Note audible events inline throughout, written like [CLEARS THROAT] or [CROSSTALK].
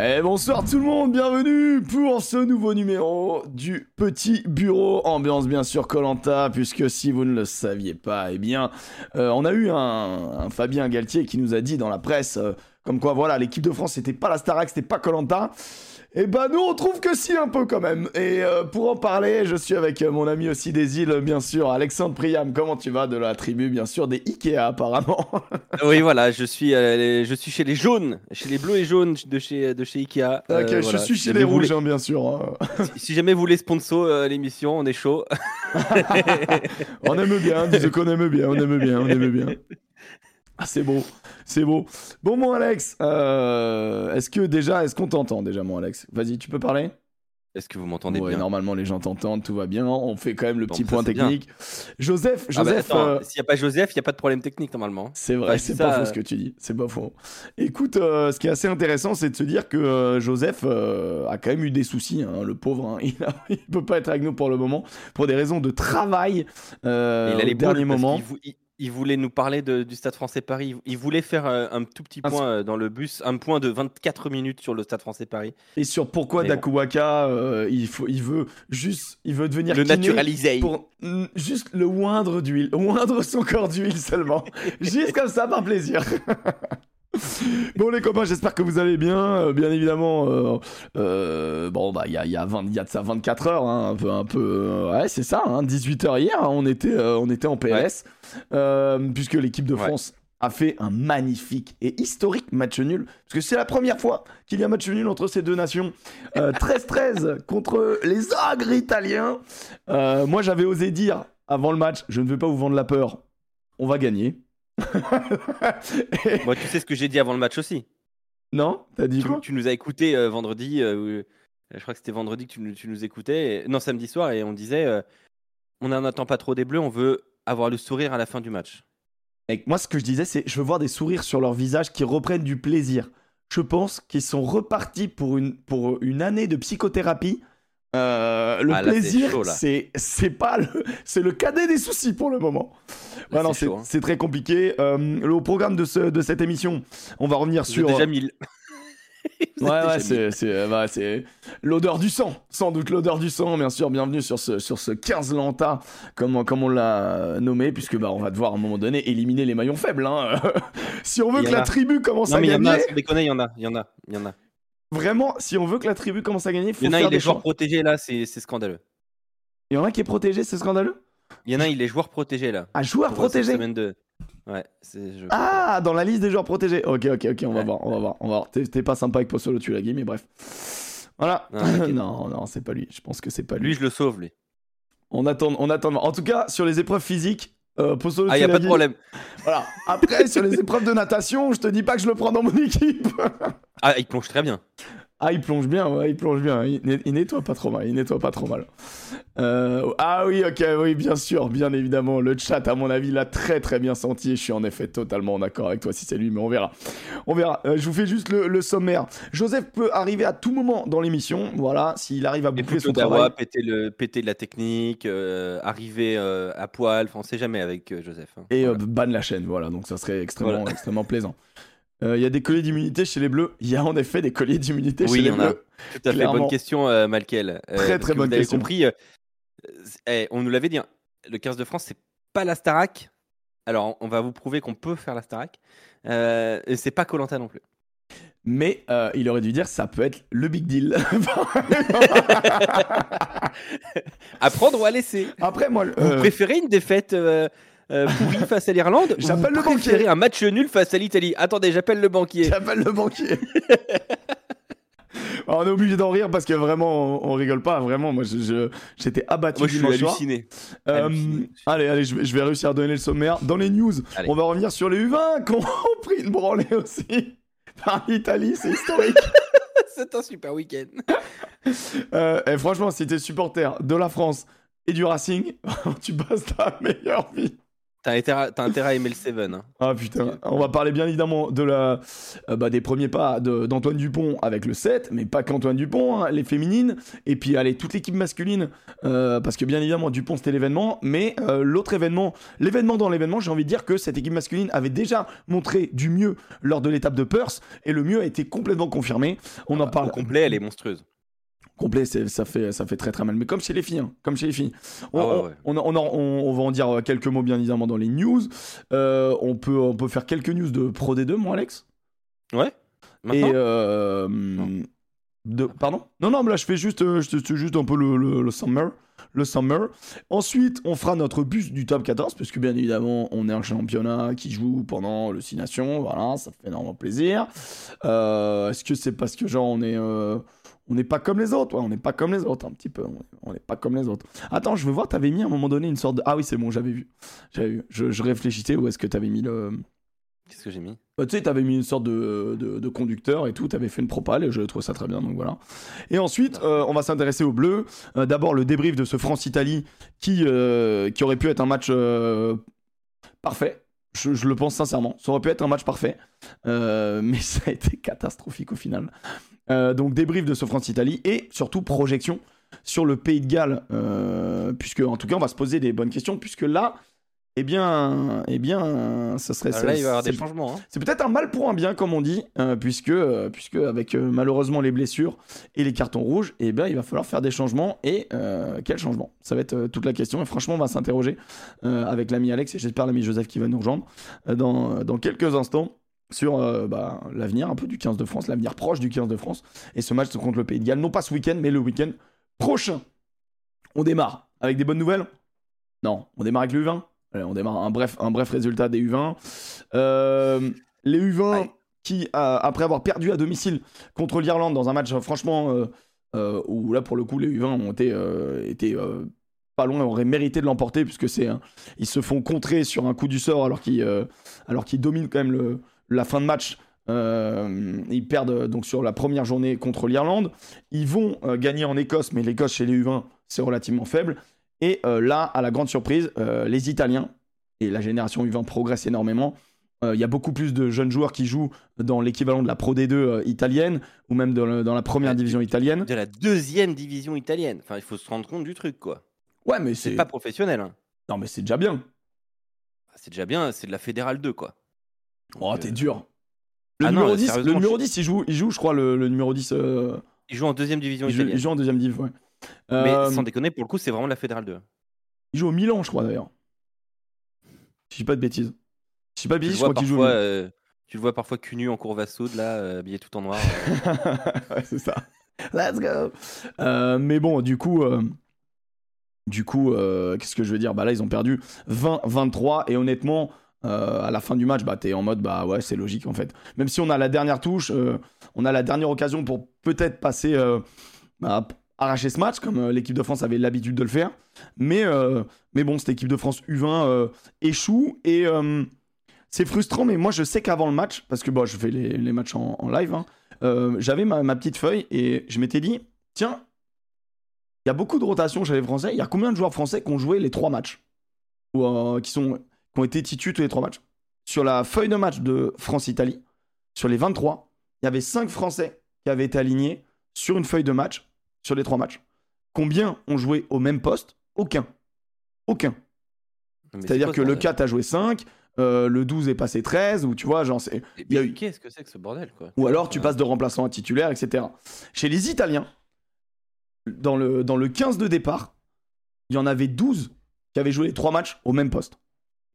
Et bonsoir tout le monde, bienvenue pour ce nouveau numéro du Petit Bureau, ambiance bien sûr Colanta, puisque si vous ne le saviez pas, eh bien, euh, on a eu un, Fabien Galtier qui nous a dit dans la presse, euh, comme quoi voilà, l'équipe de France c'était pas la Starac, c'était pas Colanta. Et eh ben nous on trouve que si un peu quand même. Et euh, pour en parler, je suis avec euh, mon ami aussi des îles, bien sûr, Alexandre Priam. Comment tu vas de la tribu, bien sûr, des Ikea apparemment? [LAUGHS] Oui voilà, je suis, euh, je suis chez les jaunes, chez les bleus et jaunes de chez, de chez Ikea. Ok, je suis chez les rouges, hein, bien sûr. Hein. si, jamais vous voulez sponsor l'émission, on est chaud. [LAUGHS] on aime bien, disons qu'on aime bien, on aime bien, on aime bien. [LAUGHS] Ah, c'est beau, c'est beau. Bon, mon Alex, euh, est-ce que déjà, est-ce qu'on t'entend déjà, mon Alex? Vas-y, tu peux parler? Est-ce que vous m'entendez ouais, bien? Normalement, les gens t'entendent, tout va bien. On fait quand même le petit point technique. Joseph, ah bah, Joseph. Euh, s'il n'y a pas Joseph, il n'y a pas de problème technique normalement. C'est vrai, c'est pas faux ce que tu dis. C'est pas faux. Écoute, euh, ce qui est assez intéressant, c'est de se dire que Joseph a quand même eu des soucis, hein, le pauvre. Hein. [LAUGHS] Il, ne peut pas être avec nous pour le moment pour des raisons de travail. il a les derniers moments il voulait nous parler du Stade français Paris. Il voulait faire euh, un tout petit point euh, dans le bus, un point de 24 minutes sur le Stade français Paris. Et sur pourquoi Dakuwaka, euh, il, faut, il veut juste, il veut devenir le naturaliser pour juste le moindre d'huile, moindre [LAUGHS] son corps d'huile seulement, [LAUGHS] juste comme ça par plaisir. [LAUGHS] [LAUGHS] bon les copains, j'espère que vous allez bien. Euh, bien évidemment, euh, euh, bon bah il y a, y, a y a de ça 24 heures, hein, un peu, un peu, ouais c'est ça, 18 hein, heures hier, hein, on était, on était en PS, puisque l'équipe de France a fait un magnifique et historique match nul, parce que c'est la première fois qu'il y a un match nul entre ces deux nations. [LAUGHS] 13-13 contre les ogres italiens. moi j'avais osé dire avant le match, je ne veux pas vous vendre la peur, on va gagner. [LAUGHS] Moi, tu sais ce que j'ai dit avant le match aussi. Non T'as dit tu, quoi? Tu nous as écouté euh, vendredi. Euh, je crois que c'était vendredi que tu, nous écoutais. non, samedi soir, et on disait euh, on n'en attend pas trop des Bleus, on veut avoir le sourire à la fin du match. Et moi, ce que je disais, c'est je veux voir des sourires sur leur visage qui reprennent du plaisir. Je pense qu'ils sont repartis pour une, pour une année de psychothérapie. Le ah, plaisir, c'est c'est pas le c'est le cadet des soucis pour le moment. Hein. c'est très compliqué. Euh, le programme de, ce, de cette émission, on va revenir sur. Déjà 1000. [LAUGHS] ouais, ouais, c'est, c'est, bah, c'est l'odeur du sang, sans doute l'odeur du sang, bien sûr. Bienvenue sur ce, sur ce 15 Lanta, comme, comme on l'a nommé, puisque bah, on va devoir à un moment donné éliminer les maillons faibles. Hein. [LAUGHS] si on veut que la tribu commence à gagner. il y en a, il y en a, il y en a. Vraiment, si on veut que la tribu commence à gagner, il faut il y en a, il est joueurs protégés là, c'est, scandaleux. Il y en a qui est protégé, c'est scandaleux? Il y en a, il est joueur protégé là. Ah, joueur protégé? semaine Ouais, ah, dans la liste des joueurs protégés. Ok, ok, ok, on va voir, on va voir, on va voir. T'es pas sympa avec Possolo, tu l'as dit, mais bref. Voilà. [LAUGHS] non, non, c'est pas lui. Je pense que c'est pas lui. Lui, je le sauve, lui. On attend, on attend. En tout cas, sur les épreuves physiques, euh, ah, y a pas de problème. Voilà. Après, sur les épreuves de natation, je te dis pas que je le prends dans mon équipe. ah, il plonge très bien. Ah, il plonge bien, ouais, il plonge bien. Il, nettoie pas trop mal, il nettoie pas trop mal. Euh, ah oui, ok, oui, bien sûr, bien évidemment. Le chat, à mon avis, l'a très très bien senti. Je suis en effet totalement en accord avec toi si c'est lui, mais on verra. On verra. Euh, je vous fais juste le, sommaire. Joseph peut arriver à tout moment dans l'émission. Voilà, s'il arrive à boucler son travail. Péter, le, péter de la technique, euh, arriver à poil. On sait jamais avec Joseph. Hein. Et ban la chaîne, voilà. Donc ça serait extrêmement, extrêmement plaisant. [LAUGHS] Euh, il y a des colliers d'immunité chez les Bleus. Il y a en effet des colliers d'immunité chez les Bleus. Tout à fait. Bonne question, euh, Malkel. Euh, très très bonne question. compris. Eh, on nous l'avait dit. Hein, le 15 de France, c'est pas la Starac. Alors, on va vous prouver qu'on peut faire la Starac. et c'est pas Colanta non plus. Mais il aurait dû dire ça peut être le big deal. [LAUGHS] à prendre ou à laisser. Après, moi, vous préférez une défaite euh, face à l'Irlande [LAUGHS] J'appelle le banquier. un match nul face à l'Italie Attendez, j'appelle le banquier. J'appelle le banquier. [LAUGHS] on est obligé d'en rire parce que vraiment, on, rigole pas. Vraiment, moi, j'étais abattu moi, je suis halluciné. Euh, allez, allez, je vais, réussir à donner le sommaire. Dans les news, on va revenir sur les U20 qui ont [LAUGHS] pris une branlée aussi par l'Italie. C'est historique. C'est un super week-end. Euh, et franchement, si t'es supporter de la France et du Racing, tu passes ta meilleure vie. T'as intérêt, à aimer le Seven. hein. Ah putain, on va parler bien évidemment de la, euh, bah, des premiers pas d'Antoine Dupont avec le 7, mais pas qu'Antoine Dupont, hein, les féminines, et puis allez, toute l'équipe masculine, euh, parce que bien évidemment Dupont c'était l'événement, mais euh, l'autre événement, l'événement dans l'événement, j'ai envie de dire que cette équipe masculine avait déjà montré du mieux lors de l'étape de Perth, et le mieux a été complètement confirmé. On en Au parle complet, elle est monstrueuse. Complet, ça fait, ça fait très très mal. Mais comme chez les filles, hein, comme chez les filles. On, Ah ouais, on- ouais. on, on, va en dire euh, quelques mots bien évidemment dans les news. Euh, on, peut, on peut faire quelques news de Pro D2, moi Alex? Ouais. Et Maintenant? euh, de, pardon? Non, non, mais là je fais juste, je te- je- juste un peu le, le, le summer. Le summer. Ensuite, on fera notre bus du top 14, parce que bien évidemment, on est un championnat qui joue pendant le 6 Nations. Voilà, ça fait énormément plaisir. Euh, Est-ce que c'est parce que, genre, on est. euh, on n'est pas comme les autres, ouais, on n'est pas comme les autres, un petit peu. on est- On n'est pas comme les autres. Attends, je veux voir, t'avais mis à un moment donné une sorte de. Ah oui, c'est bon, j'avais vu. J'avais vu. Je, je réfléchissais où est-ce que t'avais mis le. Qu'est-ce que j'ai mis? Bah, tu sais, t'avais mis une sorte de, de, de conducteur et tout, t'avais fait une propale et je trouve ça très bien, donc voilà. Et ensuite, euh, on va s'intéresser au bleu. Euh, D'abord, le débrief de ce France-Italie qui, euh, qui aurait pu être un match parfait. Je, je le pense sincèrement. Ça aurait pu être un match parfait, [LAUGHS] mais ça a été catastrophique au final. Euh, donc, débrief de ce France-Italie et surtout projection sur le Pays de Galles, euh, puisque en tout cas, on va se poser des bonnes questions, puisque là, eh bien, eh bien, ça serait. Ah, Là, il va y avoir c'est- des changements. hein. c'est peut-être un mal pour un bien, comme on dit, euh, puisque, euh, puisque avec euh, malheureusement les blessures et les cartons rouges, eh ben, il va falloir faire des changements. Et quels changements Ça va être toute la question. Et franchement, on va s'interroger avec l'ami Alex et j'espère l'ami Joseph qui va nous rejoindre dans, dans quelques instants sur euh, bah, l'avenir un peu du 15 de France, l'avenir proche du 15 de France. Et ce match contre le Pays de Galles, non pas ce week-end, mais le week-end prochain. On démarre avec des bonnes nouvelles? Non, on démarre avec le U20 Allez, on démarre un bref, un bref résultat des U20. Euh, les U20 Ouais. qui, après avoir perdu à domicile contre l'Irlande dans un match franchement euh, où là pour le coup les U20 ont été, été pas loin, auraient mérité de l'emporter puisque c'est ils se font contrer sur un coup du sort alors qu'ils alors qu'ils dominent quand même le, la fin de match. Euh, ils perdent euh, donc sur la première journée contre l'Irlande. Ils vont euh, gagner en Écosse, mais l'Écosse chez les U20 c'est relativement faible. Et euh, là, à la grande surprise, les Italiens et la génération U20 progresse énormément. Il y a beaucoup plus de jeunes joueurs qui jouent dans l'équivalent de la Pro D2 euh, italienne ou même dans, le- dans la première division italienne. De la deuxième division italienne. Enfin, il faut se rendre compte du truc, quoi. Ouais, mais C'est c'est pas professionnel. hein. non, mais c'est déjà bien. C'est déjà bien, c'est de la fédérale 2, quoi. Oh, t'es euh, dur. Le Ah numéro mais 10, le sérieusement, numéro je- 10, il joue, il joue, je crois, le, le numéro 10. euh, Il joue en deuxième division il, joue, italienne. il joue en deuxième div, ouais. Mais Euh, sans déconner, pour le coup, c'est vraiment la fédérale 2. Il joue au Milan, je crois d'ailleurs. Je dis pas de bêtises. Je dis pas de bêtises, je crois qu'il joue. euh, tu le vois parfois cul nu en courbe à soude, là, habillé tout en noir. [LAUGHS] Ouais, c'est ça. Let's go. Mais bon, du coup, du coup, qu'est-ce que je veux dire? Bah là, ils ont perdu 20-23 et honnêtement, euh, à la fin du match, bah t'es en mode bah ouais, c'est logique en fait. Même si on a la dernière touche, euh, on a la dernière occasion pour peut-être passer, euh, bah, arracher ce match comme euh, l'équipe de France avait l'habitude de le faire. Mais mais bon, cette équipe de France U20 euh, échoue et c'est frustrant. Mais moi, je sais qu'avant le match, parce que bon, je fais les, matchs en, live. hein, j'avais ma, petite feuille et je m'étais dit, tiens, il y a beaucoup de rotations chez les Français. Il y a combien de joueurs français qui ont joué les trois matchs? Ou qui, sont, qui ont été titus tous les trois matchs Sur la feuille de match de France-Italie, sur les 23, il y avait 5 Français qui avaient été alignés sur une feuille de match sur les trois matchs. Combien ont joué au même poste? Aucun. Aucun. C'est-à-dire que le bordel 4 a joué 5, euh, le 12 est passé 13, ou tu vois, genre, c'est- eu- Qu'est-ce que c'est que ce bordel, quoi? Ou alors tu Euh, passes de remplaçant à titulaire, etc. Chez les Italiens, dans le, dans le 15 de départ, il y en avait 12 qui avaient joué les trois matchs au même poste.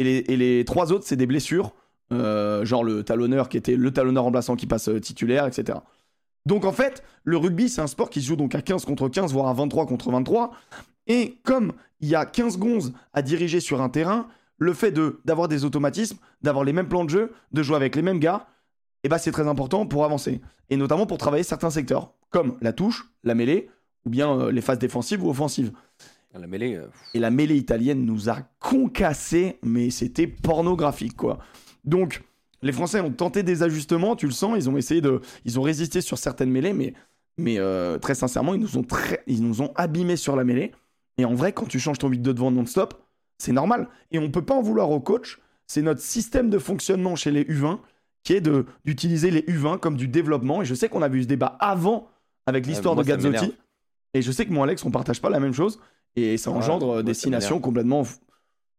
Et les, trois autres, c'est des blessures, euh, genre le talonneur qui était le talonneur remplaçant qui passe euh, titulaire, etc. Donc en fait, le rugby, c'est un sport qui se joue donc à 15 contre 15, voire à 23 contre 23. Et comme il y a 15 gonzes à diriger sur un terrain, le fait de d'avoir des automatismes, d'avoir les mêmes plans de jeu, de jouer avec les mêmes gars, eh ben c'est très important pour avancer. Et notamment pour travailler certains secteurs, comme la touche, la mêlée, ou bien euh, les phases défensives ou offensives. La mêlée. euh, Et la mêlée italienne nous a concassé, mais c'était pornographique, quoi. Donc, les Français ont tenté des ajustements, tu le sens, ils ont essayé de... Ils ont résisté sur certaines mêlées, mais, mais euh, très sincèrement, ils nous, ont très, ils nous ont abîmés sur la mêlée. Et en vrai, quand tu changes ton 8 de devant non-stop, C'est normal. Et on peut pas en vouloir au coach. C'est notre système de fonctionnement chez les U20 qui est d'utiliser les U20 comme du développement. Et je sais qu'on a vu ce débat avant avec l'histoire moi, de Gazzotti. Et je sais que moi, Alex, on partage pas la même chose. Et ça engendre ça destinations complètement.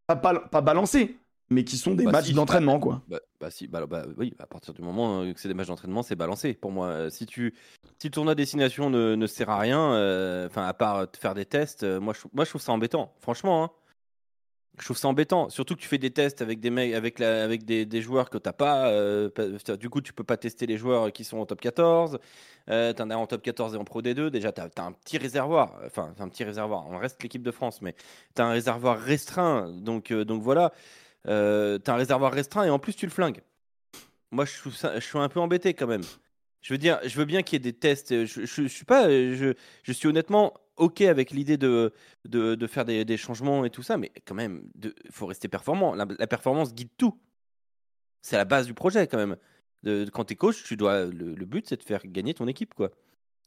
Pas, pas, pas balancées, mais qui sont des Bah, matchs si, d'entraînement, quoi. Bah, bah si, bah, bah oui, à partir du moment euh, que c'est des matchs d'entraînement, c'est balancé pour moi. Euh, Si tu, si le tournoi destination ne, ne sert à rien, euh, enfin à part faire des tests, euh, moi je, trouve- moi je trouve ça embêtant, franchement. hein. Je trouve ça embêtant, surtout que tu fais des tests avec des joueurs que t'as pas. euh, Du coup, tu peux pas tester les joueurs qui sont en top 14. Euh, t'en as en top 14 et en pro D2. Déjà, t'as as un petit réservoir. Enfin, un petit réservoir. On reste l'équipe de France, mais t'as un réservoir restreint. Donc, euh, donc voilà. Euh, t'as un réservoir restreint et en plus tu le flingues. Moi, je ça, je suis un peu embêté quand même. Je veux dire, je veux bien qu'il y ait des tests. Je, je, je suis pas, je, je suis honnêtement ok avec l'idée de, de, de faire des, des changements et tout ça, mais quand même, il faut rester performant. La, la performance guide tout. C'est la base du projet quand même. De, quand t'es coach, tu dois. Le, le but, c'est de faire gagner ton équipe, quoi.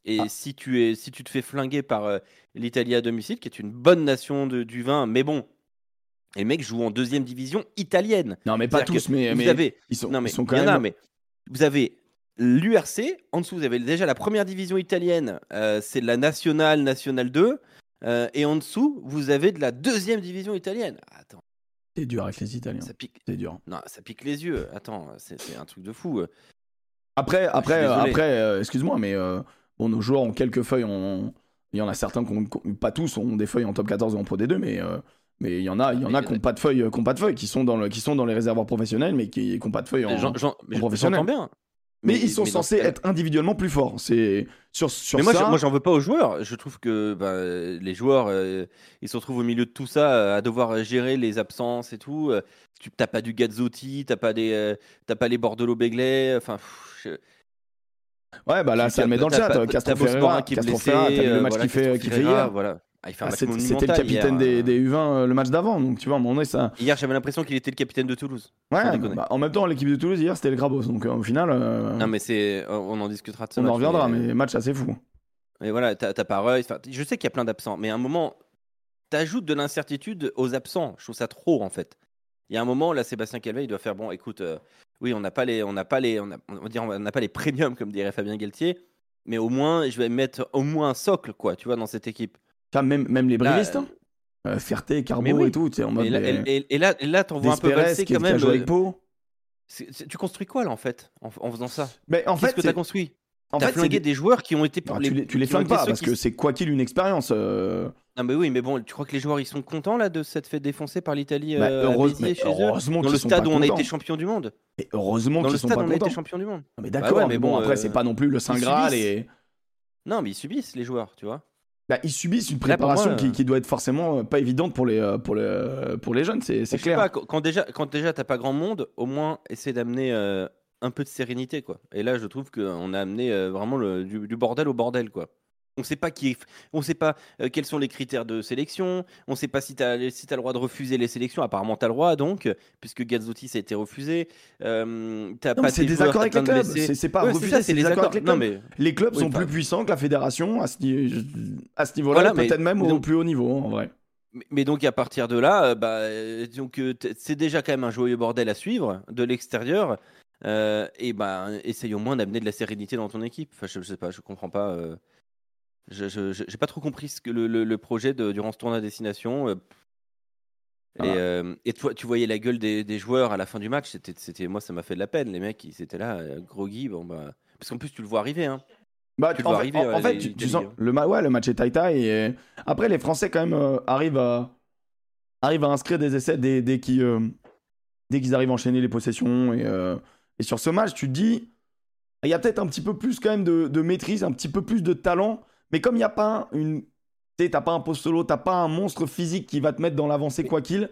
Et Ah. si tu es, si tu te fais flinguer par euh, l'Italie à domicile, qui est une bonne nation de, du vin, mais bon, les mecs jouent en deuxième division italienne. Non, mais pas tous, mais, vous mais avez, ils sont, non mais ils sont quand même. a, mais vous avez l'URC, en dessous vous avez déjà la première division italienne, euh, c'est la nationale, nationale 2, euh, et en dessous vous avez de la deuxième division italienne. Attends, C'est dur avec les Italiens. ça pique, C'est dur. non, ça pique les yeux. Attends, c'est un truc de fou. Après, après, après euh, excuse-moi, mais bon, nos joueurs ont quelques feuilles. En... Il y en a certains qui ont, pas tous ont des feuilles en top 14 ou en pro D2, mais mais il y en a, il y en a Mais- qui n'ont pas de feuilles, qui pas de feuilles, qui sont dans le, qui sont dans les réservoirs professionnels, mais qui n'ont pas de feuilles en. J'en- mais professionnel. J'entends bien. Mais, ils sont mais censés être individuellement plus forts. C'est sur sur Mais moi, ça. moi, j'en veux pas aux joueurs. Je trouve que bah, les joueurs, euh, ils se retrouvent au milieu de tout ça, euh, à devoir gérer les absences et tout. Euh, Tu t'as pas du Gazzotti, t'as pas des, t'as pas les Bordelot Beglet. Enfin, je- ouais, bah là, ça le met dans le chat. Castro Ferreira, qui est blessé, le match qu'il fait, qu'il fait hier. Voilà. Ah, Ah, C'était le capitaine hier, des, euh. des U20 euh, le match d'avant, donc tu vois, à un moment donné, ça. Hier, j'avais l'impression qu'il était le capitaine de Toulouse. Ouais, bah, en même temps, l'équipe de Toulouse hier, c'était le Grabos, donc euh, au final, euh, Non, mais c'est, on en discutera de ce on match, en reviendra, mais- mais match assez fou. Et voilà, t'as pas je sais qu'il y a plein d'absents, mais à un moment, t'ajoutes de l'incertitude aux absents. Je trouve ça trop, en fait. Il y a un moment, là, Sébastien Calvet, il doit faire bon, écoute, euh, oui, on n'a pas les, on n'a pas les, on, a- on va dire, on n'a pas les premiums, comme dirait Fabien Galtier, mais au moins, je vais mettre au moins un socle, quoi, tu vois, dans cette équipe. Même, même les brivistes, euh, hein. Euh, Ferté, Carbo oui. et tout, tu sais, en mode. Et là, des- et- et- et là, et là, t'en vois un peu valser quand même. euh, tu construis quoi, là, en fait, en, en faisant ça? Mais en Qu'est-ce fait, que t'as construit? en T'as fait, flingué des- des joueurs qui ont été Ah, pour tu les, tu les ont flingues pas parce qui que c'est quoi qu'il une expérience. euh, Non, mais oui, mais bon, tu crois que les joueurs ils sont contents là de s'être fait défoncer par l'Italie bah, euh, heureuse- heureusement Dans le stade où on a contents. été champion du monde. Heureusement Dans le qu'ils sont stade pas où on a été contents. champion du monde. Non, mais Bah d'accord, ouais, mais bon, après euh, c'est pas non plus le Saint Graal et Non, mais ils subissent les joueurs, tu vois. Bah, ils subissent une préparation moi, qui, euh, qui doit être forcément euh, pas évidente pour les euh, pour les pour les jeunes, c'est clair. pas, quand, quand déjà, quand déjà t'as pas grand monde, au moins essaie d'amener euh, un peu de sérénité, quoi. Et là, je trouve qu'on a amené euh, vraiment le- du, du bordel au bordel, quoi. On sait pas qui est, on sait pas euh, quels sont les critères de sélection. On sait pas si tu as, si t'as le droit de refuser les sélections. Apparemment, tu as le droit, donc, puisque Gazzotti ça a été refusé. Euh, c'est des accords avec les clubs. C'est pas Ouais, ça, c'est des les accords avec les. Non, clubs. mais Les clubs Oui, sont plus puissants que la fédération à ce, ni- à ce niveau-là, Voilà, peut-être même mais au donc- plus haut niveau en vrai. Mais- donc à partir de là, euh, bah, donc euh, c'est déjà quand même un joyeux bordel à suivre de l'extérieur. euh, et bah, essaye au moins d'amener de la sérénité dans ton équipe. Enfin, je, je sais pas, je comprends pas. euh, je j'ai pas trop compris ce que le, le- le projet de, durant ce tournoi à destination. euh, et, Voilà. euh, et toi, tu voyais la gueule des, des joueurs à la fin du match. C'était, c'était, moi, ça m'a fait de la peine. Les mecs, ils étaient là, euh, groggy. Bon, bah, parce qu'en plus, tu le vois arriver. Hein. Bah, Tu dois fait, arriver, en- fait, les- tu, sens le, ma- ouais, le match est taille-taille. Et... euh, Après, les Français, quand même, euh, arrivent, à... arrivent à inscrire des essais dès, dès qu'ils euh, dès qu'ils arrivent à enchaîner les possessions. Et, et sur ce match, tu te dis, il y a peut-être un petit peu plus quand même de, de maîtrise, un petit peu plus de talent. Mais comme il n'y a pas une. Tu sais, t'as pas un post solo, t'as pas un monstre physique qui va te mettre dans l'avancée quoi qu'il.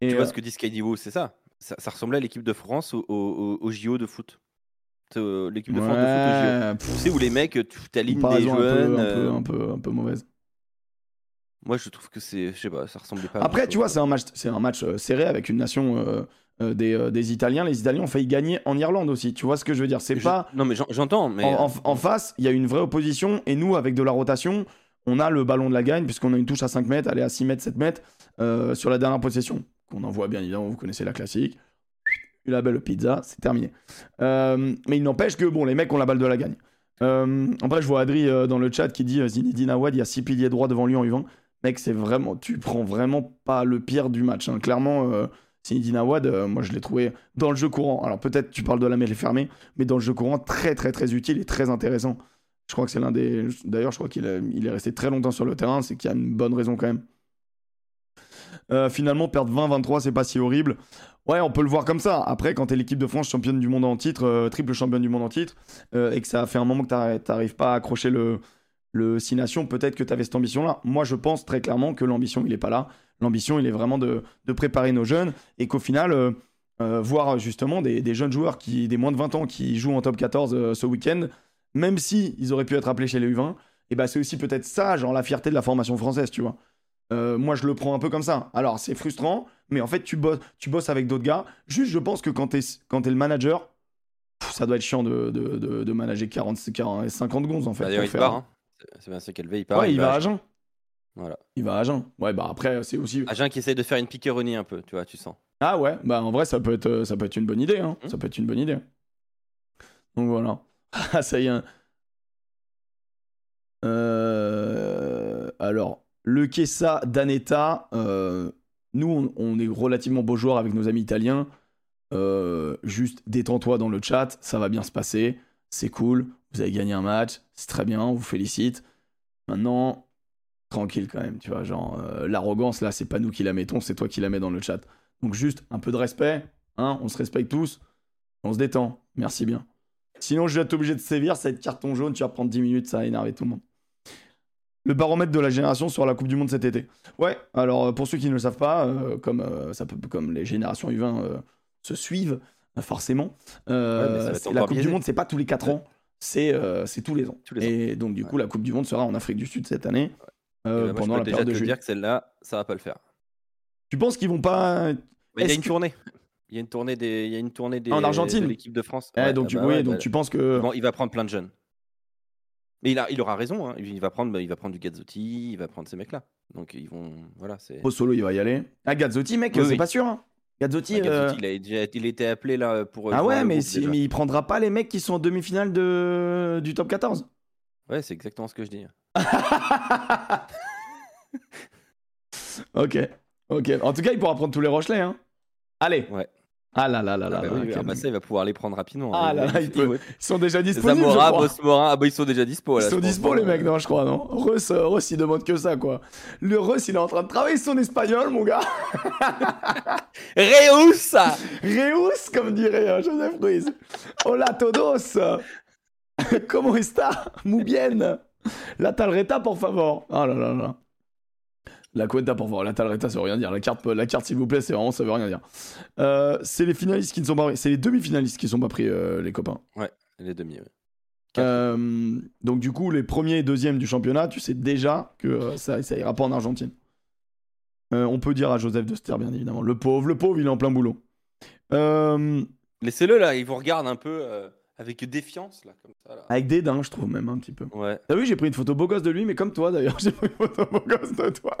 Et, Tu vois euh, ce que dit Skydivo, c'est ça. ça. ça ressemblait à l'équipe de France au, au, au- au JO de foot. Euh, L'équipe de France de foot au JO. Tu sais où les mecs, tu t'alignes des comparaison un peu, jeunes. un, peu, euh, un, peu, un peu mauvaise. Moi, je trouve que c'est, je sais pas, ça ressemblait pas. à Après, tu vois, c'est un match, c'est un match serré avec une nation euh, euh, des, euh, des Italiens. Les Italiens ont failli gagner en Irlande aussi. Tu vois ce que je veux dire C'est Je- pas Non, mais j'en- j'entends. Mais en, en- en face, il y a une vraie opposition et nous, avec de la rotation, on a le ballon de la gagne, puisqu'on a une touche à 5 mètres, elle est à 6 mètres, 7 mètres, euh, sur la dernière possession. Qu'on envoie bien évidemment, vous connaissez la classique. La belle pizza, c'est terminé. Mais il n'empêche que, bon, les mecs ont la balle de la gagne. Euh, après, je vois Adri dans le chat qui dit Zinedine Awad, il y a 6 piliers droits devant lui en U20. Mec, c'est vraiment, tu prends vraiment pas le pire du match. hein. Clairement, Zinedine Awad, euh, moi je l'ai trouvé dans le jeu courant. Alors peut-être tu parles de la mêlée fermée, mais dans le jeu courant, très très très utile et très intéressant. Je crois que c'est l'un des. D'ailleurs, je crois qu'il est resté très longtemps sur le terrain, c'est qu'il y a une bonne raison quand même. Euh, finalement, perdre 20-23, c'est pas si horrible. Ouais, on peut le voir comme ça. Après, quand t'es l'équipe de France championne du monde en titre, euh, triple championne du monde en titre, et que ça fait un moment que t'arri- t'arrives pas à accrocher le, le Six Nations, peut-être que t'avais cette ambition-là. Moi, je pense très clairement que l'ambition, il est pas là. L'ambition, il est vraiment de, de préparer nos jeunes, et qu'au final, euh, euh, voir justement des, des jeunes joueurs, qui, des moins de 20 ans, qui jouent en top 14 euh, ce week-end, même si ils auraient pu être appelés chez les U20, et bah c'est aussi peut-être ça, genre la fierté de la formation française, tu vois. Moi, je le prends un peu comme ça. Alors, c'est frustrant, mais en fait, tu bosses, tu bosses avec d'autres gars. Juste, je pense que quand quand t'es le manager, ça doit être chiant de, de, de, de manager 40, 40, 50 gonzes, en fait. Bah, D'ailleurs, il faire- part. Hein. C'est- Sébastien Calvé, il part. Ouais, il va à à Agen. Voilà. Il va à Agen. Ouais, bah après, c'est aussi. Agen qui essaye de faire une piqueronie un peu, tu vois, tu sens. Ah ouais, bah en vrai, ça peut être, ça peut être une bonne idée. Hein. Hmm. Ça peut être une bonne idée. Donc voilà. [LAUGHS] Ah, ça y est. Euh, alors, le Kessa d'Aneta, euh, nous, on, on est relativement beaux joueurs avec nos amis italiens. Euh, juste détends-toi dans le chat, ça va bien se passer. C'est cool, vous avez gagné un match, c'est très bien, on vous félicite. Maintenant, tranquille quand même, tu vois. Genre, euh, l'arrogance là, c'est pas nous qui la mettons, c'est toi qui la mets dans le chat. Donc juste un peu de respect, hein, on se respecte tous, on se détend, merci bien. Sinon je vais être obligé de sévir, ça va carton jaune, tu vas prendre 10 minutes, ça va énerver tout le monde. Le baromètre de la génération sur la Coupe du Monde cet été. Ouais, alors euh, pour ceux qui ne le savent pas, euh, comme, ça peut, comme les générations U20 euh, se suivent, forcément, euh, Ouais, la Coupe biaisé. du Monde, c'est pas tous les 4 ans, c'est euh, tous les ans. Tous les ans. Et donc du coup, la Coupe du Monde sera en Afrique du Sud cette année, euh, bah, moi, pendant je la déjà période de te juillet. dire que celle-là, ça va pas le faire. Tu penses qu'ils vont pas Mais il y a une que- tournée. Il y a une tournée des, il y a une tournée des. En Argentine de l'équipe de France. Eh, Ouais, donc, ah tu, bah oui, donc bah, tu penses que. bon, il va prendre plein de jeunes. Mais il, a, il aura raison. hein. Il va prendre, il va prendre du Gazzotti, il va prendre ces mecs-là. Donc ils vont, voilà, c'est. Au solo, il va y aller. Ah, Gazzotti, mec, Oui, c'est oui. pas sûr. Hein. Gazzotti. Ah, euh, Gazzotti, il a déjà, il était appelé là pour. Ah pour ouais, si- mais il prendra pas les mecs qui sont en demi-finale de... du top 14. Ouais, c'est exactement ce que je dis. [LAUGHS] ok. Ok. En tout cas, il pourra prendre tous les Rochelais. Hein. Allez. Ouais. Ah là là là là. Ah bah là, oui, ah bah ça, il va pouvoir les prendre rapidement. Ah hein. là là, ouais. Ils sont déjà disponibles. Zamora, Morin, ah bah ils sont déjà dispo. Ils Là, sont je pense, dispo, hein. les mecs, non, je crois, non Russ, euh, Russ, il demande que ça, quoi. Le Russ, il est en train de travailler son espagnol, mon gars. [LAUGHS] Reus Reus, comme dirait euh, Joseph Ruiz. Hola todos. [LAUGHS] Comment está? Muy bien. La talreta, por favor. Oh là là là. La cuenta, por favor. La talreta, ça veut rien dire. La carte, la carte s'il vous plaît, c'est vraiment, ça veut rien dire. Euh, c'est les finalistes qui ne sont pas pris. C'est les demi-finalistes qui ne sont pas pris, euh, les copains. Les demi. ouais. Euh, donc, du coup, les premiers et deuxièmes du championnat, tu sais déjà que ça, ça ira pas en Argentine. On peut dire à Joseph de Ster, bien évidemment. Le pauvre, le pauvre, il est en plein boulot. Laissez-le là, il vous regarde un peu avec défiance là, comme ça. Là. Avec dédain, je trouve même un petit peu. Ouais. T'as vu, j'ai pris une photo beau gosse de lui, mais comme toi d'ailleurs, [LAUGHS] j'ai pris une photo beau gosse de toi.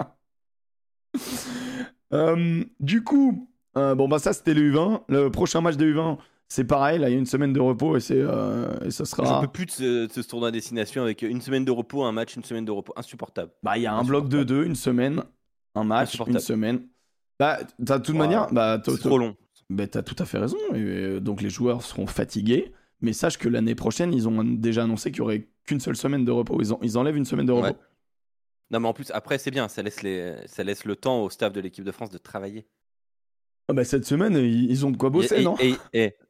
Euh, du coup, euh, bon bah ça c'était le U20. Le prochain match de U20, c'est pareil, là il y a une semaine de repos et c'est euh, et ce J'en sera. peux plus de ce, de ce tournoi à destination avec une semaine de repos, un match, une semaine de repos. Insupportable. Bah il y a un bloc de deux, une semaine, un match, une semaine. Bah t'as de toute manière, bah t'as C'est trop long. bah, t'as tout à fait raison. Et, euh, donc les joueurs seront fatigués, mais sache que l'année prochaine ils ont déjà annoncé qu'il y aurait qu'une seule semaine de repos. Ils, en- ils enlèvent une semaine de repos. Ouais. Non, mais en plus, après, c'est bien. Ça laisse, les... ça laisse le temps au staff de l'équipe de France de travailler. Ah bah cette semaine ils, ont de quoi bosser, et, non? et-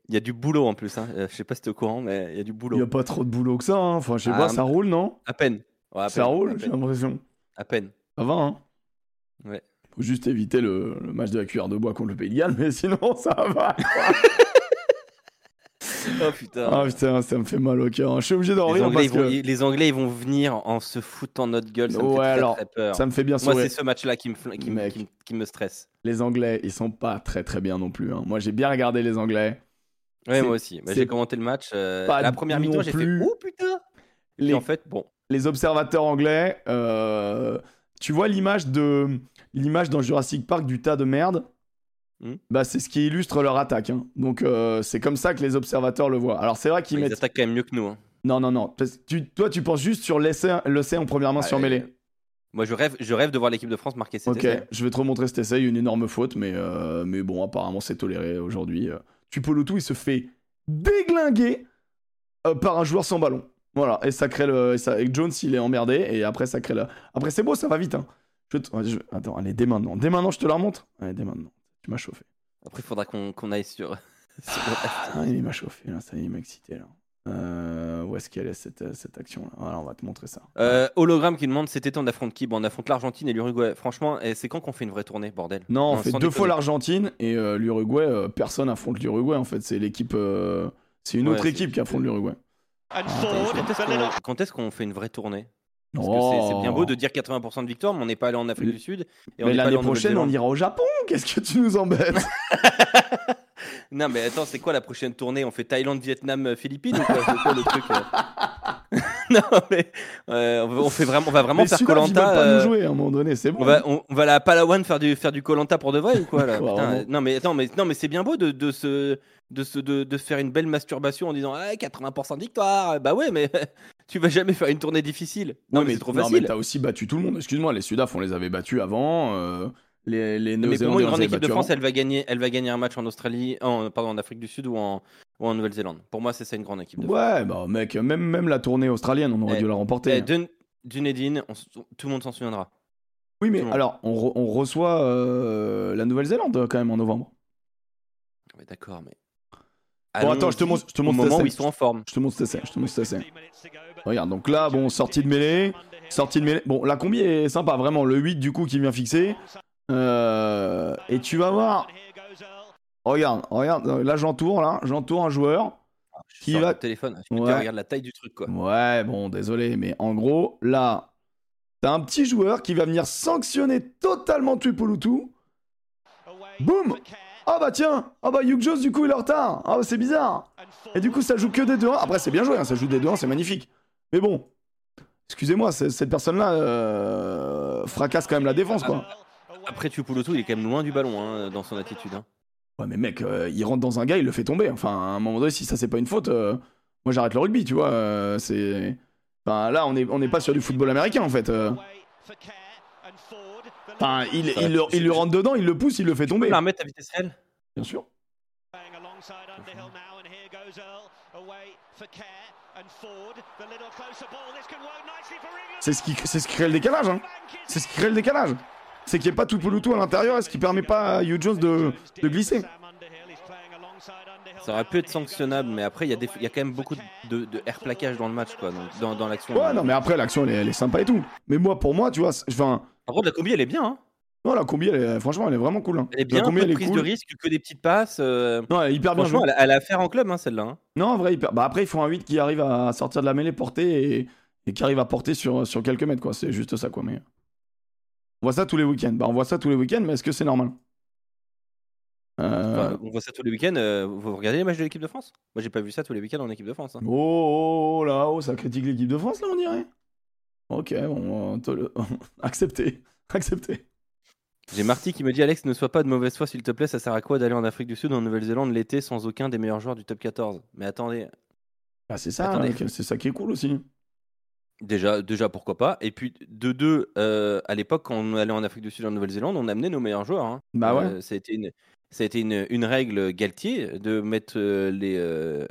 il y a du boulot en plus. Hein. Euh, Je sais pas si t'es au courant, mais il y a du Il boulot. n'y a pas trop de boulot que ça, hein. enfin je sais Ah, pas, ça roule non? À peine. Ouais, à Ça roule, j'ai l'impression. À peine. Ça va, hein Ouais. Faut juste éviter le, le match de la cuillère de bois contre le Pays de Galles, mais sinon ça va. [LAUGHS] [LAUGHS] Oh putain. ah putain, ça me fait mal au cœur. Je suis obligé d'en rire Anglais, parce ils vont, que ils- les Anglais, ils vont venir en se foutant de notre gueule. Ça me Ouais, fait très, alors, très peur. ça me fait bien Moi, sourire. c'est ce match-là qui me, qui, me- qui me- qui me stresse. Les Anglais, ils sont pas très très bien non plus. hein. Moi j'ai bien regardé les Anglais. Ouais, moi aussi. Bah, j'ai commenté le match. euh, la première mi-temps, j'ai fait Oh putain Les, Et en fait, bon. les observateurs anglais, euh, tu vois l'image de l'image dans Jurassic Park du tas de merde? Hmm. Bah, c'est ce qui illustre leur attaque. hein. Donc, euh, c'est comme ça que les observateurs le voient. Alors, c'est vrai qu'ils Ils mettent. attaquent quand même mieux que nous. hein. Non, non, non. Tu- toi, tu penses juste sur l'essai en première main sur Ah, mêlée. Moi, je rêve, je rêve de voir l'équipe de France marquer cet Ok, essai. je vais te remontrer cet essai, une énorme faute, mais, euh, mais bon, apparemment c'est toléré aujourd'hui. Euh, Tupolotu, il se fait déglinguer euh, par un joueur sans ballon. Voilà, et ça crée le. Et, ça, et Jones, il est emmerdé, et après ça crée le. Après, c'est beau, ça va vite. Hein. Je te- je- Attends, allez, dès maintenant. Dès maintenant, je te la remonte Allez, dès maintenant. Tu m'as chauffé. Après, il faudra qu'on aille sur. [LAUGHS] sur- Ah, il m'a chauffé, là, ça y est, il m'a excité, là. Euh, où est-ce qu'elle est cette, cette action-là? Voilà, on va te montrer ça. Euh, hologramme qui demande cet été on affronte qui? Bon, on affronte l'Argentine et l'Uruguay. Franchement, c'est quand qu'on fait une vraie tournée, bordel? Non, on fait deux fois l'Argentine et euh, l'Uruguay. euh, personne affronte l'Uruguay en fait. C'est l'équipe. euh, c'est une Ouais, autre équipe qui affronte l'Uruguay. Ah, est-ce qu'on quand est-ce qu'on fait une vraie tournée? Parce que c'est- bien beau de dire 80% de victoire, mais on n'est pas allé en Afrique du Sud. Et Mais l'année prochaine, on ira au Japon. [LAUGHS] Qu'est-ce que tu nous embêtes? [LAUGHS] Non, mais attends, c'est quoi la prochaine tournée? On fait Thaïlande, Vietnam, euh, Philippines ou quoi? Le truc euh [LAUGHS] Non, mais euh, on fait vraiment, on va vraiment Les faire Colanta. nous jouer à un moment donné. C'est bon. On va, on, on va à la Palawan faire du faire du Colanta pour de vrai ou quoi là? Putain, euh, Non mais attends mais non mais c'est bien beau de, de se de se de, faire une belle masturbation en disant ah, 80% de victoire. Bah ouais mais tu vas jamais faire une tournée difficile. Non, mais, c'est trop non, facile. mais t'as aussi battu tout le monde. Excuse-moi, les Sudaf, on les avait battus avant. euh, les les mais pour moi une grande équipe de France avant. elle va gagner elle va gagner un match en Australie en pardon en Afrique du Sud ou en ou en Nouvelle-Zélande. Pour moi c'est ça une grande équipe de France. Ouais, bah mec, même, même la tournée australienne, on aurait Eh, dû la remporter. Eh, Dun- Dunedin, tout le monde s'en souviendra. oui, mais alors, on, re- on reçoit euh, la Nouvelle-Zélande quand même en novembre. Ouais, D'accord mais Bon, attends, je te montre- je te au montre moment où ils sont en forme. Je te montre essai. Je te montre cet essai. Regarde, donc là, bon, sortie de mêlée. Sortie de mêlée. Bon, la combi est sympa, vraiment. Le 8 du coup qui vient fixer. Euh, et tu vas voir. Regarde, regarde. Là, j'entoure, là. J'entoure un joueur. Je Qui sors va- le téléphone. Je regarde la taille du truc quoi. Ouais, bon, désolé, mais en gros, là, t'as un petit joueur qui va venir sanctionner totalement Tupolutu. Boum Ah bah tiens Ah bah Hugh Jones, du coup, il est en retard Ah bah c'est bizarre Et du coup, ça joue que des 2-1. Après, c'est bien joué, hein, ça joue des 2-1, c'est magnifique. Mais bon, excusez-moi, cette personne-là euh, fracasse quand même la défense, quoi. Après, Tupulotu, il est quand même loin du ballon hein, dans son attitude. hein. Ouais, mais mec, euh, il rentre dans un gars, il le fait tomber. Enfin, à un moment donné, si ça, c'est pas une faute, euh, moi, j'arrête le rugby, tu vois. euh, c'est... Enfin, là, on n'est on est pas sur du football américain, en fait. euh. Enfin, il, il, le- il lui rentre dedans, il le pousse, il le fait Tu peux tomber. la remettre à vitesse réelle? Bien sûr. C'est ce qui, c'est ce qui crée le décalage, hein. C'est ce qui crée le décalage. C'est qu'il n'y ait pas tout Polutu à l'intérieur et ce qui permet pas à Hugh Jones de, de glisser. Ça aurait pu être sanctionnable, mais après, il y, a y quand même beaucoup de, de air plaquage dans le match, quoi, donc, dans, dans l'action. Ouais, non, mais après, l'action, elle, est- elle est sympa et tout. Mais moi, pour moi, tu vois, enfin, Par contre, la combi, elle est bien. Hein. Non, la combi, elle est- franchement, elle est vraiment cool. hein. Elle est bien, la combi, peu elle de est prise cool. de risque, que des petites passes. euh, Non, elle est hyper bien Franchement, jouée. elle, a- elle a à faire en club, hein, celle-là. hein. Non, en vrai, hyper. Bah après, il faut un 8 qui arrive à sortir de la mêlée portée et, et qui arrive à porter sur, sur quelques mètres, quoi. C'est juste ça, quoi. Mais on voit ça tous les week-ends. Bah, on voit ça tous les week-ends, mais est-ce que c'est normal? Euh, Enfin, on voit ça tous les week-ends. euh, vous regardez les matchs de l'équipe de France? Moi, j'ai pas vu ça tous les week-ends en équipe de France. hein. Oh, oh, oh, là, oh, ça critique l'équipe de France, là, on dirait. Ok, bon, [LAUGHS] accepté, accepté. J'ai Marty qui me dit Alex, ne sois pas de mauvaise foi, s'il te plaît. Ça sert à quoi d'aller en Afrique du Sud, en Nouvelle-Zélande l'été sans aucun des meilleurs joueurs du top 14 Mais attendez, Bah, c'est ça, c'est ça qui est cool aussi. Déjà, déjà pourquoi pas. Et puis, de deux, euh, à l'époque, quand on allait en Afrique du Sud, en Nouvelle-Zélande, on amenait nos meilleurs joueurs. hein. Bah ouais. Euh, ça a été une, ça a été une, une règle Galtier de mettre euh, les,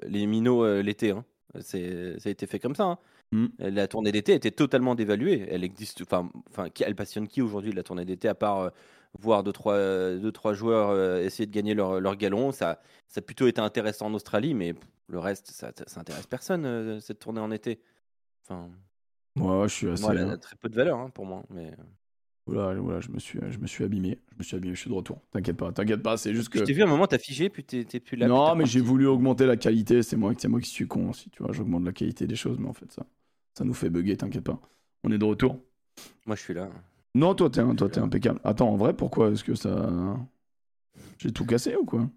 les minots l'été. hein. C'est- Ça a été fait comme ça. hein. Mm. La tournée d'été était totalement dévaluée. Elle existe. Enfin, enfin, elle passionne qui aujourd'hui la tournée d'été à part euh, voir deux trois, euh, deux, trois joueurs euh, essayer de gagner leur, leur galon. Ça, ça a plutôt été intéressant en Australie, mais le reste, ça, ça, ça intéresse personne euh, cette tournée en été. Enfin, ouais, je suis assez. moi, elle a très peu de valeur hein, pour moi. Mais Oula, oula, je me suis, je me suis abîmé. Je me suis abîmé, je suis de retour. T'inquiète pas, t'inquiète pas, c'est juste que. je t'ai vu à un moment, t'as figé, puis t'es plus là. non, mais j'ai voulu augmenter la qualité. C'est moi, c'est moi qui suis con aussi. Tu vois, j'augmente la qualité des choses, mais en fait, ça, ça nous fait bugger. T'inquiète pas. On est de retour. Moi, je suis là. Non, toi, t'es, toi, t'es impeccable. Attends, en vrai, pourquoi est-ce que ça, j'ai tout cassé ou quoi?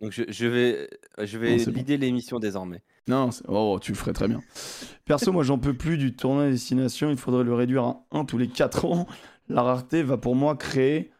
Donc je, je vais, je vais Non, bon. l'émission désormais. Non, oh, tu le ferais très bien. Perso, moi, j'en peux plus du tournoi destination. Il faudrait le réduire à 1 tous les 4 ans. La rareté va pour moi créer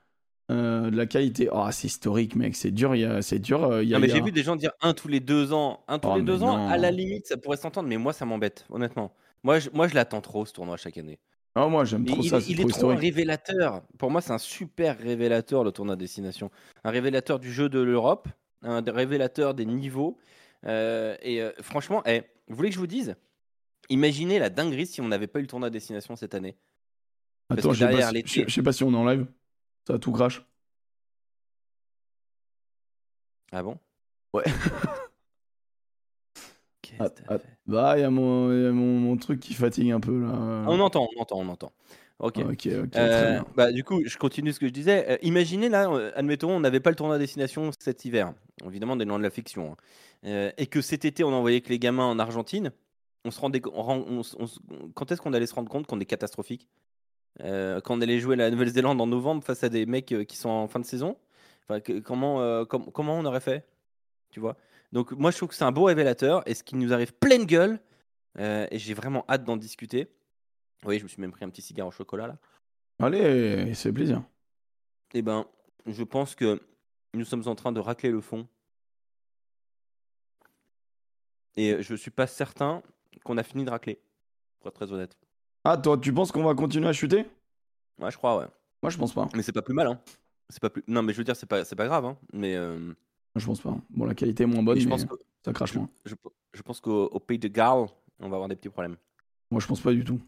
euh, de la qualité. Ah, c'est historique, mec. C'est dur. C'est dur. euh, y a- Non, mais a- j'ai vu des gens dire un tous les deux ans. Un tous Oh, les deux ans, à la limite, ça pourrait s'entendre, mais moi, ça m'embête, honnêtement. Moi, je, moi, je l'attends trop, ce tournoi, chaque année. Ah, moi, j'aime trop il ça. est, il est trop trop un historique. révélateur. Pour moi, c'est un super révélateur, le tournoi destination. Un révélateur du jeu de l'Europe, un révélateur des niveaux. Euh, et euh, franchement, eh, vous voulez que je vous dise? Imaginez la dinguerie si on n'avait pas eu le tournoi destination cette année. Attends, je sais, si, sais pas si on est en live. Ça tout crash. Ah bon? Ouais. [LAUGHS] Ah, ah, Bah, il y a, mon, il y a mon, mon truc qui fatigue un peu là. Ah, On entend, on entend, on entend. Ok. Ok, ok, très Euh, bien. bah, du coup, je continue ce que je disais. Euh, imaginez là, euh, admettons, on n'avait pas le tournoi à destination cet hiver. Évidemment, des noms de la fiction. hein. Euh, et que cet été, on envoyait que les gamins en Argentine. On se rendait, on on on quand est-ce qu'on allait se rendre compte qu'on est catastrophique? Quand on allait jouer la Nouvelle-Zélande en novembre face à des mecs euh, qui sont en fin de saison enfin, que- comment, euh, com- comment on aurait fait Tu vois? Donc, moi, je trouve que c'est un beau révélateur. Et ce qui nous arrive pleine gueule, euh, et j'ai vraiment hâte d'en discuter. Oui, je me suis même pris un petit cigare au chocolat là. Allez, c'est plaisir. Eh ben, je pense que nous sommes en train de racler le fond. Et je suis pas certain qu'on a fini de racler, pour être très honnête. Ah, toi, tu penses qu'on va continuer à chuter? Ouais, je crois, ouais. Moi, je pense pas. Mais c'est pas plus mal, hein. C'est pas plus... Non, mais je veux dire, c'est pas, c'est pas grave, hein. Mais, euh, Je pense pas. Bon, la qualité est moins bonne, mais mais, je pense que, ça crache je, moins. je- je pense qu'au au pays de Galles, on va avoir des petits problèmes. Moi, je pense pas du tout.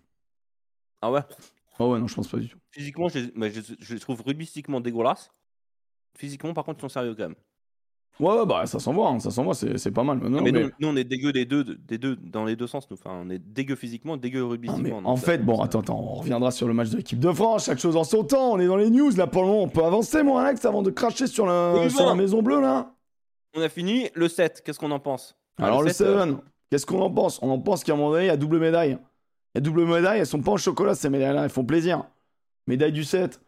Ah ouais? Oh ouais, non, je pense pas du tout. Physiquement, je, les- mais je, je les trouve rubistiquement dégueulasses. Physiquement, par contre, ils sont sérieux quand même. Ouais, ouais, bah ça s'envoie, hein, ça s'envoie, c'est c'est pas mal. Non, mais mais- Nous, nous, on est dégueu des deux, des deux, dans les deux sens. Nous. Enfin, on est dégueu physiquement, dégueu rubistiquement. donc en ça- fait, bon, ça- attends, attends, on reviendra sur le match de l'équipe de France, chaque chose en son temps, on est dans les news là pour le moment, on peut avancer mon Alex avant de cracher sur, Oui, sur la. Maison Bleue là On a fini le 7. Qu'est-ce qu'on en pense? Ah, Alors le 7, euh, 7, qu'est-ce qu'on en pense? On en pense qu'à un moment donné, il y a double médaille. Il y a double médaille, elles sont pas en chocolat ces médailles là, elles font plaisir. Médaille du 7,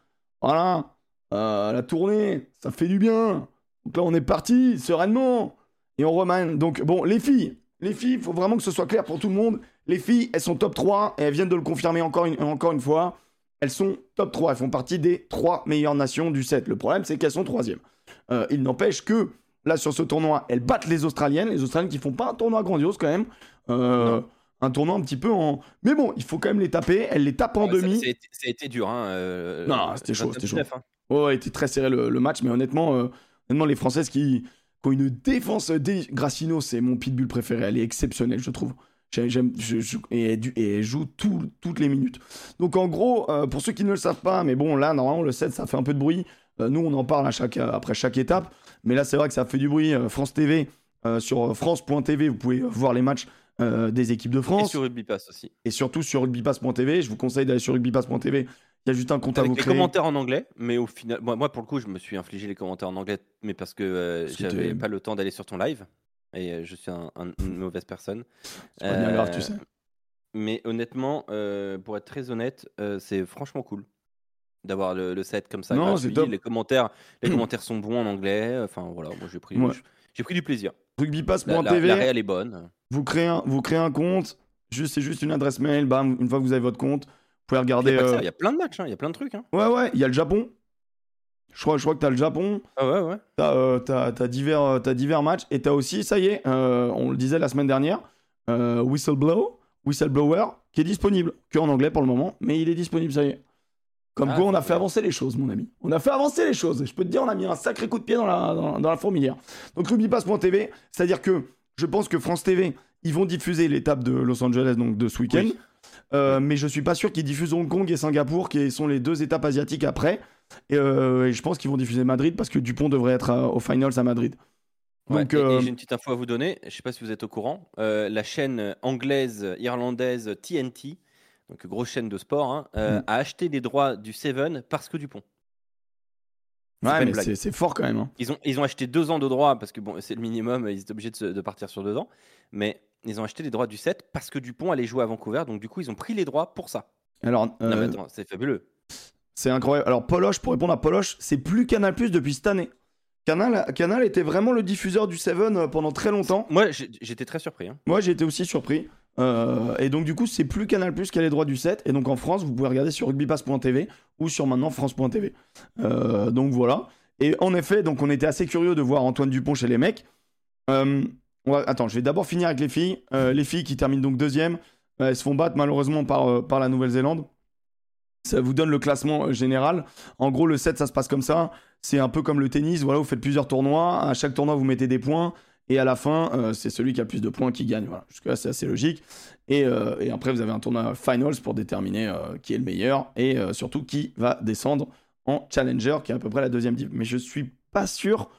voilà, Euh, la tournée, ça fait du bien. Donc là, on est parti sereinement et on remane. Donc bon, les filles, les filles, il faut vraiment que ce soit clair pour tout le monde. Les filles, elles sont top 3 et elles viennent de le confirmer encore une, encore une fois. Elles sont top 3, elles font partie des 3 meilleures nations du 7. Le problème, c'est qu'elles sont troisième. Euh, il n'empêche que là, sur ce tournoi, elles battent les Australiennes. Les Australiennes qui font pas un tournoi grandiose quand même. Euh, un tournoi un petit peu en. Mais bon, il faut quand même les taper. Elles les tapent en ouais, demi. Ça, a été- ça a été dur. Hein, euh, Non, c'était chaud, c'était 29, hein. Ouais, ouais, était très serré le, le match, mais honnêtement, honnêtement, les Françaises qui, qui ont une défense. dé- Gracino, c'est mon pitbull préféré. Elle est exceptionnelle, je trouve. J'aime, j'aime- je- je- et, elle, et elle joue tout- toutes les minutes. Donc en gros, euh, pour ceux qui ne le savent pas, mais bon, là, normalement, le 7, ça fait un peu de bruit. Euh, nous, on en parle à chaque, euh, après chaque étape. Mais là, c'est vrai que ça fait du bruit. France TV, sur France.tv, vous pouvez voir les matchs des équipes de Et France. sur Rugby Pass aussi. Et surtout sur rugbypass.tv. Je vous conseille d'aller sur rugbypass.tv. Il y a juste un compte à vous les créer. commentaires en anglais, mais au final, moi, moi, pour le coup, je me suis infligé les commentaires en anglais, mais parce que euh, j'avais pas le temps d'aller sur ton live et euh, je suis un- un- une [LAUGHS] mauvaise personne. C'est pas bien Euh, grave, tu sais. Mais honnêtement, euh, pour être très honnête, euh, c'est franchement cool d'avoir le, le set comme ça. Non, gratuit. c'est top. Les commentaires, les [CLEARS THROAT] commentaires sont bons en anglais. Enfin voilà, moi j'ai pris, Ouais. j'ai pris du plaisir. La, la, Rugbypass.tv. la réelle est bonne. Vous créez un, vous créez un compte, juste, c'est juste une adresse mail, bam, une fois que vous avez votre compte, vous pouvez Il y, regarder. euh, il y a plein de matchs, hein, il y a plein de trucs. hein. Ouais, ouais, il y a le Japon. Je crois, je crois que t'as le Japon, Ah ouais, ouais. t'as euh, t'as- t'as divers, euh, t'as divers matchs, et t'as aussi, ça y est, euh, on le disait la semaine dernière, Whistleblow, Whistleblower, qui est disponible, que en anglais pour le moment, mais il est disponible, ça y est. Comme Ah, quoi, on a fait avancer les choses, mon ami. On a fait avancer les choses. Je peux te dire, on a mis un sacré coup de pied dans la, dans, dans la fourmilière. Donc, rugbypass.tv, c'est-à-dire que je pense que France TV, ils vont diffuser l'étape de Los Angeles, donc de ce week-end. Oui. Euh, mais je suis pas sûr qu'ils diffusent Hong Kong et Singapour, qui sont les deux étapes asiatiques après. Et, euh, et je pense qu'ils vont diffuser Madrid parce que Dupont devrait être à- aux finals à Madrid. Donc, euh, j'ai une petite info à vous donner. Je sais pas si vous êtes au courant. Euh, la chaîne anglaise, irlandaise TNT, donc grosse chaîne de sport, hein, euh, Mm. a acheté les droits du Seven parce que Dupont. Ouais, mais c'est c'est fort quand même. hein. Ils ont, ils ont acheté deux ans de droits parce que bon, c'est le minimum, ils étaient obligés de, se- de partir sur deux ans. Mais ils ont acheté les droits du 7 parce que Dupont allait jouer à Vancouver. Donc du coup, ils ont pris les droits pour ça. Alors, Non, mais euh, attends, c'est fabuleux. c'est incroyable. Alors, Poloche, pour répondre à Poloche, c'est plus Canal Plus depuis cette année. Canal, Canal était vraiment le diffuseur du Seven euh, pendant très longtemps. Moi, j'étais très surpris. hein. Moi, été aussi surpris. Euh, et donc, du coup, c'est plus Canal Plus qui a les droits du 7. Et donc, en France, vous pouvez regarder sur rugbypass.tv ou sur maintenant France.tv. Euh, donc, voilà. Et en effet, donc, on était assez curieux de voir Antoine Dupont chez les mecs. Euh, Attends, je vais d'abord finir avec les filles. Euh, les filles qui terminent donc deuxième. Euh, elles se font battre malheureusement par, euh, par la Nouvelle-Zélande. Ça vous donne le classement euh, général. En gros, le 7, ça se passe comme ça. C'est un peu comme le tennis. Voilà, vous faites plusieurs tournois. À chaque tournoi, vous mettez des points. Et à la fin, c'est celui qui a le plus de points qui gagne. Voilà. Jusque-là, c'est assez logique. Et, et après, vous avez un tournoi finals pour déterminer qui est le meilleur. Et surtout, qui va descendre en challenger, qui est à peu près la deuxième div. Mais je suis pas sûr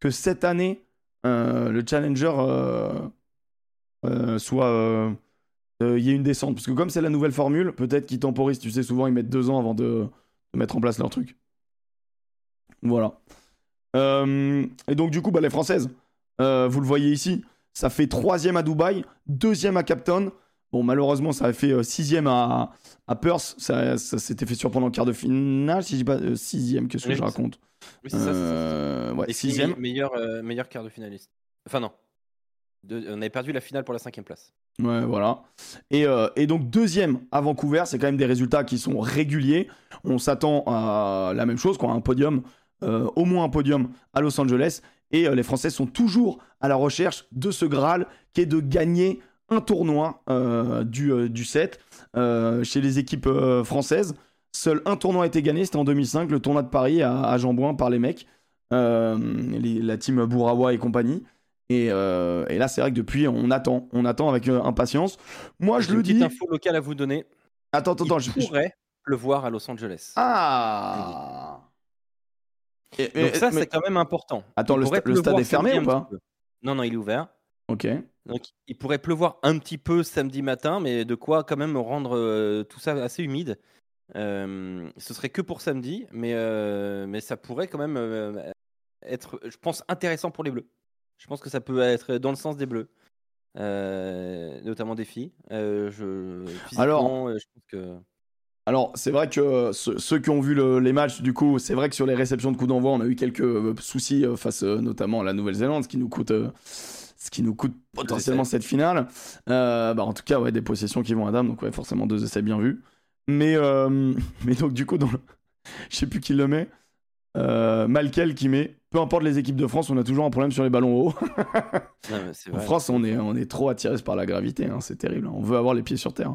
que cette année, le challenger euh, euh, soit. euh, euh, il y ait une descente. Parce que comme c'est la nouvelle formule, peut-être qu'ils temporisent. Tu sais, souvent, ils mettent deux ans avant de, mettre en place leur truc. Voilà. Euh, et donc, du coup, bah, les Françaises, euh, vous le voyez ici, ça fait troisième à Dubaï, deuxième à Capton. Bon, malheureusement, ça a fait euh, sixième à, à Perth. Ça, ça s'était fait surprendre en quart de finale, si je dis pas euh, sixième, qu'est-ce que Oui, je raconte Oui, c'est ça. Euh, Ouais, sixième. me- meilleur, meilleur quart de finaliste. Enfin, non. De- on avait perdu la finale pour la cinquième place. Ouais, voilà. Et, euh, et donc, deuxième à Vancouver, c'est quand même des résultats qui sont réguliers. On s'attend à la même chose, quoi, un podium, euh, au moins un podium à Los Angeles. Et euh, les Français sont toujours à la recherche de ce Graal qui est de gagner un tournoi euh, du, euh, du 7 euh, chez les équipes françaises. Seul un tournoi a été gagné, c'était en 2005, le tournoi de Paris à, à Jean-Bouin par les mecs, les- la team Bourawa et compagnie. Et, euh, et là, c'est vrai que depuis, on attend, on attend avec euh, impatience. Moi, je le une dis. info locale à vous donner. Attends, attends, attends. Il je- je- pourrait pleuvoir à Los Angeles. Ah. Et- Donc ça, c'est quand même important. Attends, le, sta- le stade est fermé ou pas. Non, non, il est ouvert. Ok. Donc il pourrait pleuvoir un petit peu samedi matin, mais de quoi quand même rendre euh, tout ça assez humide. Euh, ce serait que pour samedi, mais, euh, mais ça pourrait quand même être, je pense, intéressant pour les Bleus. Je pense que ça peut être dans le sens des Bleus, notamment des filles. Je, Alors- je pense que Alors, c'est vrai que ceux, qui ont vu le- les matchs, du coup, c'est vrai que sur les réceptions de coups d'envoi, on a eu quelques soucis face notamment à la Nouvelle-Zélande, ce qui nous coûte, ce qui nous coûte potentiellement cette finale. Euh, bah, en tout cas, ouais, des possessions qui vont à dame, donc ouais, forcément deux essais bien vus. Mais, euh, [LAUGHS] mais donc, du coup, dans le... [LAUGHS] je sais plus qui le met. Euh, Malkel qui met peu importe les équipes de France, on a toujours un problème sur les ballons hauts. [LAUGHS] En. France, on est, on est trop attiré par la gravité, hein, c'est terrible. On veut avoir les pieds sur terre.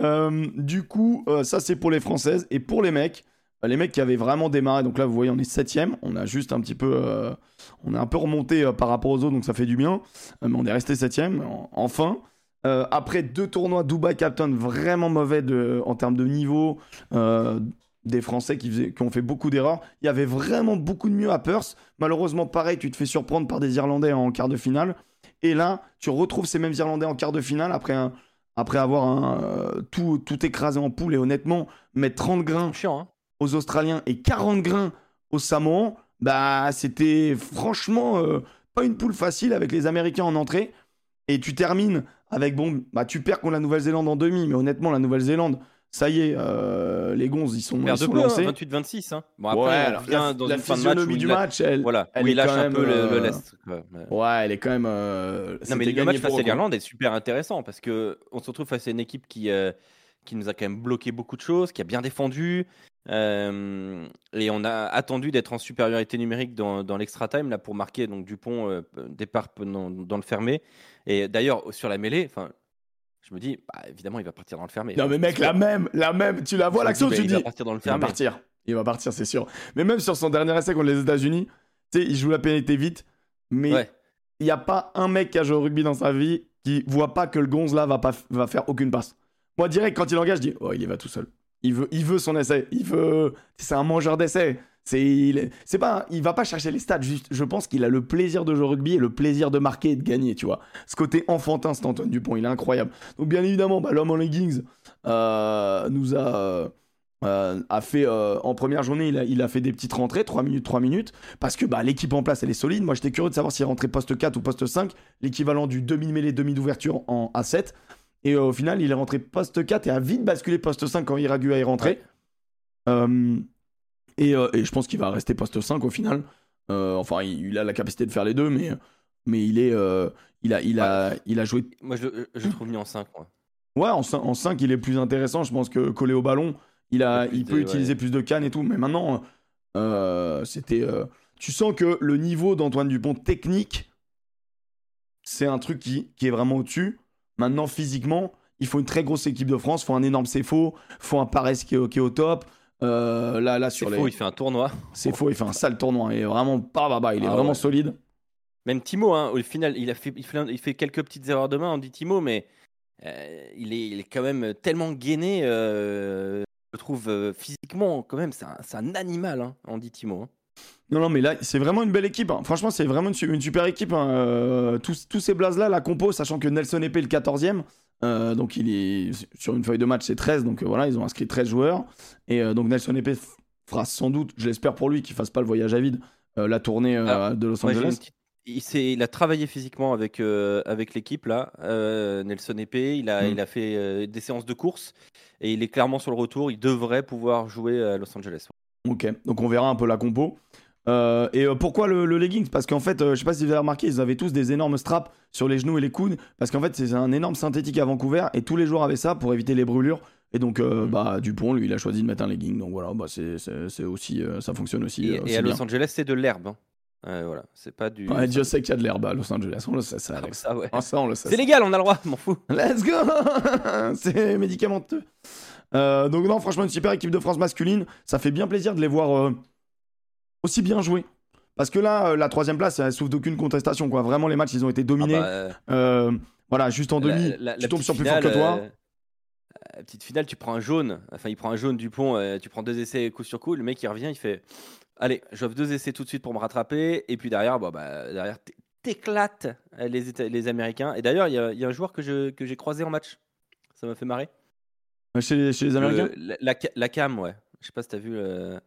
Euh, du coup, euh, ça c'est pour les Françaises. Et pour les mecs, les mecs qui avaient vraiment démarré, donc là vous voyez, on est septième. On a juste un petit peu. euh, on est un peu remonté euh, par rapport aux autres, donc ça fait du bien. Euh, mais on est resté septième, en- enfin. Après deux tournois Dubai Captain vraiment mauvais en termes de niveau, des Français qui, ont fait beaucoup d'erreurs. Il y avait vraiment beaucoup de mieux à Perth. Malheureusement, pareil, tu te fais surprendre par des Irlandais en quart de finale. Et là, tu retrouves ces mêmes Irlandais en quart de finale après, après avoir tout, tout écrasé en poule. Et honnêtement, mettre 30 grains chiant. Hein aux Australiens et 40 grains aux Samoans, bah, c'était franchement euh, pas une poule facile avec les Américains en entrée. Et tu termines avec, bon, bah, tu perds contre la Nouvelle-Zélande en demi, mais honnêtement, la Nouvelle-Zélande, ça y est, euh, les gonzes, ils sont, ils sont hein, lancés. 28-26. Hein. Bon, après, ouais, alors, la, dans la une fin de match du match, elle, Voilà, elle est lâche quand un peu le, le euh, lest. quoi. Ouais. Elle est quand même. euh, Non, mais le match face à l'Irlande est super intéressant parce que on se retrouve face à une équipe qui, qui nous a quand même bloqué beaucoup de choses, qui a bien défendu. Euh, et on a attendu d'être en supériorité numérique dans, dans l'extra time là pour marquer donc Dupont euh, départ dans, dans le fermé. Et d'ailleurs sur la mêlée, enfin, je me dis bah, évidemment il va partir dans le fermé. Non, mais mec, la même, la même, tu la vois l'action, dis, tu bah, dis. il va partir dans le Il va partir. Il va partir, c'est sûr. Mais même sur son dernier essai contre les États-Unis, tu sais, il joue la pénalité vite, mais Ouais. il n'y a pas un mec qui a joué au rugby dans sa vie qui voit pas que le gonze là va, pas, va faire aucune passe. Moi, direct, quand il engage, je dis, oh, il y va tout seul. Il veut, il veut son essai. Il veut. C'est un mangeur d'essai. C'est, il, est- c'est pas, il va pas chercher les stats. Je pense qu'il a le plaisir de jouer au rugby et le plaisir de marquer et de gagner. Tu vois. Ce côté enfantin, cet Antoine Dupont, il est incroyable. Donc bien évidemment, bah, l'homme en leggings euh, nous a. euh, fait euh, en première journée, il a, il a fait des petites rentrées, 3 minutes, 3 minutes, parce que bah, l'équipe en place elle est solide. Moi j'étais curieux de savoir s'il rentrait poste 4 ou poste 5, l'équivalent du demi-mêlée, demi d'ouverture en A7. Et euh, au final, il est rentré poste 4 et a vite basculé poste 5 quand Iragua est rentré. Euh, Et, euh, et je pense qu'il va rester poste 5 au final. Enfin, il, il a la capacité de faire les deux, mais, mais il, est, il, a, il, a, il a joué. Moi, je, le- je le trouve mis en 5. Moi. Ouais, en 5, en cinq, il est plus intéressant. Je pense que collé au ballon, il, a, Il de- peut utiliser ouais. plus de cannes et tout. Mais maintenant, euh, c'était. euh, tu sens que le niveau d'Antoine Dupont technique, c'est un truc qui, qui est vraiment au-dessus. Maintenant, physiquement, il faut une très grosse équipe de France. Il faut un énorme CFO. Il faut un Paris qui est, au- qui est au top. Euh, là, là, C'est sur les. faux, il fait un tournoi. C'est faux, il fait un sale tournoi. Il est vraiment pas bah, bah, il est Ah vraiment ouais. solide. Même Timo, hein, au final, il, a fait, il, fait, il fait quelques petites erreurs de main, on dit Timo, mais euh, il, est, il est quand même tellement gainé. euh, je trouve euh, physiquement, quand même, c'est un, c'est un animal, hein, on dit Timo. hein. Non, non, mais là, c'est vraiment une belle équipe. hein. Franchement, c'est vraiment une, su- une super équipe. hein. Euh, tous, tous ces blazes-là, la compo, sachant que Nelson Epé est le 14e. euh, donc, il est sur une feuille de match, c'est 13. Donc, euh, voilà, ils ont inscrit 13 joueurs. Et donc, Nelson Epé fera sans doute, je l'espère pour lui, qu'il fasse pas le voyage à vide, la tournée Alors, de Los Angeles. il, il a travaillé physiquement avec, euh, avec l'équipe, là, euh, Nelson Epé. Il a, Mm. il a fait euh, des séances de course et il est clairement sur le retour. Il devrait pouvoir jouer à Los Angeles. Ok, donc on verra un peu la compo. Euh, et euh, pourquoi le, le leggings? Parce qu'en fait, euh, je sais pas si vous avez remarqué, ils avaient tous des énormes straps sur les genoux et les coudes. Parce qu'en fait, c'est un énorme synthétique à Vancouver et tous les joueurs avaient ça pour éviter les brûlures. Et donc, euh, Mm. bah, Dupont, lui, il a choisi de mettre un legging. Donc voilà, bah, c'est c'est- c'est aussi, euh, ça fonctionne aussi. Et, à bien. Los Angeles, c'est de l'herbe. hein. Euh, voilà, c'est pas du. Ouais, Dieu sait qu'il y a de l'herbe à Los Angeles. On le sait, ça, Comme Alex. ça, ouais. Ah, ça, on le sait. C'est légal, on a le droit, [LAUGHS] m'en fous. Let's go [LAUGHS] C'est médicamenteux. Euh, donc non, franchement, une super équipe de France masculine. Ça fait bien plaisir de les voir euh, aussi bien jouer. Parce que là, euh, la troisième place, elle souffre d'aucune contestation. Quoi. Vraiment, les matchs, ils ont été Ah dominés. bah, euh, Euh, voilà, juste en demi, la- la tu tombes sur plus fort que toi. euh, petite finale, tu prends un jaune. Enfin, il prend un jaune Dupont. euh, tu prends deux essais coup sur coup. Le mec, il revient, il fait Allez, j'offre deux essais tout de suite pour me rattraper. Et puis derrière, bon, bah, derrière t'éclates les, Américains. Et d'ailleurs, il y, a- il y a un joueur que j'ai croisé en match. Ça m'a fait marrer. Chez, les- chez les Américains? Le- la, la, la cam, ouais. Je sais pas si t'as vu. euh,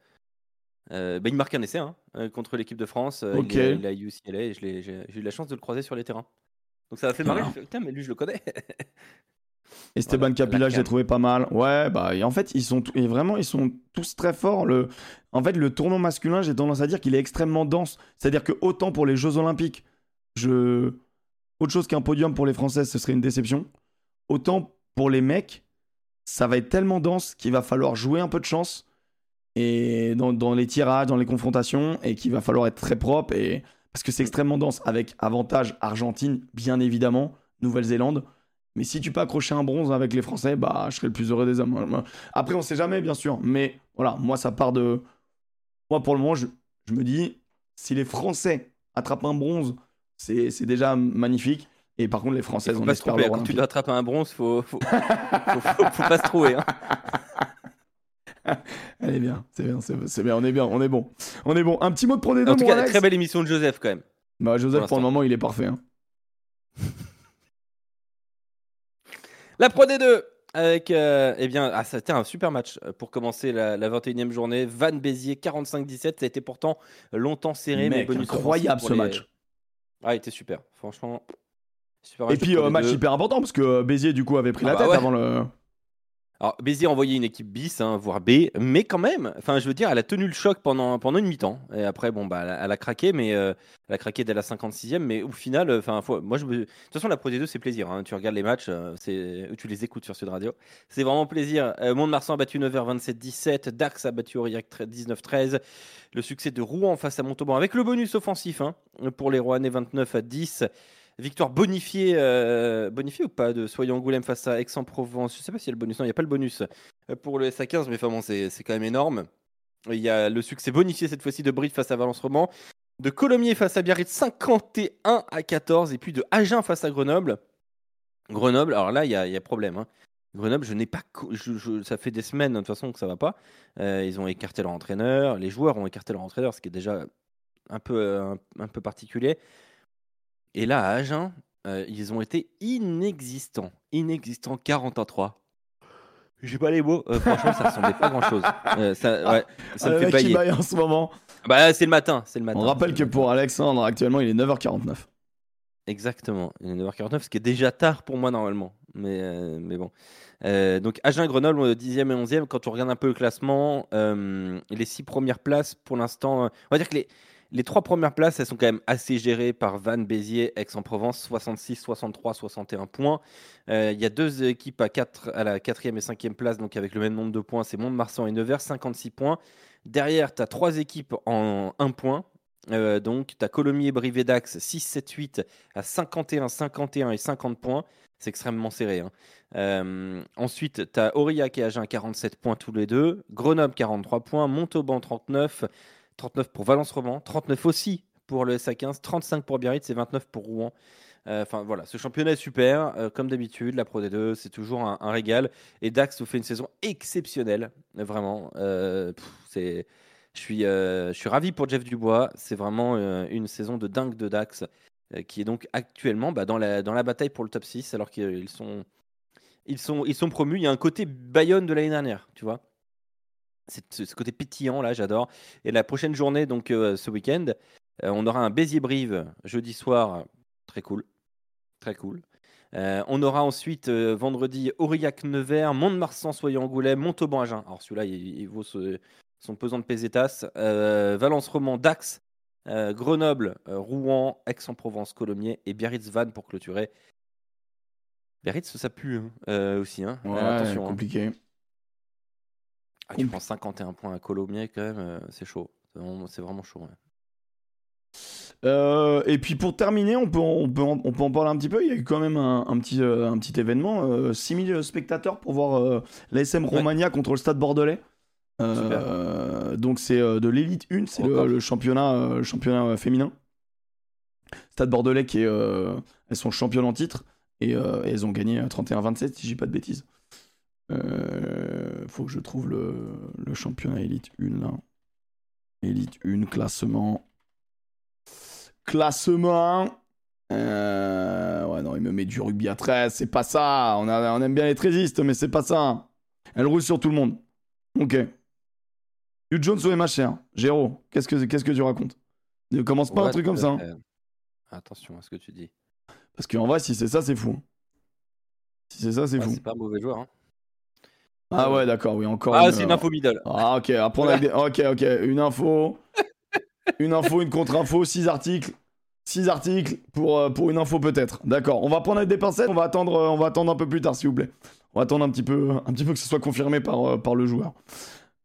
euh, bah, il marque un essai hein, euh, contre l'équipe de France. euh, Ok. Il, est, il est à UCLA et je l'ai- j'ai j'ai eu la chance de le croiser sur les terrains. Donc ça m'a fait marrer. Voilà. je fais, Putain, mais lui, je le connais. [LAUGHS] Esteban Voilà, Capilla, la je l'ai trouvé pas mal. Ouais, bah, et en fait, ils sont, et vraiment, ils sont tous très forts. Le, en fait, le tournoi masculin, j'ai tendance à dire qu'il est extrêmement dense. C'est-à-dire que autant pour les Jeux Olympiques, je... autre chose qu'un podium pour les Françaises, ce serait une déception. Autant pour les mecs, ça va être tellement dense qu'il va falloir jouer un peu de chance et dans, dans les tirages, dans les confrontations, et qu'il va falloir être très propre. Et... Parce que c'est extrêmement dense, avec avantage Argentine, bien évidemment, Nouvelle-Zélande. Mais si tu peux accrocher un bronze avec les Français, bah, je serais le plus heureux des hommes. Après, on sait jamais, bien sûr. Mais voilà, moi, ça part de. Moi, pour le moment, je, je me dis, si les Français attrapent un bronze, c'est déjà magnifique. Et par contre, les Françaises, on espère Quand tu attraper un bronze, faut, faut, faut, faut- faut pas se trouver. hein. [LAUGHS] [LAUGHS] Elle est bien, c'est bien, c'est bien, on est bien, on est bon. On est bon. Un petit mot de Pro D2, En tout cas, Alex très belle émission de Joseph quand même. Bah, Joseph, pour pour le moment, il est parfait. hein. [LAUGHS] La Pro D2 avec, euh, eh bien, ah, c'était un super match euh, pour commencer la, la 21e journée. Van Béziers 45-17, ça a été pourtant longtemps serré. mais Mec, bonus incroyable ce les- match. Ah, il était super, franchement. Super Et match puis, euh, match D2. hyper important parce que euh, Béziers, du coup, avait pris Ah la bah tête ouais. avant le. Alors, Béziers a envoyé une équipe bis, hein, voire B, mais quand même, enfin, je veux dire, elle a tenu le choc pendant, pendant une mi-temps. Et après, bon, bah, elle a, craqué, mais euh, elle a craqué dès la 56e. Mais au final, euh, enfin, moi, de toute façon, la Pro D2, c'est plaisir. hein. Tu regardes les matchs, euh, tu les écoutes sur Sud Radio. C'est vraiment plaisir. Mont-de-Marsan a battu Nevers 27-17. Dax a battu Aurillac 19-13. Le succès de Rouen face à Montauban avec le bonus offensif hein, pour les Rouennais 29 à 10. Victoire bonifiée, euh, bonifiée ou pas de Soyons Angoulême face à Aix-en-Provence? Je sais pas s'il y a le bonus. Non, il n'y a pas le bonus euh, pour le SA15, mais enfin c'est quand même énorme. Il y a le succès bonifié cette fois-ci de Brive face à Valence-Roman, de Colomiers face à Biarritz 51 à 14, et puis de Agen face à Grenoble. Grenoble, alors là, il y a, y a problème. hein. Grenoble, je n'ai pas. ça fait des semaines, de toute façon, que ça va pas. Euh, ils ont écarté leur entraîneur. Les joueurs ont écarté leur entraîneur, ce qui est déjà un peu, un peu particulier. Et là, à Agen, euh, ils ont été inexistants. Inexistants, 40 à 3. J'ai pas les mots. Euh, franchement, ça ressemblait pas grand chose. [LAUGHS] ça, ouais, ça Ah, me fait bailler. baille en ce moment. Bah, c'est le matin. C'est le matin. On rappelle que pour. Alexandre, actuellement, il est 9h49. Exactement. Il est 9h49, ce qui est déjà tard pour moi normalement. Mais, euh, mais bon. Euh, donc Agen Grenoble, 10e et 11e. Quand on regarde un peu le classement, euh, les six premières places, pour l'instant, on va dire que les, les trois premières places, elles sont quand même assez gérées par Vannes, Béziers, Aix-en-Provence, 66, 63, 61 points. Il y a deux équipes à, 4, à la quatrième et cinquième place, donc avec le même nombre de points, c'est Mont-de-Marsan et Nevers, 56 points. Derrière, tu as trois équipes en 1 point, euh, donc, tu as Colomiers, Brive Dax 6, 7, 8 à 51, 51 et 50 points. C'est extrêmement serré. Hein. Euh, ensuite, tu as Aurillac et Agen 47 points tous les deux. Grenoble 43 points. Montauban 39. 39 pour Valence-Roman. 39 aussi pour le SA15. 35 pour Biarritz et 29 pour Rouen. Euh, enfin voilà, ce championnat est super. comme d'habitude, la Pro D2, c'est toujours un, régal. Et Dax nous fait une saison exceptionnelle. Vraiment. c'est je suis, euh, je ravi pour Jeff Dubois. C'est vraiment euh, une saison de dingue de Dax euh, qui est donc actuellement bah, dans, la, dans la bataille pour le top 6 alors qu'ils sont, ils sont, ils sont promus. Il y a un côté Bayonne de l'année dernière, tu vois. C'est ce côté pétillant là, j'adore. Et la prochaine journée, donc ce week-end, on aura un Béziers-Brive jeudi soir, très cool, très cool. on aura ensuite vendredi Aurillac-Nevers, Mont-de-Marsan, Soyez-Angoulême, Montauban-Agen. Alors celui-là, il, il, vaut ce, son pesant de pesetas. Euh, Valence Roman, Dax, euh, Grenoble, euh, Rouen, Aix-en-Provence, Colomiers et Biarritz-Vannes pour clôturer. Biarritz, ça pue hein, aussi. Hein. Ouais, attention. Hein. Ah, tu prends 51 points à Colomiers quand même, c'est chaud. C'est vraiment, chaud. et puis pour terminer, on peut, on, peut en, on peut en parler un petit peu. Il y a eu quand même un, petit, un petit événement. 6000 spectateurs pour voir l'ASM Romagna contre le Stade Bordelais. Euh, donc c'est euh, de l'élite 1, c'est le, championnat, euh, championnat féminin. Stade Bordelais qui est, elles sont championnes en titre et, elles ont gagné 31-27 si j'ai pas de bêtises. Faut que je trouve le, le championnat élite 1 là. Élite 1, classement. Classement. ouais, non, il me met du rugby à 13, c'est pas ça. On, on aime bien les trésistes, mais c'est pas ça. Elle roule sur tout le monde. Ok. Hugh Jones ou MHR Géro, qu'est-ce que, qu'est-ce que tu racontes? Ne commence pas un truc comme ça. Hein. Attention à ce que tu dis. Parce qu'en vrai, si c'est ça, c'est fou. Si c'est ça, c'est fou. C'est pas un mauvais joueur. Hein. Ah ouais, d'accord, oui, encore. Ah, c'est une info middle. Ah, ok, Ok, ok, une info. une info, une contre-info, six articles. Six articles pour, euh, pour une info peut-être. D'accord, on va prendre avec des pincettes, on va attendre, euh, on va attendre un peu plus tard, s'il vous plaît. On va attendre un petit peu, un petit peu que ce soit confirmé par, euh, par le joueur.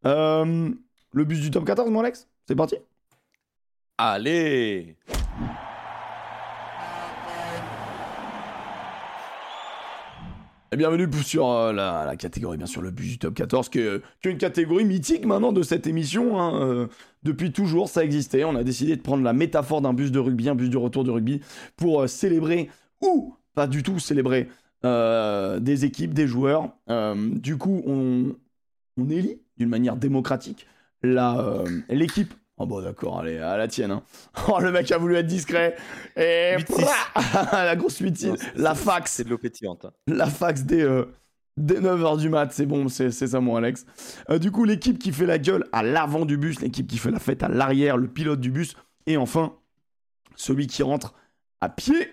Euh, le bus du top 14, mon Alex? C'est parti? Allez Et bienvenue sur euh, la, catégorie, bien sûr, le bus du top 14, qui est, une catégorie mythique maintenant de cette émission. Hein, euh, depuis toujours, ça existait. On a décidé de prendre la métaphore d'un bus de rugby, un bus du retour du rugby, pour célébrer, ou pas du tout célébrer, des équipes, des joueurs. du coup, on, on élit d'une manière démocratique euh, l'équipe. Oh bon d'accord, allez, à la tienne. Hein. [LAUGHS] Oh le mec a voulu être discret. Et [LAUGHS] la grosse 8 La fax. C'est de l'eau pétillante. Hein. La fax des, euh, des 9h du mat, c'est bon, c'est ça mon Alex. Euh, du coup, l'équipe qui fait la gueule à l'avant du bus, l'équipe qui fait la fête à l'arrière, le pilote du bus, et enfin, celui qui rentre à pied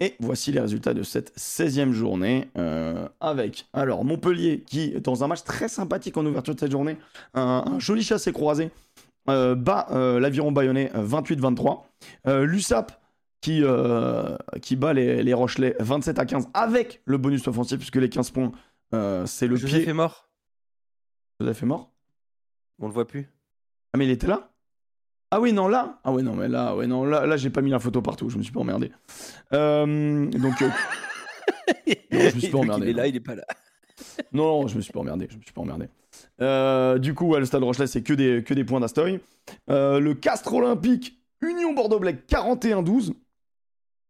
et voici les résultats de cette 16e journée euh, avec alors Montpellier qui, dans un match très sympathique en ouverture de cette journée, un, joli chassé croisé, bat euh, l'Aviron Bayonnais 28-23. L'USAP qui, qui bat les, les, Rochelais 27 à 15 avec le bonus offensif puisque les 15 points, c'est le Joseph pied. est mort. Joseph est mort On le voit plus. Ah mais il était là? Ah oui, non, là Ah ouais, non, mais là, ouais, non, là, là j'ai pas mis la photo partout, je me suis pas emmerdé. Euh, donc. Euh, [LAUGHS] je me suis pas emmerdé. Il est là, il est pas là. non, non, je me suis pas emmerdé, je me suis pas emmerdé. Euh, du coup, le stade Rochelet, c'est que des, points d'Astoy. le Castre Olympique, Union Bordeaux-Black, 41-12.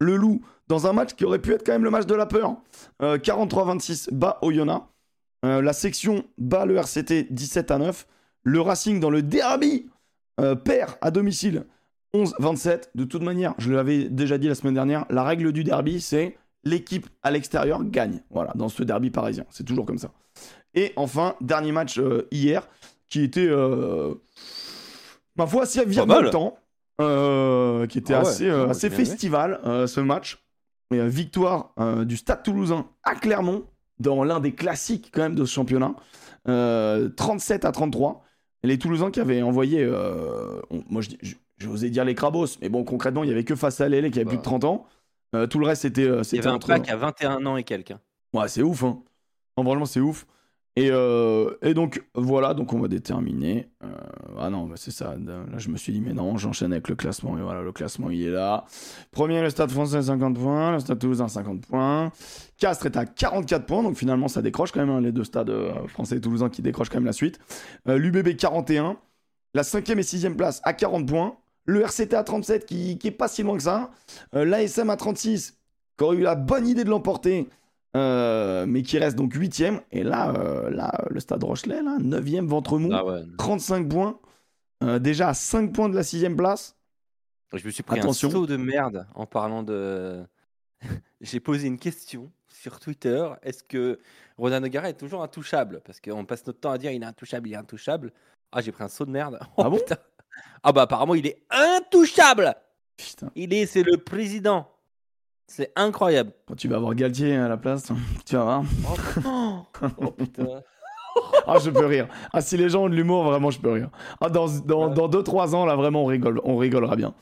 Le Loup, dans un match qui aurait pu être quand même le match de la peur, 43-26, bat Oyonnax. la section bat le RCT 17 à 9. Le Racing dans le derby euh, perd à domicile 11-27. De toute manière, je l'avais déjà dit la semaine dernière, la règle du derby, c'est l'équipe à l'extérieur gagne. Voilà, dans ce derby parisien. C'est toujours comme ça. Et enfin, dernier match euh, hier, qui était, euh, ma foi, si vire dans le temps. euh, qui était Ah ouais, assez, euh, ouais, assez festival, ce match. Et, victoire du Stade toulousain à Clermont, dans l'un des classiques quand même de ce championnat. Euh, 37 à 33. Et les Toulousains qui avaient envoyé, on- moi je j'osais dire les Crabos, mais bon concrètement il y avait que face à Lélé qui avait plus de Bah. 30 ans. Euh, tout le reste c'était euh, Il y c'était avait un pack à 21 ans et quelques. hein. Ouais, c'est ouf, hein. Non, vraiment, c'est ouf. Et, euh, et donc, voilà, donc on va déterminer. euh, ah non, bah, c'est ça. Là, je me suis dit, mais non, j'enchaîne avec le classement. Et voilà, le classement, il est là. Premier, le Stade français, 50 points. Le Stade toulousain, 50 points. Castres est à 44 points. Donc, finalement, ça décroche quand même, hein, les deux stades euh, français et toulousains qui décrochent quand même la suite. L'UBB, 41. La cinquième et sixième place à 40 points. Le RCT à 37, qui, qui est pas si loin que ça. Euh, L'ASM à 36, qui aurait eu la bonne idée de l'emporter. Euh, mais qui reste donc 8ème. Et là, euh, là, le stade Rochelet, là, 9ème ventre mou, Ah ouais. 35 points. Euh, déjà à 5 points de la 6ème place. Je me suis pris Attention. un saut de merde en parlant de. [LAUGHS] J'ai posé une question sur Twitter. Est-ce que Ronan O'Gara est toujours intouchable? Parce qu'on passe notre temps à dire il est intouchable, il est intouchable. Ah, j'ai pris un saut de merde. [LAUGHS] Oh, Ah bon? putain. Ah bah apparemment il est intouchable. Putain, Il est, c'est le président. C'est incroyable. quand tu vas avoir Galtier à la place, [LAUGHS] tu vas voir. Oh, oh, putain. [LAUGHS] Ah, je peux rire. Ah, si les gens ont de l'humour, vraiment, je peux rire. Ah, dans 2-3 dans, dans deux, trois ans, là, vraiment, on, rigole, on rigolera bien.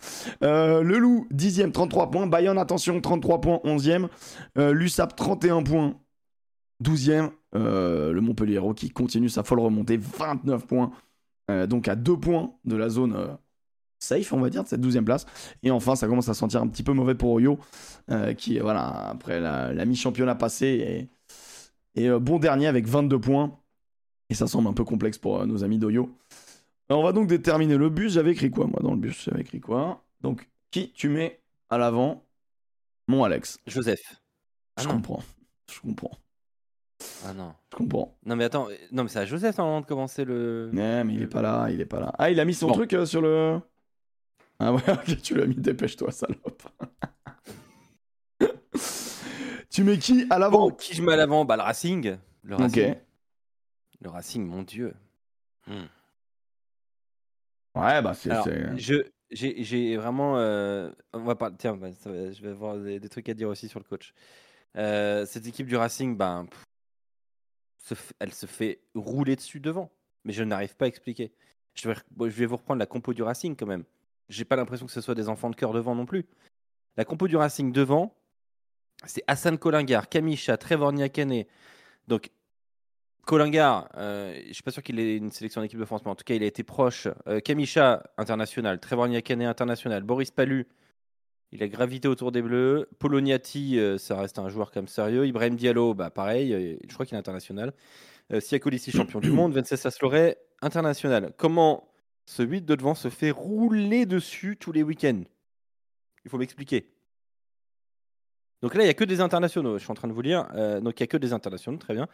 Euh, le Loup, 10ème, 33 points. Bayonne, attention, 33 points, 11ème. Euh, L'USAP, 31 points, 12ème. Euh, le Montpellier qui continue sa folle remontée, 29 points. Euh, donc à 2 points de la zone euh, safe, on va dire, de cette 12ème place. Et enfin, ça commence à sentir un petit peu mauvais pour Oyo, euh, qui, voilà, après la, la mi-championnat passée, euh, bon dernier avec 22 points. Et ça semble un peu complexe pour nos amis d'Oyo. On va donc déterminer le bus. J'avais écrit quoi, moi, dans le bus? J'avais écrit quoi? Donc, qui tu mets à l'avant? Mon Alex. Joseph. Ah je non. comprends. Je comprends. Ah non. Je comprends. Non mais attends, non mais c'est à Joseph normalement de commencer le. Ouais, mais il est pas là, il est pas là. Ah, il a mis son Bon. truc euh, sur le. Ah ouais, [LAUGHS] ok, tu l'as mis, dépêche-toi, salope. [LAUGHS] tu mets qui à l'avant? Bon, qui je mets à l'avant? Bah le Racing. Le Racing. Le Racing, mon dieu. Ouais, bah c'est. Je, j'ai, j'ai vraiment. euh, on va parler. Tiens, bah, ça je vais avoir des, des trucs à dire aussi sur le coach. Euh, cette équipe du Racing, ben, pff, elle se fait rouler dessus devant. Mais je n'arrive pas à expliquer. Je vais, vous reprendre la compo du Racing quand même. J'ai pas l'impression que ce soit des enfants de cœur devant non plus. La compo du Racing devant, c'est Hassan Kolingar, Kamisha, Trevor Niakane. Donc, Kolingar, euh, je suis pas sûr qu'il ait une sélection en équipe de France, mais en tout cas, il a été proche. Euh, Kamisha, international. Trevor Niakane, international. Boris Palu, il a gravité autour des Bleus. Poloniati, euh, ça reste un joueur comme sérieux. Ibrahim Diallo, bah, pareil, euh, je crois qu'il est international. Euh, champion du monde. Venceslas Loré, international. Comment ce 8 de devant se fait rouler dessus tous les week-ends? Il faut m'expliquer. Donc là, il n'y a que des internationaux, je suis en train de vous lire. Euh, donc il n'y a que des internationaux, très bien.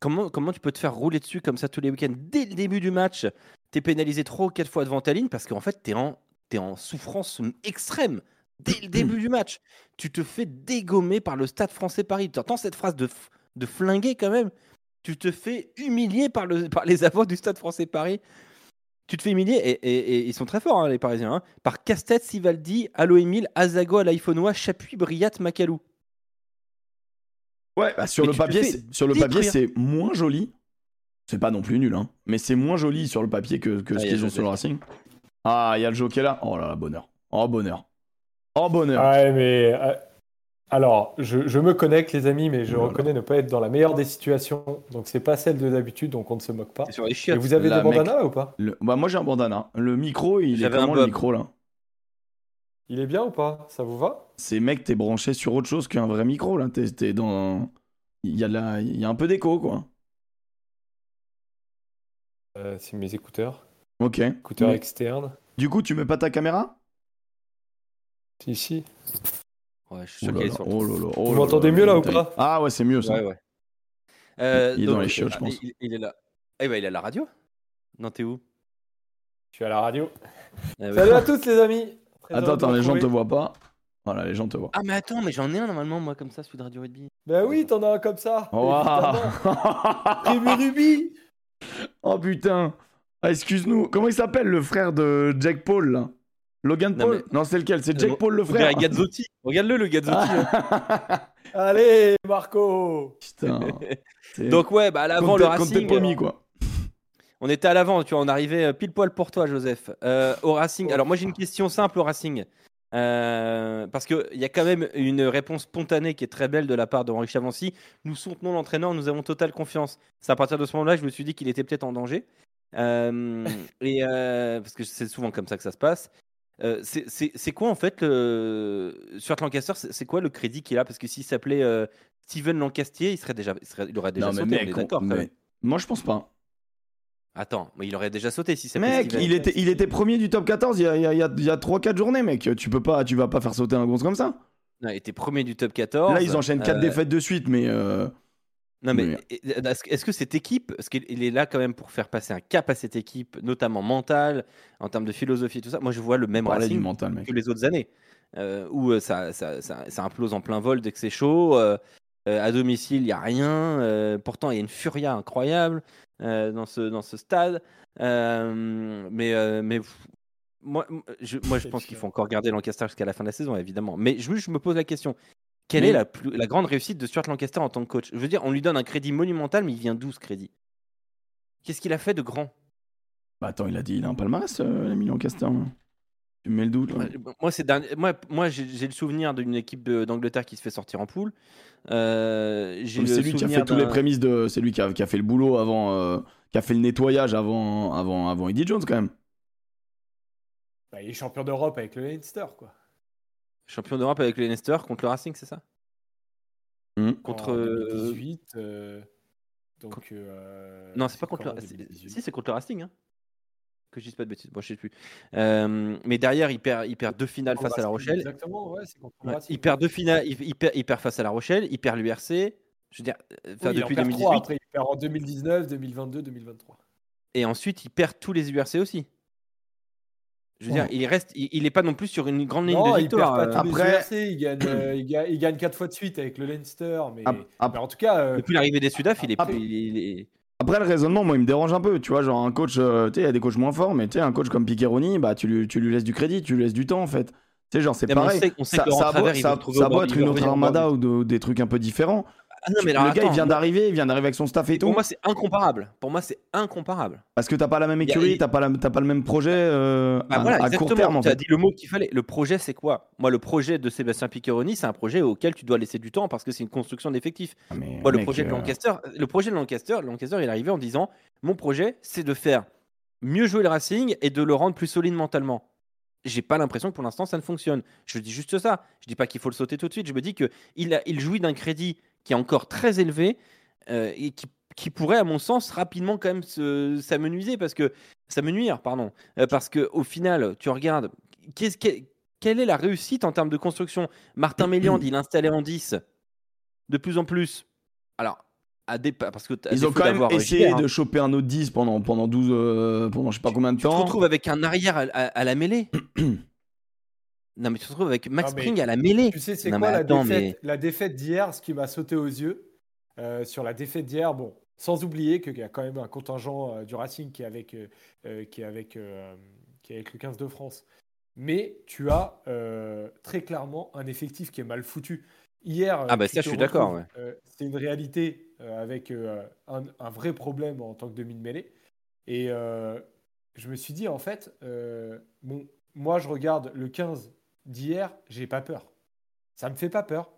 Comment, tu peux te faire rouler dessus comme ça tous les week-ends? Dès le début du match, tu es pénalisé ou quatre fois devant ta ligne parce qu'en fait, tu es en, t'es en souffrance extrême. Dès le [CLEARS THROAT] début du match, tu te fais dégommer par le Stade français Paris. Tu entends cette phrase de, de flinguer quand même Tu te fais humilier par, le, par les avants du Stade français Paris. Tu te fais humilier, et, et- et ils sont très forts, hein, les Parisiens, hein, par Castet, Sivaldi, Alo Emile, Azago, Alaïfonois, Chapuis, Briat, Macalou. Ouais, bah, sur le papier, c'est- sur le papier, détruire. c'est moins joli. C'est pas non plus nul, hein. Mais c'est moins joli sur le papier que, que Ah, ce qu'ils ont sur le Racing. Ah, il y a le jockey là. Oh là là, bonheur. Oh bonheur. Oh bonheur. Ouais, mais. euh, alors, je, je me connecte, les amis, mais je Voilà. reconnais ne pas être dans la meilleure des situations. Donc, c'est pas celle de d'habitude, donc on ne se moque pas. Sur les Et chiottes. vous avez des bandanas mec. ou pas? Le- Bah, moi j'ai un bandana. Le micro, il est comment le micro là? Il est bien ou pas? Ça vous va? C'est mec, t'es branché sur autre chose qu'un vrai micro là. T'es t'es dans. Il y, a de la- il y a un peu d'écho quoi. Euh, C'est mes écouteurs. Ok. Écouteurs Mais- externes. Du coup, tu mets pas ta caméra? Si, si. Ouais, je suis Oh là sur oh là là, oh Vous m'entendez mieux, là, ou pas? Ah ouais, c'est mieux ça. Ouais, ouais. Euh, Il est dans les chiottes, je pense. Il, il est là. Eh ben, il est à la radio Non, t'es où? Je suis à la radio. Ah, ouais. Salut à tous, les amis Très Attends, attends, les gens te voient pas. Voilà, les gens te voient. Ah, mais attends, mais j'en ai un normalement, moi, comme ça, celui de Radio Rugby. Ben oui, t'en as un comme ça Oh, Rémi Ruby [LAUGHS] oh putain Ah, excuse-nous, comment il s'appelle le frère de Jack Paul là? Logan Non, Paul mais- Non, c'est lequel? C'est Euh, Jack Paul le frère Gazzotti. Regarde-le, le Gazzotti. hein. [LAUGHS] Allez, Marco Putain. [LAUGHS] Donc ouais, bah à l'avant le Racing. Euh, quoi. On était à l'avant, tu vois, on arrivait euh, pile poil pour toi, Joseph. Euh, au Racing. Alors moi j'ai une question simple au Racing. Euh, parce qu'il y a quand même une réponse spontanée qui est très belle de la part de Henri Chavancy. Nous soutenons l'entraîneur, nous avons totale confiance. C'est à partir de ce moment-là que je me suis dit qu'il était peut-être en danger. Euh, [LAUGHS] et euh, parce que c'est souvent comme ça que ça se passe. Euh, c'est- c'est c'est quoi en fait le... Stuart Lancaster C'est c'est quoi le crédit qu'il a? Parce que s'il s'appelait euh, Steven Lancastier, il, serait déjà, il, serait- il aurait déjà Non, mais sauté. mec, on- mais- même. moi je pense pas. Attends, mais il aurait déjà sauté si s'appelait Mec, Steven. il était, il était premier du top 14 il y a, il y a, il y a- il y a 3-4 journées, mec. Tu peux pas, tu vas pas faire sauter un gros comme ça. Non, il était premier du top 14. Là, ils enchaînent 4 Euh, défaites de suite, mais. Non, mais Mais- est-ce que- cette équipe, parce qu'il il est là quand même pour faire passer un cap à cette équipe, notamment mentale, en termes de philosophie et tout ça, moi je vois le même Racing mental, mec. que les autres années, euh, où euh, ça, ça, ça, ça implose en plein vol dès que c'est chaud. euh, euh, à domicile, il n'y a rien. euh, pourtant, il y a une furia incroyable euh, dans, ce, dans ce stade. Euh, mais euh, mais moi, je, moi, je pense qu'il faut encore garder Lancaster jusqu'à la fin de la saison, évidemment. Mais je, je me pose la question. Quelle Mais- est la, plus, la grande réussite de Stuart Lancaster en tant que coach? Je veux dire, on lui donne un crédit monumental, mais il vient d'où ce crédit? Qu'est-ce qu'il a fait de grand? Bah attends, il a dit, il a un palmarès, euh, l'ami Lancaster. Tu me mets le doute. là. Moi, c'est dernier- moi, moi j'ai le souvenir d'une équipe d'Angleterre qui se fait sortir en poule. Euh, C'est lui qui a fait tous les prémices de. C'est lui qui a, qui a fait le boulot avant. euh, qui a fait le nettoyage avant, avant, avant Eddie Jones, quand même. Bah, Il est champion d'Europe avec le Leinster, quoi. Champion d'Europe avec le Leicester contre le Racing, c'est ça? Hmm. Contre. En euh, 2018. euh, donc, contre- euh, Non, c'est pas contre le en Racing. 2018? Si, c'est contre le Racing. Hein. Que je dise pas de bêtises. Moi, je sais plus. Euh, mais derrière, il perd, il perd deux finales face à La Rochelle. Exactement, ouais, c'est contre le Racing. il perd deux finales. Il, il perd, il perd face à La Rochelle. Il perd l'URC. Je veux dire, euh, enfin, Oui, il en depuis perd 2018. trois, Après, il perd en 2019, 2022, 2023. Et ensuite, il perd tous les URC aussi. Je veux Ouais. dire, il reste, il, il est pas non plus sur une grande ligne Non, de il perd victoire. pas euh, tous Après- les il gagne, euh, il, gagne, il gagne quatre fois de suite avec le Leinster, mais, Ap- ap- mais en tout cas, euh, Depuis l'arrivée des Sudaf, il est, Après- il est- il est- Après, le raisonnement, moi, il me dérange un peu. Tu vois, genre un coach, euh, tu sais, il y a des coachs moins forts, mais tu sais, un coach comme Piqueroni, bah, tu lui, tu lui laisses du crédit, tu lui laisses du temps, en fait. Tu sais, genre, c'est Mais on pareil. sait- on sait ça, ça Travers, ça- va ça au a beau bord- être une va autre armada ou de- des trucs un peu différents. Ah non, mais alors, le gars, il vient d'arriver, il vient d'arriver avec son staff et tout. Pour moi, c'est incomparable. Pour moi, c'est incomparable. Parce que t'as pas la même a- écurie, il- t'as pas, la- pas le même projet euh, Bah à, voilà, à court terme, en as dit le mot qu'il fallait. Le projet, c'est quoi? Moi, le projet de Sébastien Piccheroni, c'est un projet auquel tu dois laisser du temps parce que c'est une construction d'effectifs. Ah, Moi, le projet de euh, Lancaster, le projet de Lancaster, Lancaster, il est arrivé en disant mon projet, c'est de faire mieux jouer le Racing et de le rendre plus solide mentalement. J'ai pas l'impression que pour l'instant ça ne fonctionne. Je dis juste ça. Je dis pas qu'il faut le sauter tout de suite. Je me dis que il, a- il jouit d'un crédit qui est encore très élevé euh, et qui, qui pourrait, à mon sens, rapidement quand même se- s'amenuiser parce que s'amenuire, pardon, Euh, parce que au final, tu regardes, quelle est la réussite en termes de construction? Martin [CLEARS THROAT] Méliande, il installait en 10 de plus en plus. Alors, à des, parce que Ils ont quand même euh, essayé hein, de choper un autre 10 pendant, pendant 12, euh, pendant je sais pas combien de tu te temps. retrouves avec un arrière à, à- à la mêlée. [CLEARS THROAT] non, mais tu te retrouves avec Max Spring à la mêlée. tu sais, c'est quoi mais la attends, défaite, la défaite d'hier Ce qui m'a sauté aux yeux euh, sur la défaite d'hier, bon, sans oublier qu'il y a quand même un contingent euh, du Racing qui est avec, euh, qui est avec, qui est avec le 15 de France. Mais tu as très clairement un effectif qui est mal foutu. Hier, Ah bah ça, je suis d'accord, c'est une réalité avec un, un vrai problème en tant que demi-mêlée. Et je me suis dit, en fait, bon, moi, je regarde le 15 d'hier, j'ai pas peur. Ça me fait pas peur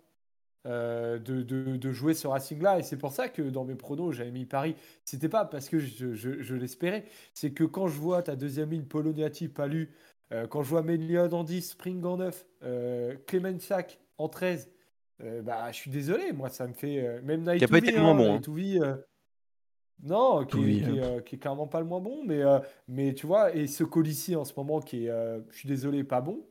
euh, de, de- de jouer ce Racing-là. Et c'est pour ça que dans mes pronos, j'avais mis Paris. C'était pas parce que je, je- je l'espérais. C'est que quand je vois ta deuxième ligne, Poloniati, Palu, euh, quand je vois Mélion en 10, Spring en 9, euh, Clemensac en 13, euh, bah, je suis désolé. Moi, ça me fait. euh, même Qui a pas été le moins bon, hein. Naïtouvi, euh, non, qui, est- qui est, qui est clairement pas le moins bon, mais, mais tu vois, et ce Colissi en ce moment qui est, je suis désolé, pas bon,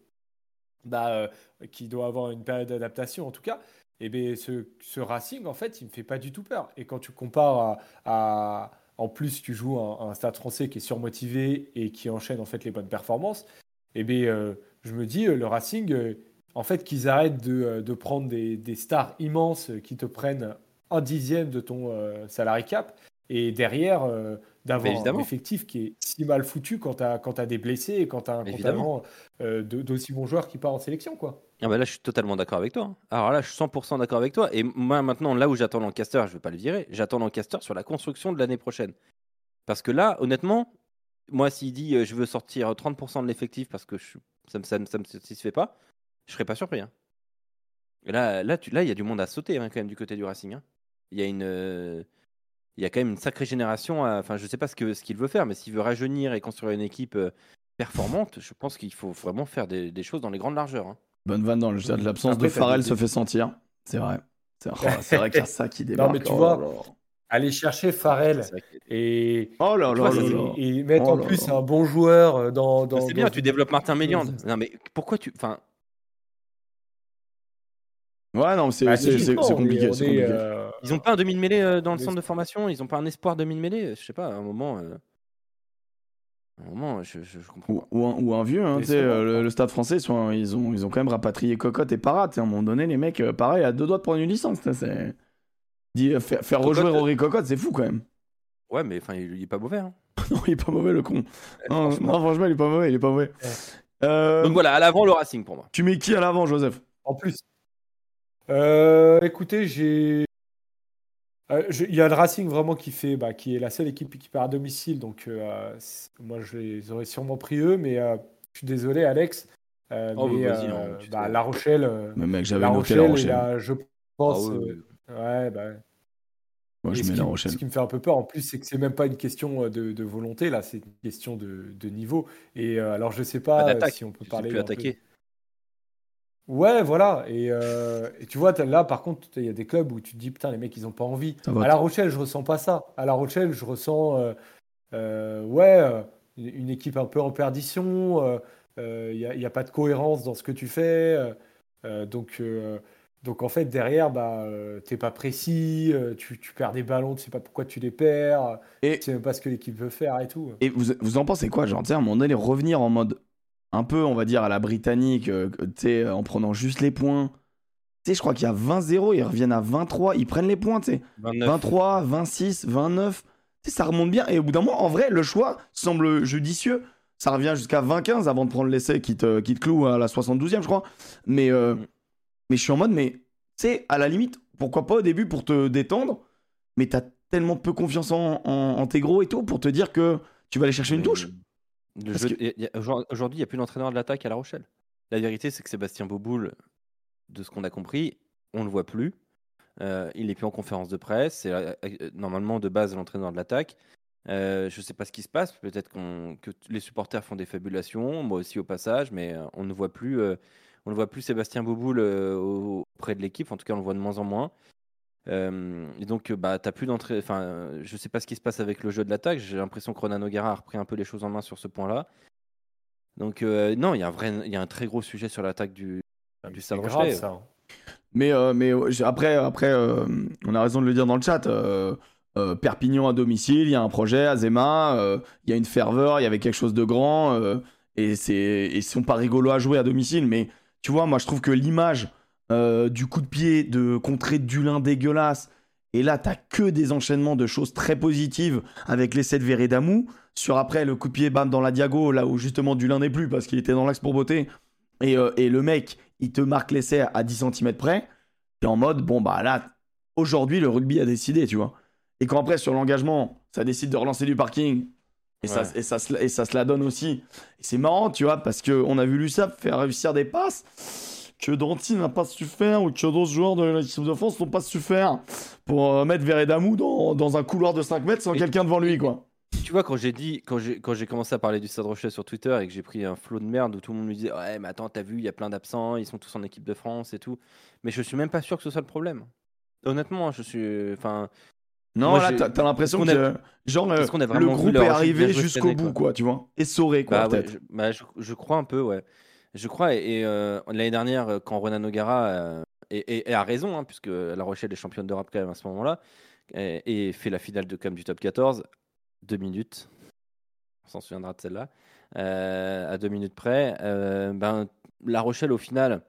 bah, euh, qui doit avoir une période d'adaptation en tout cas, et bien ce, ce Racing en fait, il me fait pas du tout peur. Et quand tu compares à, en plus tu joues un, un stade français qui est surmotivé et qui enchaîne en fait les bonnes performances, et bien euh, je me dis euh, le Racing, en fait qu'ils arrêtent de, de prendre des, des stars immenses qui te prennent un dixième de ton euh, salary cap. Et derrière, d'avoir un effectif qui est si mal foutu quand tu as, des blessés et quand tu as un euh, d'aussi bons joueurs qui part en sélection. quoi. Ah bah là, je suis totalement d'accord avec toi. hein. Alors là, je suis 100% d'accord avec toi. Et moi, maintenant, là où j'attends Lancaster, je vais pas le virer, j'attends Lancaster sur la construction de l'année prochaine. Parce que là, honnêtement, moi, s'il dit euh, je veux sortir 30% de l'effectif parce que je- ça ne ça, me- ça me satisfait pas, je serais pas surpris. hein. Et là, là, tu- là, il y a du monde à sauter hein, quand même du côté du Racing. hein. Il y a une, euh, il y a quand même une sacrée génération. à- Enfin, je sais pas ce qu'il veut faire, mais s'il veut rajeunir et construire une équipe euh, performante, je pense qu'il faut vraiment faire des, des choses dans les grandes largeurs. hein. Bonne vanne dans le chat. L'absence de Farrell des- se fait sentir. C'est vrai. C'est oh, c'est vrai qu'il y a ça qui débarque. mais tu Oh vois, là. Aller chercher Farrell vrai et, Oh là Tu là vois, là c'est- là. et, et mettre Oh en là plus là. un bon joueur euh, dans. dans c'est bien, dans- tu développes Martin Méliande. Non, mais pourquoi tu. Enfin, Ouais, non, c'est Bah, est- compliqué. est, compliqué. euh, ils ont pas un demi-mêlée euh, dans le centre de formation, ils ont pas un espoir demi-mêlée. Je sais pas, à un moment. euh, À un moment, je, je, je comprends Ou, pas. ou un, ou un vieux, hein, euh, le, le stade français, ils, sont- ils, ont, ils ont quand même rapatrié Cocotte et Parat. sais, À un moment donné, les mecs, pareil, à deux doigts de prendre une licence. c'est- Dis, euh, faire, faire Cocotte, rejouer Rory Cocotte, c'est fou quand même. Ouais, mais enfin, il, il est pas mauvais. hein. [LAUGHS] non, il est pas mauvais, le con. Non, franchement. non, franchement, il est pas mauvais. Il est pas mauvais. Ouais. Euh, Donc voilà, à l'avant, le Racing pour moi. Tu mets qui à l'avant, Joseph? En plus. Euh, écoutez, j'ai. Euh, Il y a le Racing vraiment qui fait, bah, qui est la seule équipe qui part à domicile, donc euh, moi je les aurais sûrement pris eux, mais euh, je suis désolé Alex, euh, Oh, mais bah, euh, non, bah, La Rochelle, Mais mec, j'avais La noté Rochelle, La et Rochelle. là, je pense, Ah ouais, euh, ouais, bah, Moi, je ce mets qui, La me- Rochelle. ce qui me fait un peu peur en plus, c'est que c'est même pas une question de, de volonté, là, c'est une question de, de niveau. Et euh, alors, je sais Pas si on peut parler plus peu- attaquer. Ouais, voilà. Et, euh, et tu vois, là, par contre, il y a des clubs où tu te dis, putain, les mecs, ils ont pas envie. Ça va. À La Rochelle, je ressens pas ça. À La Rochelle, je ressens, euh, euh, ouais, une une équipe un peu en perdition. Il n'y a, pas de cohérence dans ce que tu fais. donc, donc, en fait, derrière, bah, t'es pas précis. tu, tu perds des ballons, tu sais pas pourquoi tu les perds. Et- Tu sais même pas ce que l'équipe veut faire et tout. Et vous, vous en pensez quoi? Genre, tu sais, à un moment donné, revenir en mode un peu, on va dire, à la britannique, euh, tu en prenant juste les points. Tu je crois qu'il y a 20-0, ils reviennent à 23, ils prennent les points, tu sais. 29. 23, 26, 29. Tu sais, ça remonte bien. Et au bout d'un moment, en vrai, le choix semble judicieux. Ça revient jusqu'à 20-15 avant de prendre l'essai qui te, qui te cloue à la 72e, je crois. Mais, euh, Mm. mais je suis en mode, mais tu à la limite, pourquoi pas au début pour te détendre, mais t'as tellement peu confiance en, en, en tes gros et tout pour te dire que tu vas aller chercher une touche. Que- Aujourd'hui, il n'y a plus d'entraîneur de l'attaque à La Rochelle. La vérité, c'est que Sébastien Boboul, de ce qu'on a compris, on ne le voit plus. Euh, il n'est plus en conférence de presse. C'est euh, euh, normalement de base l'entraîneur de l'attaque. Euh, je ne sais pas ce qui se passe. Peut-être que les supporters font des fabulations, moi aussi au passage, mais on ne voit plus, on ne voit plus Sébastien Boboul au- auprès de l'équipe. En tout cas, on le voit de moins en moins. Euh, et donc, euh, bah, t'as plus d'entrée. Enfin, euh, je sais pas ce qui se passe avec le jeu de l'attaque. J'ai l'impression que Ronan O'Gara a repris un peu les choses en main sur ce point-là. Donc, euh, non, il y a un vrai, il y a un très gros sujet sur l'attaque du, du Stade grave, Rochelais. ça. hein. Mais, euh, mais après, après euh, on a raison de le dire dans le chat. euh, euh, Perpignan à domicile, il y a un projet, Azema, euh, il y a une ferveur, il y avait quelque chose de grand. euh, et c'est et ils sont pas rigolos à jouer à domicile. Mais tu vois, moi je trouve que l'image euh, du coup de pied de contrer Dulin dégueulasse. Et là, t'as que des enchaînements de choses très positives avec l'essai de Veredamou. Sur après, le coup de pied, bam, dans la diago, là où justement Dulin n'est plus parce qu'il était dans l'axe pour beauté. Et, euh, et le mec, il te marque l'essai à 10 cm près. T'es en mode, bon, bah là, aujourd'hui, le rugby a décidé, tu vois. Et quand après, sur l'engagement, ça décide de relancer du parking. Et, ça, et, ça, se- et ça se la donne aussi. Et c'est marrant, tu vois, parce qu'on a vu Lussap faire réussir des passes que Danti n'a pas su faire ou que d'autres joueurs de l'équipe de France n'ont pas su faire pour euh, mettre Veredamou dans, dans un couloir de 5 mètres sans quelqu'un devant lui, quoi. Tu vois, quand j'ai dit, quand j'ai, quand j'ai commencé à parler du Stade Rochelet sur Twitter et que j'ai pris un flot de merde où tout le monde me disait Ouais, mais attends, t'as vu, il y a plein d'absents, ils sont tous en équipe de France et tout. Mais je suis même pas sûr que ce soit le problème. Honnêtement, je suis. Enfin, Non, Moi, là, t'as l'impression que, genre, euh, le groupe est arrivé jusqu'au bout, quoi quoi, tu vois. Essoré, quoi, Bah, ouais, je, bah, je, je crois un peu, ouais. Je crois, et, euh, l'année dernière, euh, quand Ronan O'Gara, euh, et, a raison, hein, puisque La Rochelle est championne d'Europe quand même à ce moment-là, et, fait la finale de com du top 14, deux minutes, on s'en souviendra de celle-là, à deux minutes près, ben, La Rochelle, au final,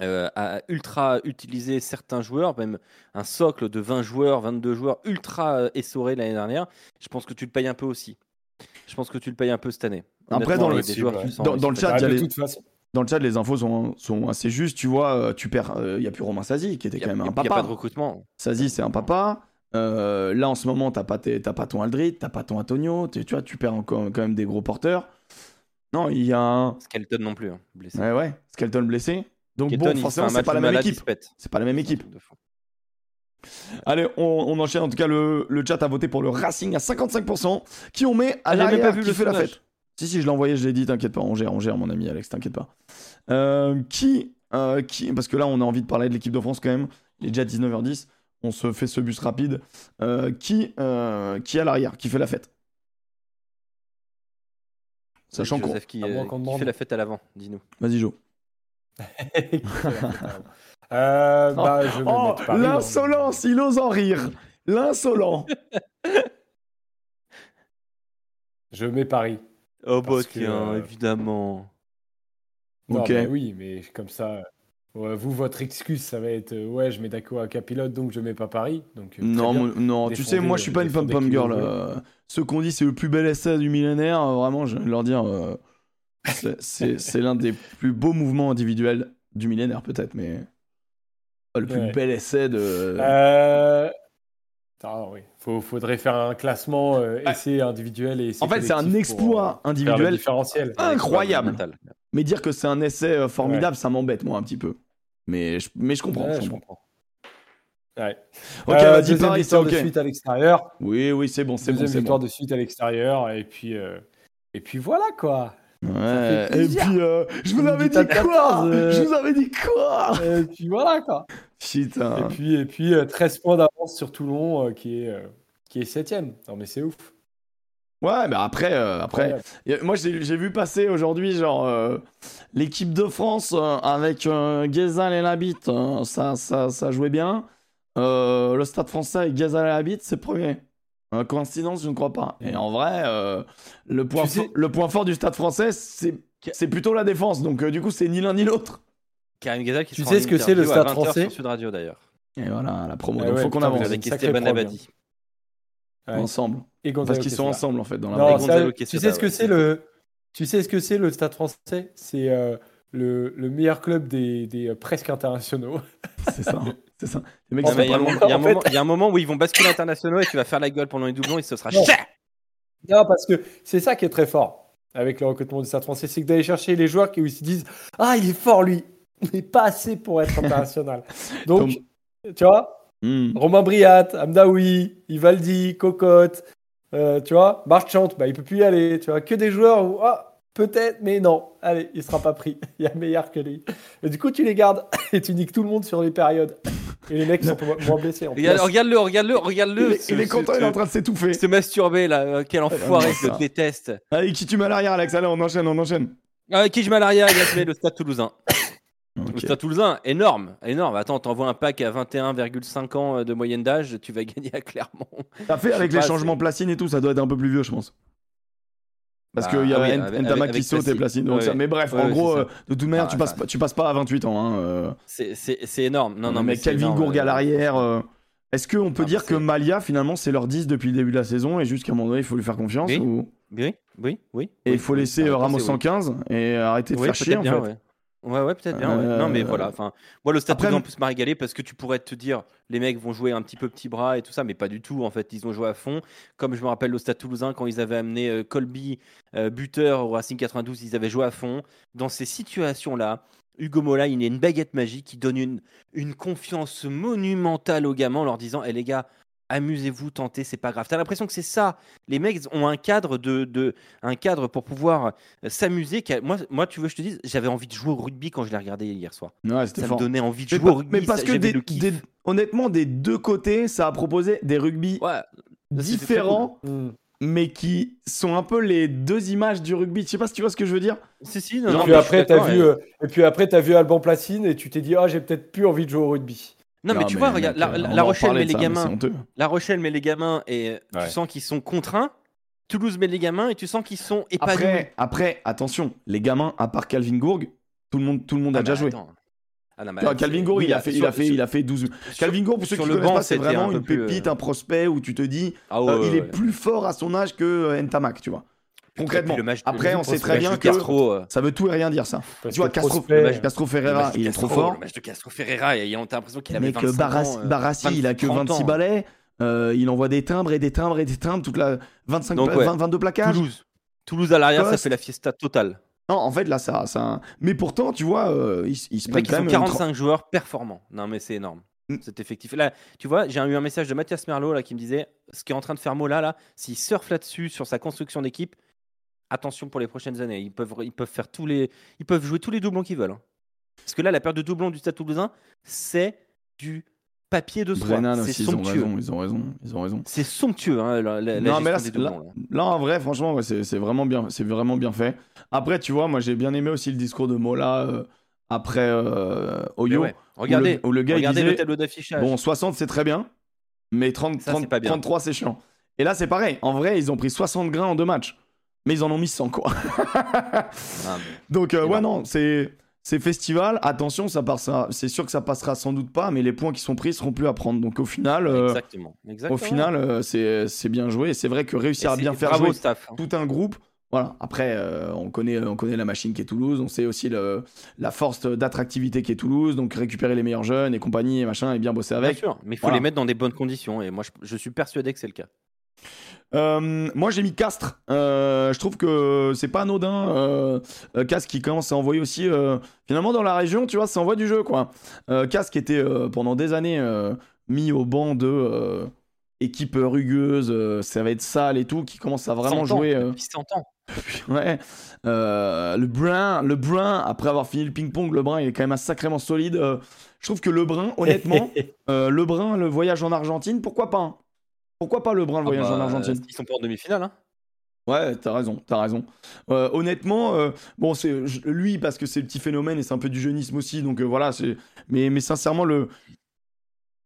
a ultra utilisé certains joueurs, même un socle de 20 joueurs, 22 joueurs ultra essoré l'année dernière, je pense que tu le payes un peu aussi. Je pense que tu le payes un peu cette année. Après, dans le- dans- dans chat, Ah, les- toute façon. Dans le chat, les infos sont, sont assez justes. Tu vois, euh, tu perds. Il n'y a plus Romain Sazi, qui était a- quand même un a- il y a papa. pas de recrutement. Sazi, c'est un papa. Euh, là, en ce moment, t'as pas, t'as pas ton Aldrit, t'as pas ton Antonio. Tu vois, tu perds encore quand même des gros porteurs. Non, il y a un. Skelton non plus, hein, blessé. Ouais, ouais. Skelton blessé. Donc Skelton, bon, forcément, c'est pas la même équipe. C'est pas la même équipe. Allez, on, on enchaîne. En tout cas, le, le chat a voté pour le Racing à 55%. Qui on met à Ah, l'arrière qui le fait la fête Si, si, je l'ai envoyé, je l'ai dit, t'inquiète pas. On gère, on gère, mon ami Alex, t'inquiète pas. Euh, qui, euh, qui. Parce que là, on a envie de parler de l'équipe de France quand même. Il est déjà 19h10. On se fait ce bus rapide. Euh, qui, euh, qui à l'arrière Qui fait la fête? Sachant qu'on. Qui, euh, qui fait la fête à l'avant, dis-nous. Vas-y, Jo. [LAUGHS] Euh, bah, je vais Oh, hein. l'insolence Il ose en rire L'insolent [LAUGHS] Je mets Paris. Oh bah, que, tiens, euh, évidemment. Non, Ok. mais oui, mais comme ça. vous, votre excuse, ça va être euh, ouais, je mets d'accord à capilote, donc je mets pas Paris. Donc, euh, Non, bien. non tu sais, moi je suis pas une pom-pom qui girl. euh, ceux qu'on dit c'est le plus bel essai du millénaire, euh, vraiment, je vais leur dire, euh, c'est- l'un des plus beaux mouvements individuels du millénaire, peut-être, mais pas le plus Ouais. bel essai de. Ah, oui. Faut, faudrait faire un classement euh, Ah. essai individuel et essai en fait, c'est un pour, exploit euh, le individuel, différentiel. incroyable. Mais dire que c'est un essai euh, formidable, ça m'embête, moi, un petit peu. Mais je, mais je comprends. Ouais, je comprends. Ouais. Ok, Euh, vas-y, deuxième Paris, victoire ok. de suite à l'extérieur. Oui, oui, c'est bon, c'est bon, Deuxième victoire bon. de suite à l'extérieur. Et puis, euh, et puis voilà quoi. Ouais, et puis, euh, je vous avais dit quoi 14, euh. Je vous avais dit quoi et puis voilà quoi. Putain. Et puis, et puis euh, 13 points d'avance sur Toulon euh, qui est, euh, qui est 7ème. Non mais c'est ouf. Ouais, mais après, euh, après, moi j'ai j'ai vu passer aujourd'hui genre euh, l'équipe de France euh, avec euh, Ghezal et Labitte, euh, ça, ça, ça jouait bien. Euh, le Stade Français avec Ghezal et Labitte, c'est premier. Euh, coïncidence, je ne crois pas. Et en vrai, euh, le, point Tu sais- fo- le point fort du Stade Français, c'est plutôt la défense. Donc euh, du coup, c'est ni l'un ni l'autre. Karim Ghezal qui Tu sais ce que c'est, le Stade 20h français sur Sud Radio d'ailleurs. Et voilà, la promo. Donc ouais, faut qu'on avance Avec sacré Esteban programme. Abadi. Ouais. ensemble. Et Gonzalo Parce qu'ils sont ensemble en fait dans la Non, ça- tu sais ce que ouais, c'est le, tu sais ce que c'est le Stade Français? C'est euh, le, le meilleur club des, des euh, presque internationaux. C'est ça. [LAUGHS] C'est ça. Les mecs Il y, a un moment- où ils vont basculer internationaux et tu vas faire la gueule pendant les doublons et ce sera Non. cher. Non, parce que c'est ça qui est très fort avec le recrutement du Stade Français, c'est que d'aller chercher les joueurs qui se disent ah il est fort lui, mais pas assez pour être international. [LAUGHS] Donc tu vois, Hmm. Romain Briat, Amdaoui, Ivaldi, Cocotte, euh, tu vois, Marchant, bah, il peut plus y aller, tu vois, que des joueurs où, ah, peut-être, mais non, allez, il sera pas pris, [LAUGHS] il y a meilleur que lui. Et du coup, tu les gardes [LAUGHS] et tu niques tout le monde sur les périodes. Et les mecs sont moins- blessés Regarde-le, regarde-le, regarde-le. Il est, ce- il est ce- content, il est en train de s'étouffer. Se masturber là, euh, quel enfoiré, Ouais, je ça. le déteste. Allez, qui tu mets à l'arrière, Alex Allez, on enchaîne, on enchaîne. Ah, qui je mets à l'arrière Il a fait le Stade Toulousain. [COUGHS] Le. Stade Toulousain, énorme, énorme. Attends, t'envoies un pack à 21,5 ans euh, de moyenne d'âge, tu vas [LAUGHS] gagner à Clermont. T'as fait avec les pas, changements Placine et tout, ça doit être un peu plus vieux, je pense. Parce Bah, qu'il y ah avait oui, Ent- avec- Ntama avec qui saute et ouais. Mais bref, en gros, euh, de toute manière, tu, passes, tu passes pas à 28 ans. Hein, euh. C'est- énorme. Non, non, mais Calvin Gourg à l'arrière. euh, Est-ce qu'on peut Ah, dire bah, que Malia, finalement, c'est leur 10 depuis le début de la saison et jusqu'à un moment donné, il faut lui faire confiance Oui. ou... Oui, oui. Et il faut laisser Ramos est oui. en 15 et arrêter de faire chier, en fait. Ouais. Ouais, peut-être bien. ouais. Non, mais Euh, voilà. Enfin, moi, le Stade après- Toulousain peut se régaler parce que tu pourrais te dire, les mecs vont jouer un petit peu petit bras et tout ça, mais pas du tout. En fait, ils ont joué à fond. Comme je me rappelle au Stade Toulousain, quand ils avaient amené euh, Colby, euh, buteur au Racing 92, ils avaient joué à fond. Dans ces situations-là, Hugo Mola, il a une baguette magique qui donne une, une confiance monumentale aux gamins en leur disant, Eh les gars, amusez-vous, tentez, c'est pas grave. T'as l'impression que c'est ça. Les mecs ont un cadre de, de un cadre pour pouvoir euh, s'amuser. Moi, moi, tu veux, que je te dise, j'avais envie de jouer au rugby quand je l'ai regardé hier soir. Ouais, Ça me donnait envie de Mais, jouer au rugby. mais parce ça- que j'avais des- le kiff. des- honnêtement, des deux côtés, ça a proposé des rugby Ouais, différents, Hmm. mais qui sont un peu les deux images du rugby. Je sais pas si tu vois ce que je veux dire. Si, si, non, Et non, puis après, t'as d'accord, vu, et- euh, et puis après, t'as vu Alban Placine et tu t'es dit, ah, j'ai peut-être plus envie de jouer au rugby. Non, mais tu vois, regarde, la, euh, Rochelle met les gamins. La Rochelle met les gamins et tu sens qu'ils sont contraints. Toulouse met les gamins et tu sens qu'ils sont épanouis. Après, après, attention, les gamins, à part Calvin Gourg, tout le monde, tout le monde a Ah déjà joué. Ah, non, mais Calvin Gore, oui, il, a fait, sur- il, a fait, sur- il a fait 12. sur- Calvin Gore, pour ceux sur qui le connaissent banc, pas, c'est un vraiment une euh, pépite, un prospect où tu te dis, Ah ouais, euh, il ouais, est plus fort à son âge que euh, Ntamak, tu vois. Concrètement. Puis le match- Après, on sait très bien que Castro, euh, ça veut tout et rien dire, ça. Tu vois, Castro, match Castro Ferreira, il est trop fort. Le match de Castro Ferreira, et on a l'impression qu'il avait Mec, 25 Barassi, ans, euh, Barassi, il a que 30 26 ans. balais. euh, il envoie des timbres et des timbres et des timbres, toute la 25, Donc, ouais. 20 22 plaquages. Toulouse. Toulouse à l'arrière, ça fait la fiesta totale. Non, en fait, là, ça. ça... Mais pourtant, tu vois, euh, il, il se ils quand même. une 45 joueurs performants. Non, mais c'est énorme. Mm. C'est effectif. Là, tu vois, j'ai eu un message de Mathias Merlot là, qui me disait ce qui est en train de faire Mola, là, s'il surfe là-dessus, sur sa construction d'équipe, attention pour les prochaines années. Ils peuvent, ils peuvent, faire tous les, ils peuvent jouer tous les doublons qu'ils veulent. hein. Parce que là, la période de doublons du Stade toulousain, c'est du papier de soie. C'est aussi, ils ont somptueux. raison, ils ont raison, ils ont raison. C'est somptueux, hein, la, la- la Non, mais là, des là- doublons. là. Là, en vrai, franchement, ouais, c'est c'est vraiment bien, c'est vraiment bien fait. Après, tu vois, moi, j'ai bien aimé aussi le discours de Mola euh, après euh, Oyo. ouais, Regardez, où le gars, il regardez disait, le tableau d'affichage. Bon, 60, c'est très bien, mais 30, Ça, 30 c'est pas bien. 33, c'est chiant. Et là, c'est pareil. En vrai, ils ont pris 60 grains en deux matchs, mais ils en ont mis 100, quoi. Ah, mais- [LAUGHS] Donc, euh, ouais, non, c'est. C'est festival, attention, ça passera. C'est sûr que ça passera sans doute pas, mais les points qui sont pris seront plus à prendre. Donc au final, euh, Exactement. Exactement. au final, euh, c'est c'est bien joué. Et c'est vrai que réussir à bien faire jouer staff. hein. tout un groupe. Voilà. Après, euh, on connaît, on connaît la machine qui est Toulouse. On sait aussi le, la force d'attractivité qui est Toulouse. Donc récupérer les meilleurs jeunes et compagnie et machin et bien bosser Bien avec. sûr, mais il faut Voilà. les mettre dans des bonnes conditions. Et moi, je, je suis persuadé que c'est le cas. Euh, moi, j'ai mis Castres. Euh, je trouve que c'est pas anodin. Euh, euh, Castres qui commence à envoyer aussi. finalement, dans la région, tu vois, ça envoie du jeu, quoi. Castres qui était pendant des années mis au banc de équipe rugueuse, ça va être sale et tout, qui commence à vraiment 100 ans, jouer. depuis 100 ans. [LAUGHS] ouais. Le Brun, le Brun, après avoir fini le ping-pong, le Brun, il est quand même sacrément solide. Je trouve que le Brun, honnêtement, [LAUGHS] le Brun, le voyage en Argentine, pourquoi pas hein Pourquoi pas le Ah voyage bah, en Argentine Ils sont pas en demi-finale. Hein? Ouais, t'as raison, t'as raison. Euh, honnêtement, euh, bon, c'est lui parce que c'est le petit phénomène et c'est un peu du jeunisme aussi, donc euh, voilà. C'est mais mais sincèrement le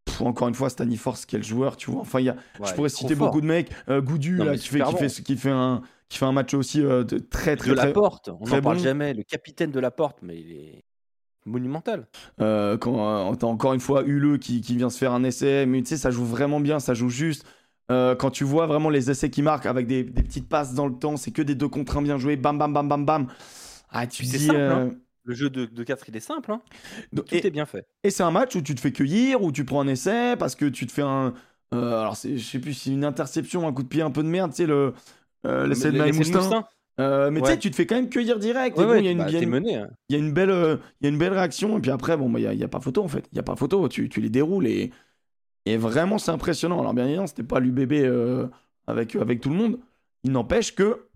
Pff, encore une fois Stani Force quel joueur, tu vois. Enfin, y a, Ouais, je pourrais citer fort. beaucoup de mecs. Goudu Non, là mais qui fait qui bon. fait qui fait un qui fait un match aussi de très très De très. la porte, on n'en parle bon. jamais. Le capitaine de la porte, mais il est monumental. Quand t'as encore une fois Huleux qui, qui vient se faire un essai, mais tu sais, ça joue vraiment bien, ça joue juste. Euh, quand tu vois vraiment les essais qui marquent avec des, des petites passes dans le temps, c'est que des deux contre un bien joués, bam bam bam bam bam. Ah, tu dis. simple, euh, hein. Le jeu de, de 4, il est simple. Hein. donc- Tout et est bien fait. et c'est un match où tu te fais cueillir, où tu prends un essai, parce que tu te fais un. euh, alors, je sais plus si c'est une interception, un coup de pied un peu de merde, tu sais, le. l'essai de Moustin. Euh, mais tu sais, tu te fais quand même cueillir direct. Ouais, ouais, y a bah, y a hein. il y a une belle, euh, y a une belle réaction et puis après bon bah il y a, il y a pas photo en fait, il y a pas photo, tu, tu les déroules et, et vraiment c'est impressionnant. Alors bien évidemment c'était pas l'UBB euh, avec avec tout le monde, il n'empêche que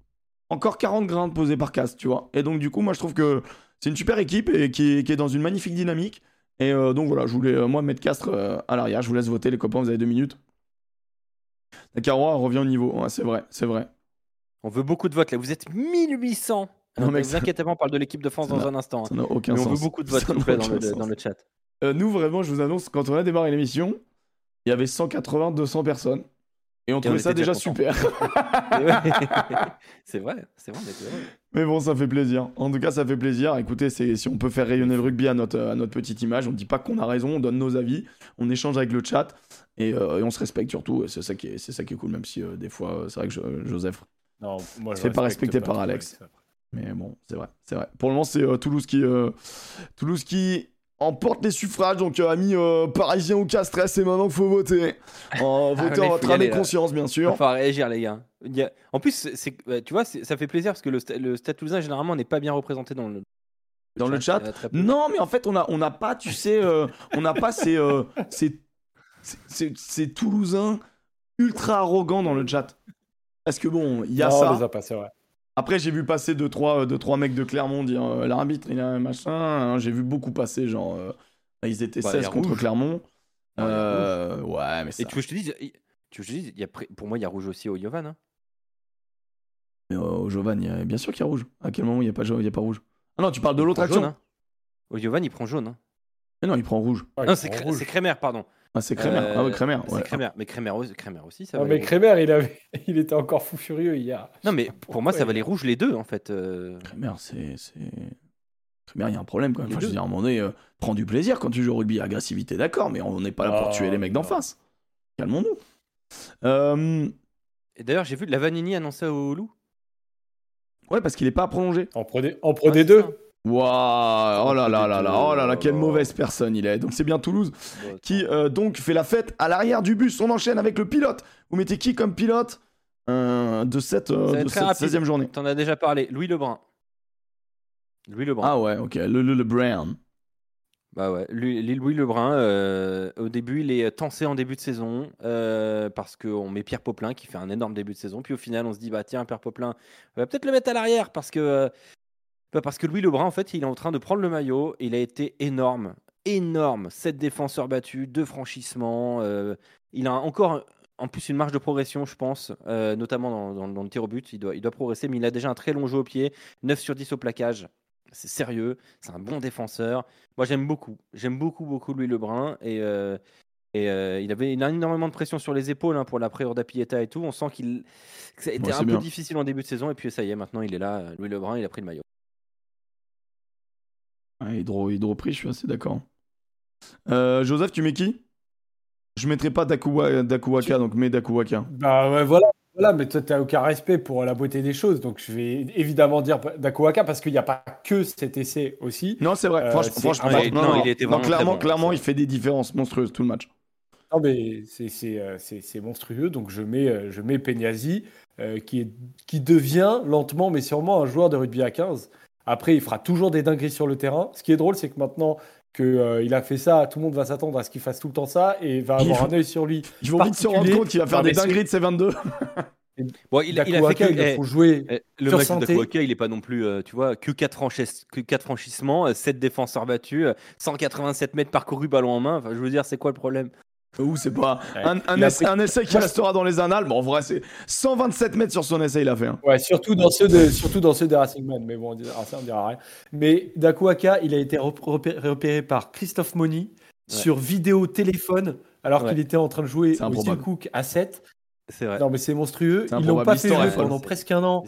encore 40 grains posés par casse, tu vois. Et donc du coup moi je trouve que c'est une super équipe et qui est, qui est dans une magnifique dynamique. Et euh, donc voilà, je voulais euh, moi mettre Castres euh, à l'arrière. Je vous laisse voter les copains, vous avez deux minutes. La Caroua revient au niveau, Ouais, c'est vrai, c'est vrai. On veut beaucoup de votes là. Vous êtes 1800. Non, Ne mec, vous inquiétez pas, on parle de l'équipe de France dans un instant. Ça n'a aucun Mais on sens. veut beaucoup de votes, dans dans le chat. Euh, nous, vraiment, je vous annonce, quand on a démarré l'émission, il y avait 180, 200 personnes. Et on trouvait on ça déjà déjà super. [LAUGHS] C'est vrai, c'est vrai. Mais bon, ça fait plaisir. En tout cas, ça fait plaisir. Écoutez, si on peut faire rayonner le rugby à notre, à notre petite image, on ne dit pas qu'on a raison, on donne nos avis, on échange avec le chat et, euh, et on se respecte surtout. Et c'est ça qui est, c'est ça qui est cool, même si euh, des fois, c'est vrai que je- Joseph. Non, moi, je fait pas respecte respecter par Alex. Alex. Mais bon, c'est vrai, c'est vrai. Pour le moment, c'est euh, Toulouse qui, euh, Toulouse qui emporte les suffrages. Donc, euh, amis euh, parisiens ou Castres, c'est maintenant qu'il faut voter. [LAUGHS] En voter Ah, en votre âme et conscience, bien sûr. falloir réagir, les gars. Il y a- En plus, ouais, tu vois, ça fait plaisir parce que le, sta- le Stade Toulousain, généralement, n'est pas bien représenté dans le, Dans le chat. Non, mais en fait, on a, on n'a pas, tu sais, euh, on n'a pas ces, euh, ces, ces- ces- ces Toulousains ultra arrogants dans le chat. Parce que bon, il y a Non, ça. on les a pas, c'est vrai. Après, j'ai vu passer deux trois, euh, deux, trois mecs de Clermont dire euh, l'arbitre, il a un machin. hein. J'ai vu beaucoup passer, genre, euh, ils étaient Bah, 16 il y a contre rouge. Clermont. Ouais, il y a Euh, ouais, mais ça. Et tu veux que je te dise, tu veux que je te dise, il y a, pré- pour moi, il y a rouge aussi au Yovan. hein. Mais, au Jovan, il y a- bien sûr qu'il y a rouge. À quel moment il n'y a, pas y a pas rouge? Ah non, tu parles de l'autre action. jaune, hein. Au Yovan, il prend jaune. Mais non, il prend rouge. Non, ils c'est Crémer, pardon. Ah, c'est Crémer. Euh, ah Crémer. C'est ouais. Crémer. Mais Crémer, aussi- Crémer aussi, ça Non, va. mais. Kremer, il, avait... [LAUGHS] il était encore fou furieux hier. Non, mais [LAUGHS] pour moi, ça va les rouges les deux, en fait. euh. Crémer, c'est. bien, il y a un problème quand même. Enfin, je veux dire, à un moment donné, euh, prends du plaisir quand tu joues au rugby. Agressivité, d'accord, mais on n'est pas là pour Ah, tuer les mecs d'en face. Calmons-nous. Euh, Et d'ailleurs, j'ai vu de la Vanini annoncer au loup. ouais, parce qu'il est pas prolongé. En Pro, en Pro Ouais, c'est D2 ça. Waouh, oh là là là là, oh là là, quelle Oh. mauvaise personne il est. Donc c'est bien Toulouse qui euh, donc fait la fête à l'arrière du bus. On enchaîne avec le pilote. Vous mettez qui comme pilote Euh, de cette, euh, de cette rapide. 16e journée? T'en as déjà parlé. Louis Lebrun. Louis Lebrun. Ah ouais, ok, le, le, le Brown. Bah ouais, lui, Louis Lebrun, euh, au début, il est tensé en début de saison euh, parce qu'on met Pierre Poplin qui fait un énorme début de saison. Puis au final, on se dit, bah tiens, Pierre Poplin, on va peut-être le mettre à l'arrière parce que, euh, bah, parce que Louis Lebrun, en fait, il est en train de prendre le maillot. Il a été énorme, énorme. 7 défenseurs battus, 2 franchissements. euh, il a encore, en plus, une marge de progression, je pense, euh, notamment dans, dans- dans le tir au but. Il doit, il doit progresser, mais il a déjà un très long jeu au pied, 9 sur 10 au plaquage. C'est sérieux, c'est un bon défenseur. Moi, j'aime beaucoup. J'aime beaucoup, beaucoup Louis Lebrun. Et, euh, et euh, il avait il a énormément de pression sur les épaules hein, pour la pré Pieta et tout. On sent qu'il que ça a été Ouais, un peu difficile en début de saison. Et puis ça y est, maintenant, il est là. Louis Lebrun, il a pris le maillot. Ouais, hydro, hydro-prix, je suis assez d'accord. Euh, Joseph, tu mets qui? Je mettrai pas Dakuwa- Dakuwaka, donc mets Dakuwaka. Bah ouais, voilà. Voilà, mais toi, t'as aucun respect pour la beauté des choses. Donc, je vais évidemment dire Dakuwaka parce qu'il n'y a pas que cet essai aussi. Non, c'est vrai. Euh, franchement, c'est- franchement, Ouais, non, non, non, il était vraiment clairement, bon, clairement, il fait des différences monstrueuses tout le match. Non, mais c'est- c'est euh, monstrueux. Donc, je mets, je mets Peñazi, euh, qui, est, qui devient lentement, mais sûrement un joueur de rugby à 15. Après, il fera toujours des dingueries sur le terrain. Ce qui est drôle, c'est que maintenant qu'il a fait ça, tout le monde va s'attendre à ce qu'il fasse tout le temps ça et va avoir un œil sur lui. Ils vont vite se rendre compte qu'il va faire des dingueries de ses [LAUGHS] 22. Bon, il, il a fait que. il le eh, faut jouer. eh, le match il est pas non plus, euh, tu vois, que 4, que quatre franchissements, 7 défenseurs battus, euh, 187 mètres parcourus, ballon en main. Enfin, je veux dire, c'est quoi le problème? Ou c'est pas Ouais. un, essai, pris- un essai qui restera dans les annales. Bon, en vrai, c'est 127 mètres sur son essai, il a fait. hein. Ouais, surtout dans ceux de, surtout dans ceux des Racing Man, mais bon, on dira, ça, on dira rien. Mais Dakuaka, il a été rep- repé- repéré par Christophe Moni Ouais. sur vidéo téléphone, alors Ouais. qu'il était en train de jouer Steel. Cook à 7. C'est vrai. Non, mais c'est monstrueux. Ils l'ont improbable. pas fait jouer pendant presque un an.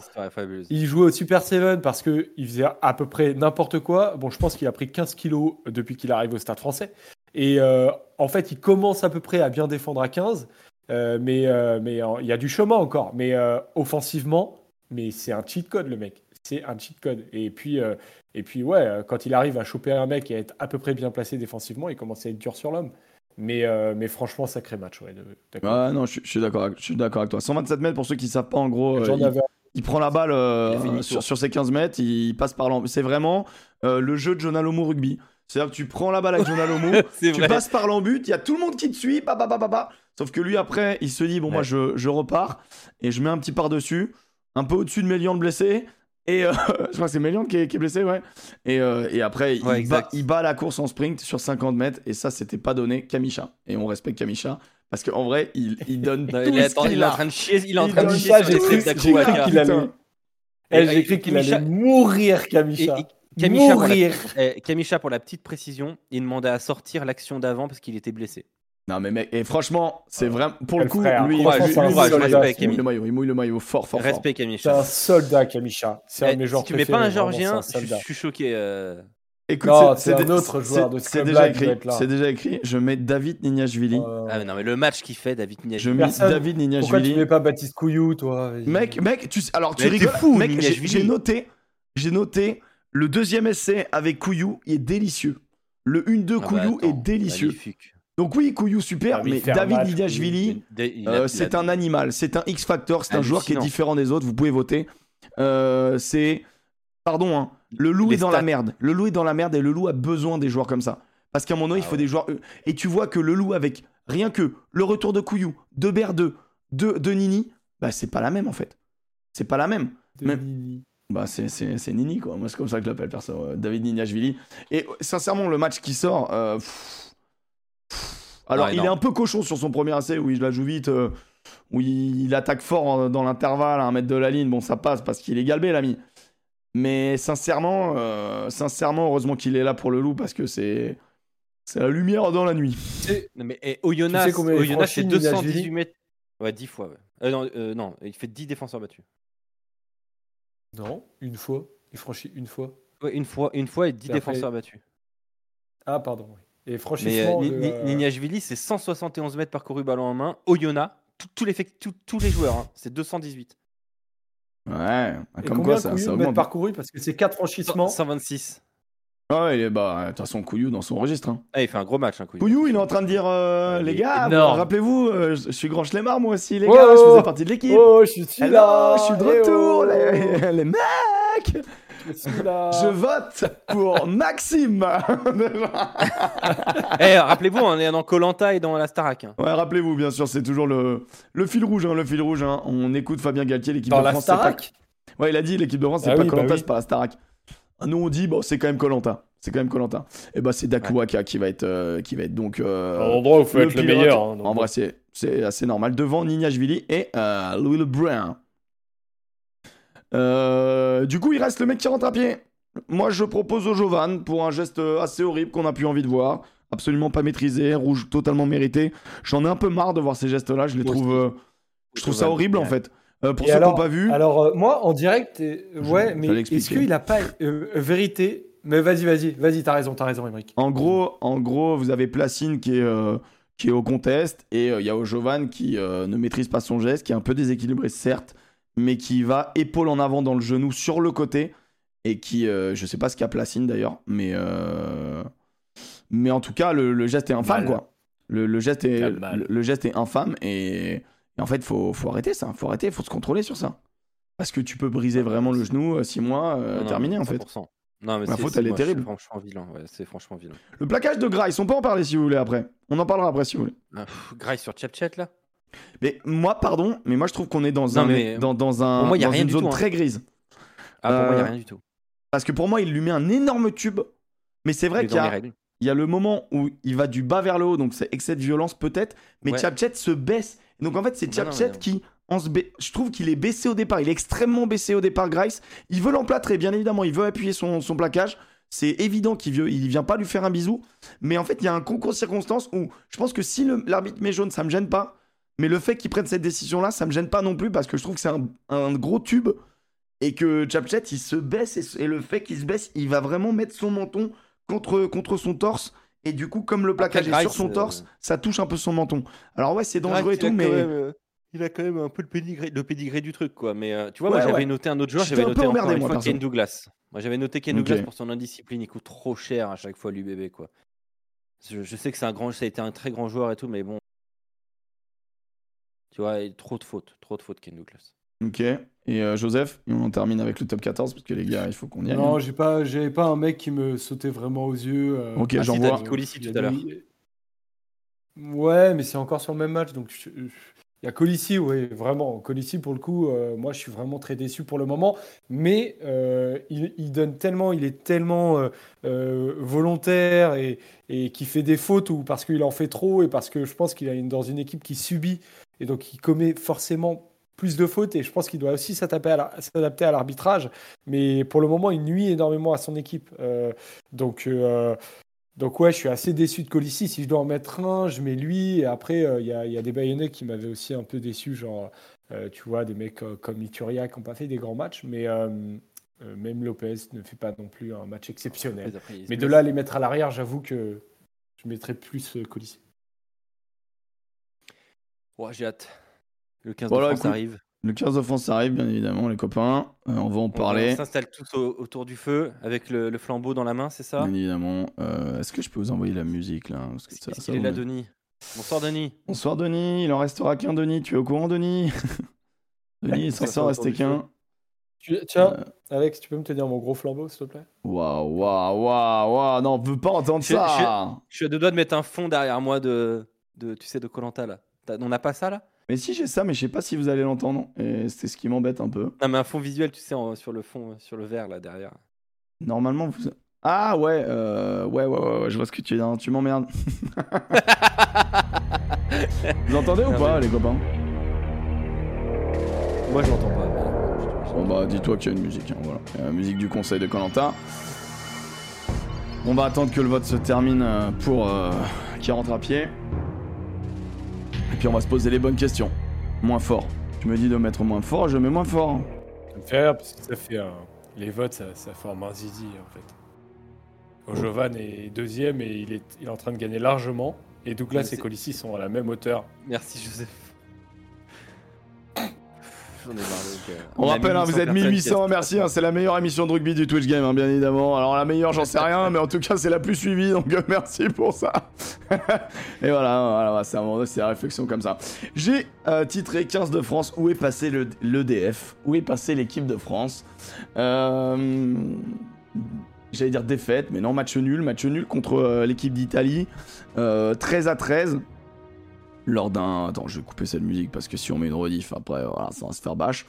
Il jouait au Super Seven parce qu'il faisait à peu près n'importe quoi. Bon, je pense qu'il a pris 15 kilos depuis qu'il arrive au Stade français. Et euh, en fait, il commence à peu près à bien défendre à 15. euh, mais euh, mais euh, il y a du chemin encore. Mais euh, offensivement, mais c'est un cheat code, le mec. C'est un cheat code. Et puis, euh, et puis ouais, quand il arrive à choper un mec et à être à peu près bien placé défensivement, il commence à être dur sur l'homme. Mais, euh, mais franchement, sacré match. Ouais, de- d'accord. Ouais, non, je, suis- je suis d'accord avec- je suis d'accord avec toi. 127 mètres, pour ceux qui savent pas, en gros, euh, il, prend la balle euh, sur, sur ses 15 mètres, il passe par l'embut. C'est vraiment euh, le jeu de Jonalomo rugby. C'est-à-dire que tu prends la balle avec [LAUGHS] C'est tu vrai. passes par l'embut, il y a tout le monde qui te suit, bah, bah, bah, bah, bah. Sauf que lui, après, il se dit, bon, moi, je, je repars et je mets un petit par-dessus, un peu au-dessus de Mélian blessé. Et euh, [LAUGHS] je crois que c'est Mélian qui est, qui est blessé, ouais. Et, euh, et après, il, bat, il bat la course en sprint sur 50 mètres. Et ça, c'était pas donné Kamisha. Et on respecte Kamisha. Parce qu'en vrai, il, il donne [LAUGHS] Non, tout il, est, ce il est en a. train de chier, il est en train de chier j'ai cru- qu'il allait- J'ai cru qu'il Kamisha- allait mourir, Et- Kamisha. pour la- mourir. eh, Kamisha, pour la petite précision, il demandait à sortir l'action d'avant parce qu'il était blessé. Non, mais mec, et franchement, c'est vraiment. Pour le coup, frère. lui, c'est il mouille le respect, maillot, il mouille le maillot, il mouille le maillot fort, fort, fort. Respect C'est Kamisha. un soldat, Kamisha. C'est un Eh, de mes joueurs si tu mets pas un Georgien, c'est un je soldat. je suis choqué. euh. Écoute, c'est- c'est un autre joueur de ce C'est déjà écrit. C'est déjà écrit. Je mets David Nignashvili. Euh, Ah mais non mais le match qu'il fait David Niazi. Je mets Personne- David Pourquoi tu Nignashvili. mets pas Baptiste Couillou, toi? Mec, mec, tu alors tu rigoles, fou, mec, Nignashvili. j'ai noté, j'ai noté le deuxième essai avec Couillou, il est délicieux. Le 1-2 Ah bah Couillou attends, est délicieux. magnifique. Donc oui, Couillou super, Ah, mais David a- euh, c'est un animal, c'est un X-Factor, c'est un joueur qui est différent des autres, vous pouvez voter. Euh, c'est, pardon, hein, le loup Les est dans la merde. Le loup est dans la merde et le loup a besoin des joueurs comme ça. Parce qu'à un moment donné, il Ah faut ouais. des joueurs... euh, Et tu vois que le loup avec rien que le retour de Couillou, de Berdeux, de, de Nini, bah c'est pas la même en fait. C'est pas la même. De même- Nini. Bah, c'est, c'est, c'est Nini, quoi. Moi, c'est comme ça que je l'appelle, perso. euh, David Nignashvili. Et sincèrement, le match qui sort. euh, pff, pff. alors, Ah, il est un peu cochon sur son premier essai où il la joue vite, euh, où il, il attaque fort dans l'intervalle à un mètre de la ligne. Bon, ça passe parce qu'il est galbé, l'ami. Mais sincèrement, euh, sincèrement, heureusement qu'il est là pour le loup parce que c'est. C'est la lumière dans la nuit. Non, mais eh, Oyonnax, Tu sais Oyonnax, c'est franchit, 218 Nignashvili mètres. Ouais, 10 fois. ouais. Euh, non, euh, non, il fait 10 défenseurs battus. Non, une fois. Il franchit une fois. Ouais, une fois, une fois et 10 Et après- défenseurs battus. Ah, pardon. oui. Et Mais euh, franchissement. Ni- de, Ni- euh, Nignashvili, c'est 171 mètres parcourus ballon en main. Tout- tous les, tout- tous les joueurs, hein, c'est 218. Ouais, et comme combien quoi ça, ça de mètres augmente. parcourus? Parce que c'est 4 franchissements. 126. Ah ouais, il est- bah, de toute façon, Couillou dans son registre. Hein. Ah, il fait un gros match, hein, Couillou. Couillou, il est en train de dire euh, les gars, rappelez-vous, euh, je je suis grand chlemmard moi aussi, les Oh, gars, je oh, faisais partie de l'équipe. Oh, je suis Hello, là je suis de eh retour, oh, les, les mecs Je suis là Je vote pour Maxime [LAUGHS] Eh, rappelez-vous, on est dans Colanta et dans la Starac. hein. Ouais, rappelez-vous, bien sûr, c'est toujours le, le fil rouge, hein, le fil rouge. hein. On écoute Fabien Galtier, l'équipe Dans de la France. c'est pas- Starac? Ouais, il a dit l'équipe de France, c'est Ah pas oui, bah Colanta, oui. c'est pas la Starac. Ah, Nous, on dit, bon, c'est quand même Colanta. C'est quand même Colanta. Et bah, c'est Dakuwaka qui va être, euh, qui va être donc. euh, Un endroit où il faut être le meilleur. hein, donc En vrai, c'est, c'est assez normal. Devant Nignashvili et euh, Louis Brown. Euh, du coup, il reste le mec qui rentre à pied. Moi, je propose au Jovan pour un geste assez horrible qu'on a plus envie de voir. Absolument pas maîtrisé, rouge totalement mérité. J'en ai un peu marre de voir ces gestes-là. Je les trouve, euh, je trouve ça horrible en ouais. fait. Euh, pour Et ceux alors, qui n'ont pas vu, Alors, euh, moi, en direct, euh, Je- ouais, mais est-ce qu'il a pas. euh, vérité? Mais vas-y, vas-y, vas-y, t'as raison, t'as raison, Emmerich. en gros, en gros, vous avez Placine qui est, euh, qui est au contest et euh, il y a Jovan qui euh, ne maîtrise pas son geste, qui est un peu déséquilibré certes, mais qui va épaule en avant dans le genou sur le côté et qui, euh, je sais pas ce qu'a Placine d'ailleurs, mais euh, mais en tout cas le, le geste est infâme Mal. quoi. Le, le geste est le geste est infâme et, et en fait faut faut arrêter ça, faut arrêter, faut se contrôler sur ça. Parce que tu peux briser vraiment le genou 6 mois euh, Non, non, terminé en fait. 100%. Non, mais La faute, elle est terrible. C'est franchement vilain. Ouais, c'est franchement vilain. Le plaquage de Grice, on peut en parler si vous voulez après. On en parlera après si vous voulez. Ah, pff, Grace sur là? Mais moi, pardon, mais moi je trouve qu'on est dans, Non, un, mais dans, dans, un, moi, dans une zone tout, hein. très grise. Ah, pour moi, il n'y Euh, a rien du tout. Parce que pour moi, il lui met un énorme tube. Mais c'est vrai qu'il y a. il y a le moment où il va du bas vers le haut, donc c'est excès de violence peut-être, mais Ouais. Chapchat se baisse. Donc en fait, c'est Chapchat mais- qui, en se ba- je trouve qu'il est baissé au départ. Il est extrêmement baissé au départ, Grice. Il veut l'emplâtrer, bien évidemment. Il veut appuyer son, son plaquage. C'est évident qu'il veut, il vient pas lui faire un bisou. Mais en fait, il y a un concours de circonstances où je pense que si l'arbitre met jaune, ça me gêne pas. Mais le fait qu'il prenne cette décision-là, ça me gêne pas non plus parce que je trouve que c'est un, un gros tube et que Chapchat il se baisse et, et le fait qu'il se baisse, il va vraiment mettre son menton contre, contre son torse. Et du coup, comme le plaquage est sur son euh, torse, ça touche un peu son menton. Alors ouais, c'est dangereux et tout, mais même, euh, il a quand même un peu le pédigré, le pédigré du truc, quoi. Mais euh, tu vois, Ouais, moi, j'avais ouais. noté un autre joueur. J'avais noté encore emmerdé, une moi, fois. Ken Douglas. Moi, j'avais noté Ken. Douglas pour son indiscipline. Il coûte trop cher à chaque fois, l'UBB, quoi. Je, je sais que c'est un grand, ça a été un très grand joueur et tout, mais bon. Tu vois, trop de fautes, trop de fautes, Ken Douglas. ok. Et euh, Joseph, et on en termine avec le top 14 parce que les gars, il faut qu'on y aille. Non, hein. j'ai pas, j'avais pas un mec qui me sautait vraiment aux yeux. euh, Ok, Ah, j'en si, vois. Colissi tout à l'heure. Ouais, mais c'est encore sur le même match, donc je- il y a Colissi, oui, vraiment. Colissi, pour le coup, euh, moi, je suis vraiment très déçu pour le moment. Mais euh, il, il donne tellement, il est tellement euh, euh, volontaire et, et qui fait des fautes ou parce qu'il en fait trop et parce que je pense qu'il est dans une équipe qui subit et donc il commet forcément plus de fautes et je pense qu'il doit aussi s'adapter à l'arbitrage. Mais pour le moment, il nuit énormément à son équipe. Euh, donc, euh, donc ouais, je suis assez déçu de Colissi. Si je dois en mettre un, je mets lui. Et après, euh, il y, a, il y a des Bayonnais qui m'avaient aussi un peu déçu, genre, euh, tu vois, des mecs euh, comme Ituria qui n'ont pas fait des grands matchs, mais euh, euh, même Lopez ne fait pas non plus un match exceptionnel. Après, Mais de là à les mettre à l'arrière, j'avoue que je mettrais plus Colissi. Ouais, j'ai hâte. Le 15 Voilà, de France écoute, arrive. Le 15 de France arrive, bien évidemment, les copains. Euh, on va en parler. On s'installe tous au- autour du feu avec le, le flambeau dans la main, c'est ça? Bien évidemment. Euh, Est-ce que je peux vous envoyer la musique là? Parce que ça- ça est vous là, met- Denis? Bonsoir, Denis. Bonsoir Denis, il en restera qu'un Denis. Tu es au courant, Denis? [LAUGHS] Denis, il s'en Ça sort resté qu'un. Tu- Tiens, Euh, Alex, tu peux me tenir mon gros flambeau, s'il te plaît? Waouh, waouh, waouh, waouh. Non, on veut pas entendre Je- ça. Je suis à deux doigts de mettre un fond derrière moi de, de tu sais, de Colanta là. On n'a pas ça là? Mais si j'ai ça, mais je sais pas si vous allez l'entendre. Et c'est ce qui m'embête un peu. Non, mais un fond visuel, tu sais, en- sur le fond, euh, sur le verre là derrière. Normalement, vous. Ah ouais, euh, ouais, ouais, ouais, ouais, je vois ce que tu dire. Tu m'emmerdes. [LAUGHS] vous entendez ou Non, pas, les copains? Moi, je l'entends pas. mais Bon bah dis-toi qu'il y a une musique, hein, voilà. La musique du conseil de Colanta. On va attendre que le vote se termine euh, pour euh, qui rentre à pied. Et puis on va se poser les bonnes questions. Moins fort. Tu me dis de mettre moins fort, je mets moins fort. Ça me fait rire parce que ça fait un, les votes, ça, ça forme un zizi en fait. Ojovan est deuxième et il est, il est en train de gagner largement. Et Douglas et Colissi sont à la même hauteur. Merci Joseph. Marre. donc, euh, On rappelle, hein, 1800 vous êtes personnes qui 1800, restent. merci. hein, c'est la meilleure émission de rugby du Twitch Game, hein, bien évidemment. Alors la meilleure, j'en sais rien, mais en tout cas, c'est la plus suivie, donc euh, [LAUGHS] merci pour ça. [LAUGHS] Et voilà, voilà, c'est un moment, c'est la réflexion comme ça. J'ai euh, titré 15 de France. Où est passé le l'EDF Où est passé l'équipe de France? Euh, J'allais dire défaite, mais non, match nul. Match nul contre euh, l'équipe d'Italie. Euh, 13 à 13 lors d'un. Attends, je vais couper cette musique parce que si on met une rediff après, ça va se faire bâche.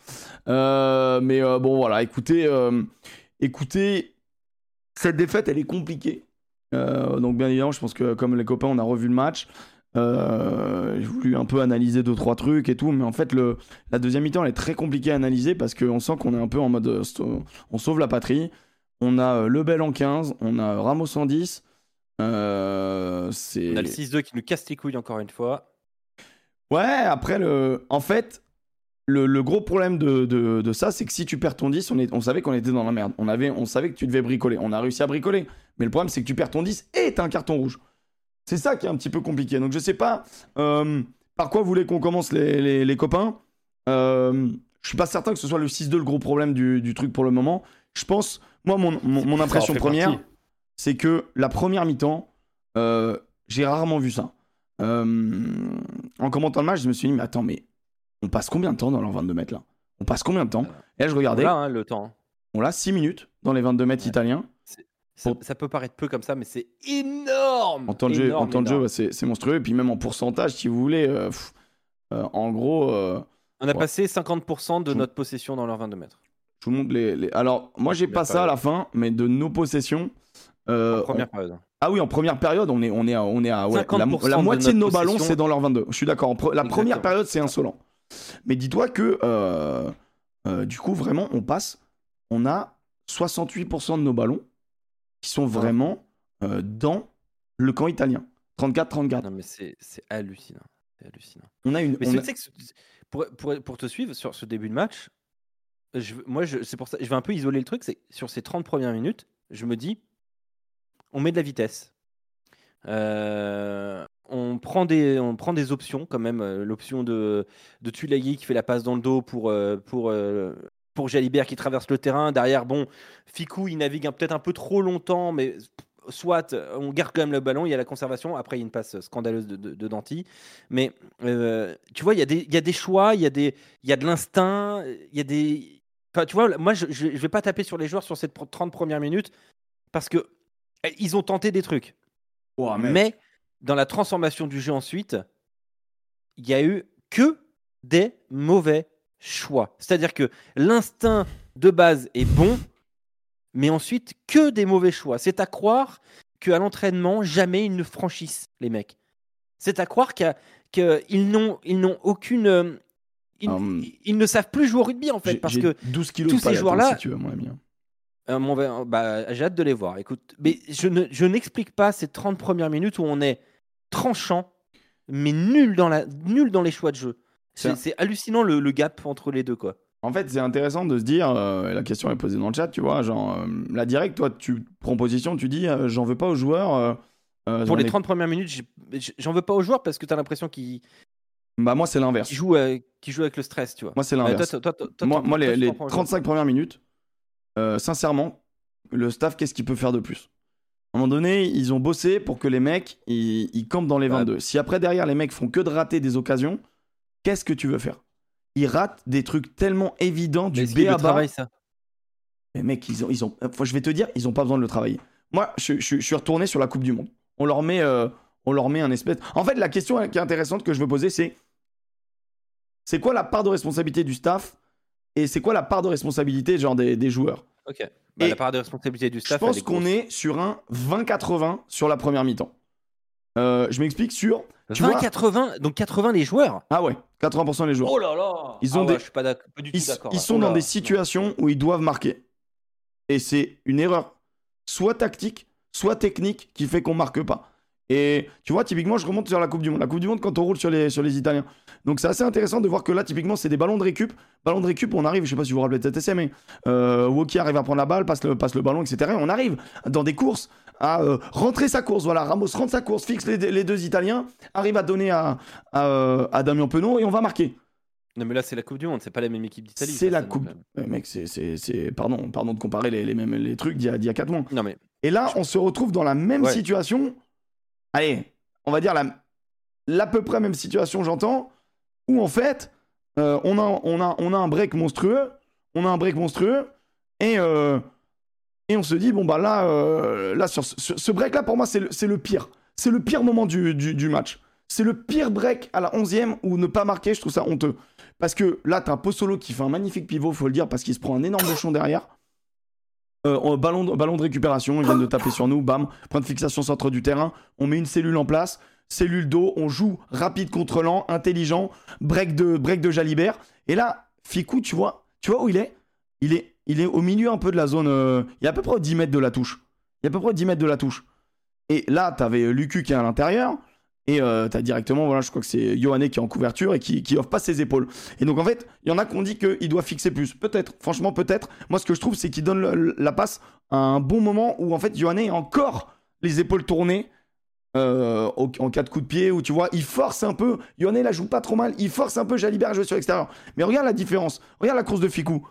Euh, mais euh, bon, voilà, écoutez, euh, écoutez, cette défaite, elle est compliquée. Donc, bien évidemment, je pense que comme les copains, on a revu le match. J'ai voulu un peu analyser deux trois trucs et tout, mais en fait, le, la deuxième mi-temps, elle est très compliquée à analyser parce qu'on sent qu'on est un peu en mode on sauve la patrie. On a Lebel en 15, on a Ramos en 10. Euh, c'est On a le 6-2 qui nous casse les couilles encore une fois. Ouais, après, le... en fait, le, le gros problème de, de, de ça, c'est que si tu perds ton 10, on, est... on savait qu'on était dans la merde. On, avait... on savait que tu devais bricoler. On a réussi à bricoler. Mais le problème, c'est que tu perds ton 10 et t'as un carton rouge. C'est ça qui est un petit peu compliqué. Donc, je sais pas euh, par quoi vous voulez qu'on commence, les, les, les copains. Euh, je suis pas certain que ce soit le 6-2 le gros problème du, du truc pour le moment. Je pense, moi, mon, mon, impression première, c'est que la première mi-temps, euh, j'ai rarement vu ça. Euh, en commentant le match, je me suis dit, mais attends, mais on passe combien de temps dans leurs 22 mètres là? On passe combien de temps? Et là, je regardais, Voilà hein, le temps. on l'a 6 minutes dans les 22 mètres Ouais. italiens. Ça, peut paraître peu comme ça, mais c'est énorme. En temps de jeu, Énorme, en temps de jeu énorme. ouais, c'est monstrueux. Et puis même en pourcentage, si vous voulez, euh, pff, euh, en gros, euh, On a Ouais. passé 50% de notre possession dans leurs 22 mètres. je vous montre les, les- Alors, moi, j'ai pas pas- ça à la fin, mais de nos possessions. En première on- période. Ah oui, en première période, on est, on est à, on est à ouais, la, 50% la moitié de, nos ballons, c'est dans leur 22. Je suis d'accord. pre- La première période, c'est insolent. Mais dis-toi que, euh, euh, du coup, vraiment, on passe. On a 68% de nos ballons qui sont vraiment euh, dans le camp italien. 34-34. Non, mais c'est hallucinant. C'est hallucinant. On a une. Mais on a- que pour, pour, pour te suivre sur ce début de match, je, moi, je, c'est pour ça, je vais un peu isoler le truc. C'est sur ces 30 premières minutes, je me dis, on met de la vitesse. Euh, on, prend des, on prend des options quand même. euh, L'option de, de Tulagi qui fait la passe dans le dos pour, euh, pour, pour Jalibert qui traverse le terrain. Derrière, bon, Ficou, il navigue peut-être un peu trop longtemps, mais soit on garde quand même le ballon, il y a la conservation. Après, il y a une passe scandaleuse de, de, Danti. Mais tu vois, il y, a des- il y a des choix, il y, a des- il y a de l'instinct, il y a des. Enfin, tu vois, moi, je ne vais pas taper sur les joueurs sur ces 30 premières minutes parce que ils ont tenté des trucs. Mais dans la transformation du jeu ensuite, il y a eu que des mauvais choix. C'est-à-dire que l'instinct de base est bon, mais ensuite que des mauvais choix. C'est à croire qu'à l'entraînement, jamais ils ne franchissent les mecs. C'est à croire qu'ils n'ont ils n'ont aucune. euh, Ils, Hum. ils ne savent plus jouer au rugby en fait parce que 12 kilos tous ces joueurs-là- si tu veux, mon ami. Euh, ver- bah, j'ai hâte de les voir. Écoute, mais je ne je n'explique pas ces 30 premières minutes où on est tranchant, mais nul dans, la, nul dans les choix de jeu. C'est- hallucinant le, le gap entre les deux. quoi. En fait, c'est intéressant de se dire, euh, la question est posée dans le chat, tu vois, genre, euh, la direct, toi, tu prends position, tu dis, euh, j'en veux pas aux joueurs. euh, euh, Pour les ai- 30 premières minutes, j'en veux pas aux joueurs parce que tu as l'impression qu'ils Bah, moi, c'est l'inverse. euh, qu'ils jouent avec le stress. Tu vois. Moi, c'est Euh, l'inverse. toi, toi, toi, toi, moi, les, les t'en prends aux joueurs. 35 premières minutes, euh, sincèrement, le staff, qu'est-ce qu'il peut faire de plus? À un moment donné, ils ont bossé pour que les mecs, ils, ils campent dans les Ouais. 22. Si après, derrière, les mecs font que de rater des occasions, qu'est-ce que tu veux faire? Ils ratent des trucs tellement évidents du B à ça Mais mec, ils ont, ils ont, je vais te dire, ils ont pas besoin de le travailler. Moi, je, je- je suis retourné sur la Coupe du Monde. On leur met, euh, on leur met un espèce. En fait, la question qui est intéressante que je veux poser, c'est, c'est quoi la part de responsabilité du staff et c'est quoi la part de responsabilité genre des, des joueurs? Ok. Bah, Et la part de responsabilité du Je staff. pense elle est qu'on est sur un 20-80 sur la première mi-temps. Euh, je m'explique sur. tu 20, vois- 80, donc 80 les joueurs. Ah ouais, 80% des joueurs. Oh là là Ils ont Ah des- Je suis pas, d'ac- pas du tout ils, d'accord. ils sont Oh dans des situations où ils doivent marquer. Et c'est une erreur, soit tactique, soit technique, qui fait qu'on marque pas. Et tu vois, typiquement, je remonte sur la Coupe du Monde. La Coupe du Monde, quand on roule sur les, sur les Italiens. Donc c'est assez intéressant de voir que là, typiquement, c'est des ballons de récup. Ballons de récup, on arrive, je sais pas si vous vous rappelez de cet essai, mais euh, Woki arrive à prendre la balle, passe le, passe le ballon, etc. Et on arrive dans des courses à euh, rentrer sa course. Voilà, Ramos rentre sa course, fixe les, les deux Italiens, arrive à donner à, à, euh, à Damien Penaud et on va marquer. Non, mais là, c'est la Coupe du Monde, c'est pas la même équipe d'Italie. C'est la Coupe. même. Ouais, mec, c'est, Pardon, pardon de comparer les, les, mêmes, les trucs d'il y, a, d'il y a 4 mois. Non, mais Et là, on se retrouve dans la même Ouais. situation. Allez, on va dire la, l'à peu près même situation, j'entends, où en fait, euh, on, a, a, un break monstrueux, on a un break monstrueux, et, euh, on se dit, bon, bah là, euh, ce, break-là, pour moi, c'est le, pire. C'est le pire moment du match. C'est le pire break à la 11e où ne pas marquer, je trouve ça honteux. Parce que là, t'as un Pozzolo qui fait un magnifique pivot, faut le dire, parce qu'il se prend un énorme bouchon derrière. Euh, ballon, de, récupération, ils viennent de taper sur nous, bam, point de fixation centre du terrain, on met une cellule en place, cellule d'eau, on joue rapide contre lent, intelligent, break de, break de Jalibert. Et là, Ficou, tu vois, tu vois où il est? Il est, au milieu un peu de la zone, euh, il est à peu près aux 10 mètres de la touche. Il est à peu près aux 10 mètres de la touche. Et là, t'avais Lucu qui est à l'intérieur, et euh, t'as directement, voilà, je crois que c'est Yohanné qui est en couverture et qui, qui offre pas ses épaules. Et donc en fait, il y en a qui ont dit qu'il doit fixer plus. Peut-être, franchement, peut-être. Moi, ce que je trouve, c'est qu'il donne la passe à un bon moment où en fait, Yohanné est encore les épaules tournées. euh, en cas de coup de pied, où tu vois, il force un peu. Yohanné la joue pas trop mal, il force un peu Jalibert à sur l'extérieur. Mais regarde la différence, regarde la course de Ficou.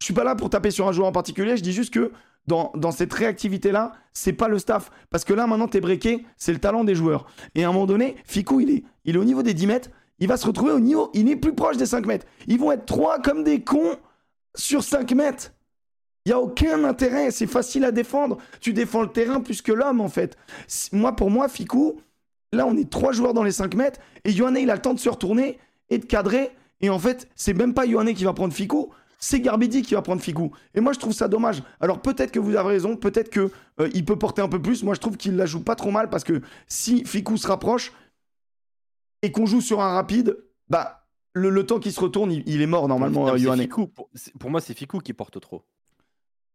Je suis pas là pour taper sur un joueur en particulier, je dis juste que dans, cette réactivité-là, c'est pas le staff. Parce que là, maintenant, t'es breaké, c'est le talent des joueurs. Et à un moment donné, Ficou, il est, il est au niveau des 10 mètres, il va se retrouver au niveau, il est plus proche des 5 mètres. Ils vont être trois comme des cons sur 5 mètres. Il y a aucun intérêt, c'est facile à défendre. Tu défends le terrain plus que l'homme, en fait. Moi, pour moi, Ficou, là, on est trois joueurs dans les 5 mètres, et Yohanné, il a le temps de se retourner et de cadrer. Et en fait, c'est même pas Yohanné qui va prendre Ficou, c'est Garbidi qui va prendre Ficou. Et moi, je trouve ça dommage. Alors peut-être que vous avez raison, peut-être que euh, il peut porter un peu plus. Moi, je trouve qu'il la joue pas trop mal parce que si Ficou se rapproche et qu'on joue sur un rapide, bah le, le temps qu'il se retourne, il, il est mort normalement, Non, euh. Ficou. Pour moi, c'est Ficou qui porte trop.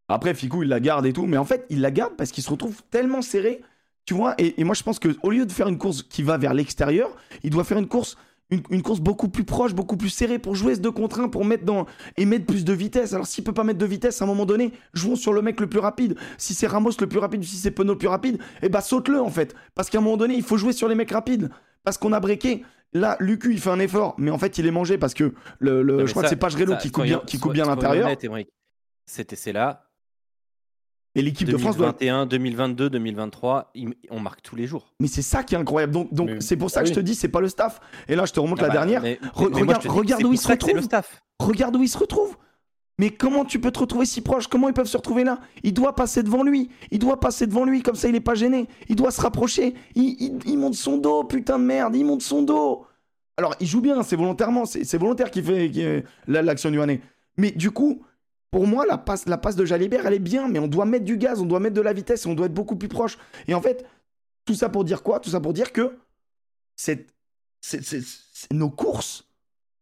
Après, Ficou, il la garde et tout, mais en fait, il la garde parce qu'il se retrouve tellement serré, tu vois. Et, et moi, je pense que au lieu de faire une course qui va vers l'extérieur, il doit faire une course, une, une course beaucoup plus proche, beaucoup plus serrée pour jouer ce 2 contre 1, pour mettre dans et mettre plus de vitesse. Alors, s'il peut pas mettre de vitesse, à un moment donné, jouons sur le mec le plus rapide. Si c'est Ramos le plus rapide, si c'est Penaud le plus rapide, eh bah saute-le en fait, parce qu'à un moment donné, il faut jouer sur les mecs rapides, parce qu'on a breaké. Là, Lucu, il fait un effort, mais en fait, il est mangé parce que le, je crois ça- que c'est Pagerello ça, qui coupe bien, qui coupe bien l'intérieur. Émeric. Cet essai-là, Et l'équipe de France doit 2021, 2022, 2023, il- on marque tous les jours. Mais c'est ça qui est incroyable. Donc, donc c'est pour ça que oui. je te dis, c'est pas le staff. Et là, je te remonte Ah la bah, dernière. mais- Re- mais moi, regarde- où pour il se ça que C'est le retrouve. staff. Regarde où ils se retrouvent. Mais comment tu peux te retrouver si proche? Comment ils peuvent se retrouver là? Il doit passer devant lui. Il doit passer devant lui, comme ça il est pas gêné. Il doit se rapprocher. Il, il- il monte son dos, putain de merde. Il monte son dos. Alors, il joue bien, c'est volontairement. C'est volontaire qui fait l'action du Hané. Mais du coup, pour moi, la passe, de Jalibert, elle est bien. Mais on doit mettre du gaz, on doit mettre de la vitesse on doit être beaucoup plus proche. Et en fait, tout ça pour dire quoi? Tout ça pour dire que nos courses,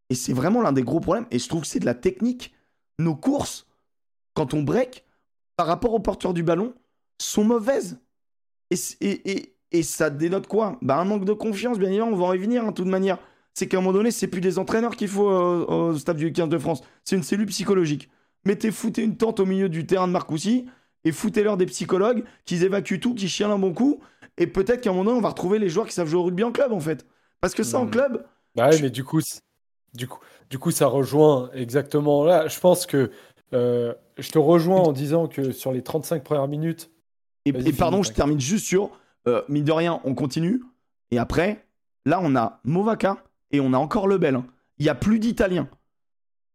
et c'est vraiment l'un des gros problèmes, et je trouve que c'est de la technique, nos courses, quand on break, par rapport au porteur du ballon, sont mauvaises. Et, ça dénote quoi? Bah, Un manque de confiance, bien évidemment, on va en revenir, hein, de toute manière. C'est qu'à un moment donné, c'est plus des entraîneurs qu'il faut euh, au staff du 15 de France, c'est une cellule psychologique. Mettez, foutez une tente au milieu du terrain de Marcoussis, et foutez-leur des psychologues qui évacuent tout, qui chialent un bon coup, et peut-être qu'à un moment donné, on va retrouver les joueurs qui savent jouer au rugby en club, en fait. Parce que ça, en Mhm. club, Bah ouais, mais du coup, du coup, du coup, ça rejoint exactement là. Je pense que euh, je te rejoins en disant que sur les 35 premières minutes, Et, pardon, je termine juste sur, euh, mine de rien, on continue. Et après, là, on a Movaca et on a encore Lebel. hein. Il n'y a plus d'Italien.